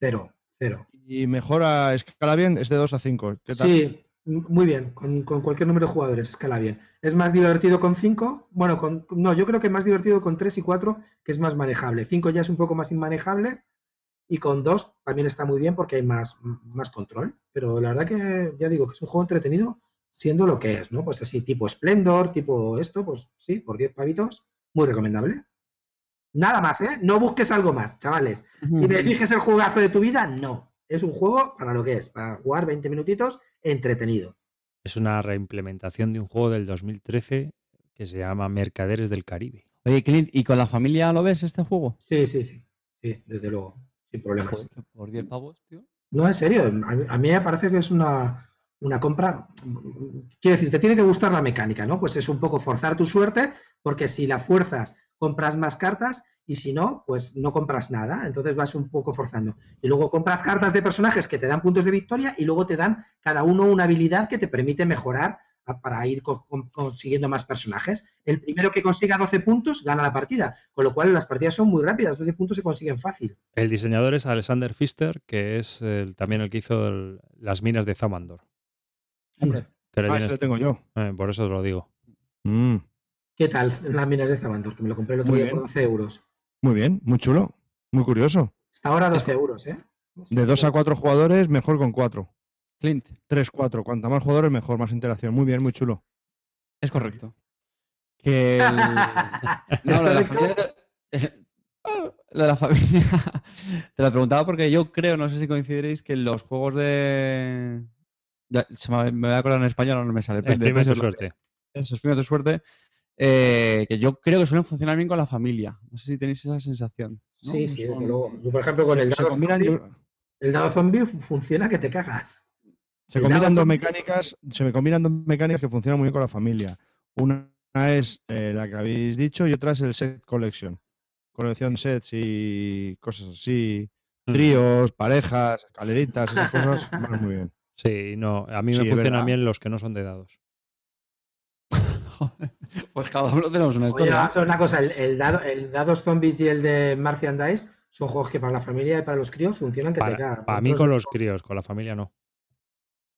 Cero, cero. Y mejora, escala bien, es de 2 a 5. ¿Qué tal? Sí, muy bien, con, con cualquier número de jugadores, escala bien. Es más divertido con 5, bueno, con, no, yo creo que más divertido con 3 y 4, que es más manejable. 5 ya es un poco más inmanejable y con 2 también está muy bien porque hay más, más control. Pero la verdad que ya digo que es un juego entretenido siendo lo que es, ¿no? Pues así, tipo Splendor, tipo esto, pues sí, por 10 pavitos, muy recomendable. Nada más, ¿eh? No busques algo más, chavales. Si me dices el jugazo de tu vida, no. Es un juego para lo que es, para jugar 20 minutitos entretenido. Es una reimplementación de un juego del 2013 que se llama Mercaderes del Caribe. Oye, Clint, ¿y con la familia lo ves este juego? Sí, sí, sí. Sí, desde luego, sin problemas. Por 10 pavos, tío. No, en serio, a, a mí me parece que es una, una compra. Quiero decir, te tiene que gustar la mecánica, ¿no? Pues es un poco forzar tu suerte, porque si la fuerzas, compras más cartas y si no, pues no compras nada. Entonces vas un poco forzando. Y luego compras cartas de personajes que te dan puntos de victoria y luego te dan cada uno una habilidad que te permite mejorar para ir co- con- consiguiendo más personajes. El primero que consiga 12 puntos gana la partida, con lo cual las partidas son muy rápidas, 12 puntos se consiguen fácil. El diseñador es Alexander Pfister, que es el- también el que hizo el- las minas de Zamandor. Hombre, Ah, ese lo tengo yo. eh, por eso os lo digo. Mm, ¿Qué tal las minas de Zabandor? Que me lo compré el otro Muy día bien. por 12 euros. muy bien, muy chulo, muy curioso. Está ahora 12 euros, ¿eh? De 2 a 4 jugadores, mejor con 4. Clint, 3, 4. Cuanta más jugadores, mejor, más interacción. Muy bien, muy chulo. es correcto. Que el- ¿Es No, lo de la familia. Lo de la familia. Te lo preguntaba porque yo creo, no sé si coincidiréis, que los juegos de. Ya, se me, me voy a acordar en español, no me sale. El de primer pesos, tu suerte. Eso, exprime tu suerte. Eh, que yo creo que suelen funcionar bien con la familia. No sé si tenéis esa sensación. ¿no? Sí, sí, desde luego. Yo, por ejemplo, con Se- el dado, combinan, zombie, yo- el dado zombie funciona que te cagas. Se El combinan dos zombie- mecánicas, se me combinan dos mecánicas que funcionan muy bien con la familia. Una es eh, la que habéis dicho y otra es el set collection. Colección de sets y cosas así, Mm. tríos, parejas, escaleritas, esas cosas, van muy bien. Sí, no, a mí Sí, me funcionan verdad. bien los que no son de dados. Pues cada uno tenemos una Oye, historia. ver una cosa, el, el dado, el dados zombies y el de Martian Dice son juegos que para la familia y para los críos funcionan que te Para, para mí con los críos, con la familia no.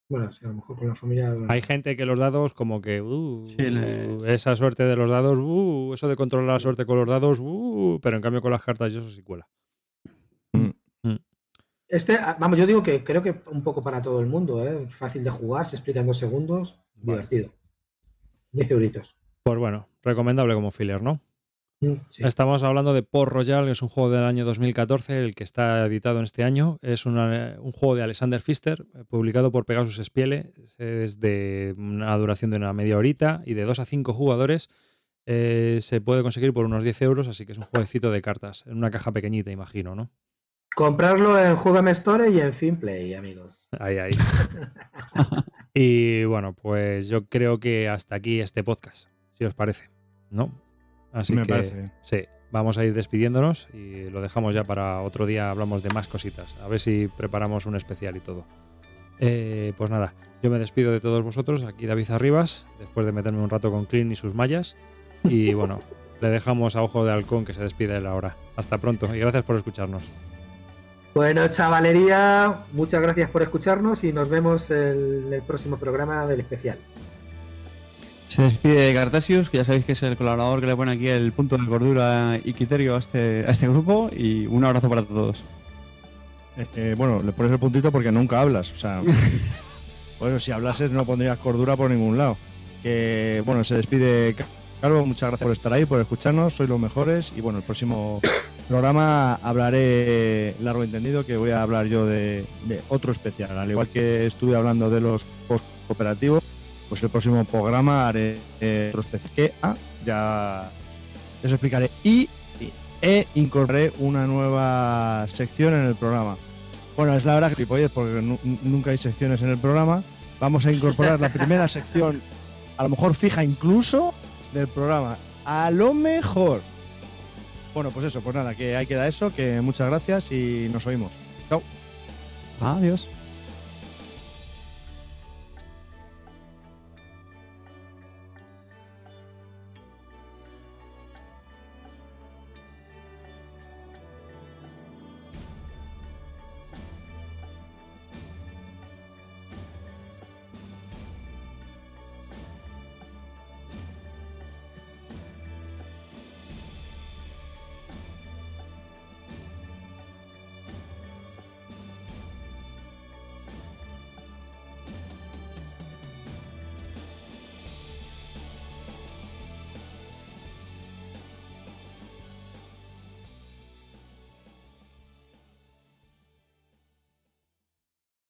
Bueno, sí, a lo mejor con la familia. Hay gente que los dados como que... uh, Sí, les- Esa suerte de los dados, uh, eso de controlar la suerte con los dados, uh, pero en cambio con las cartas y eso sí cuela. Este, ah, vamos, yo digo que creo que un poco para todo el mundo, ¿eh? Fácil de jugar, se explica en dos segundos, Vale. divertido. 10 euritos. Pues bueno, recomendable como filler, ¿no? Mm, sí. Estamos hablando de Port Royal, que es un juego del año 2014, el que está editado en este año. Es una- un juego de Alexander Pfister, eh, publicado por Pegasus Spiele. Es de una duración de una media horita y de 2 a 5 jugadores. Eh, se puede conseguir por unos 10 euros, así que es un jueguecito de cartas, en una caja pequeñita, imagino, ¿no? Comprarlo en Juegame Store y en Finplay, amigos. Ahí, ahí. y bueno, pues yo creo que hasta aquí este podcast, si os parece, ¿no? Así Me que parece. sí, vamos a ir despidiéndonos y lo dejamos ya para otro día. Hablamos de más cositas. A ver si preparamos un especial y todo. Eh, pues nada, yo me despido de todos vosotros. Aquí David Arribas, después de meterme un rato con Clean y sus mallas. Y bueno, le dejamos a Ojo de Halcón que se despide de la hora. Hasta pronto y gracias por escucharnos. Bueno, chavalería, muchas gracias por escucharnos y nos vemos en el próximo programa del especial. Se despide Cartasius, que ya sabéis que es el colaborador que le pone aquí el punto de cordura y criterio a este, a este grupo. Y un abrazo para todos. Eh, bueno, le pones el puntito porque nunca hablas. O sea, bueno, si hablases no pondrías cordura por ningún lado. Que bueno, se despide Carlos, muchas gracias por estar ahí, por escucharnos, sois los mejores. Y bueno, el próximo programa hablaré largo entendido, que voy a hablar yo de, otro especial. Al igual que estuve hablando de los post cooperativos, pues el próximo programa haré eh, otro especial que ah, ya os explicaré. Y e incorporé una nueva sección en el programa. Bueno, es la verdad que porque nu- nunca hay secciones en el programa. Vamos a incorporar la primera sección, a lo mejor fija incluso, del programa. A lo mejor. Bueno, pues eso, pues nada, que ahí queda eso, que muchas gracias y nos oímos. Chao. Adiós.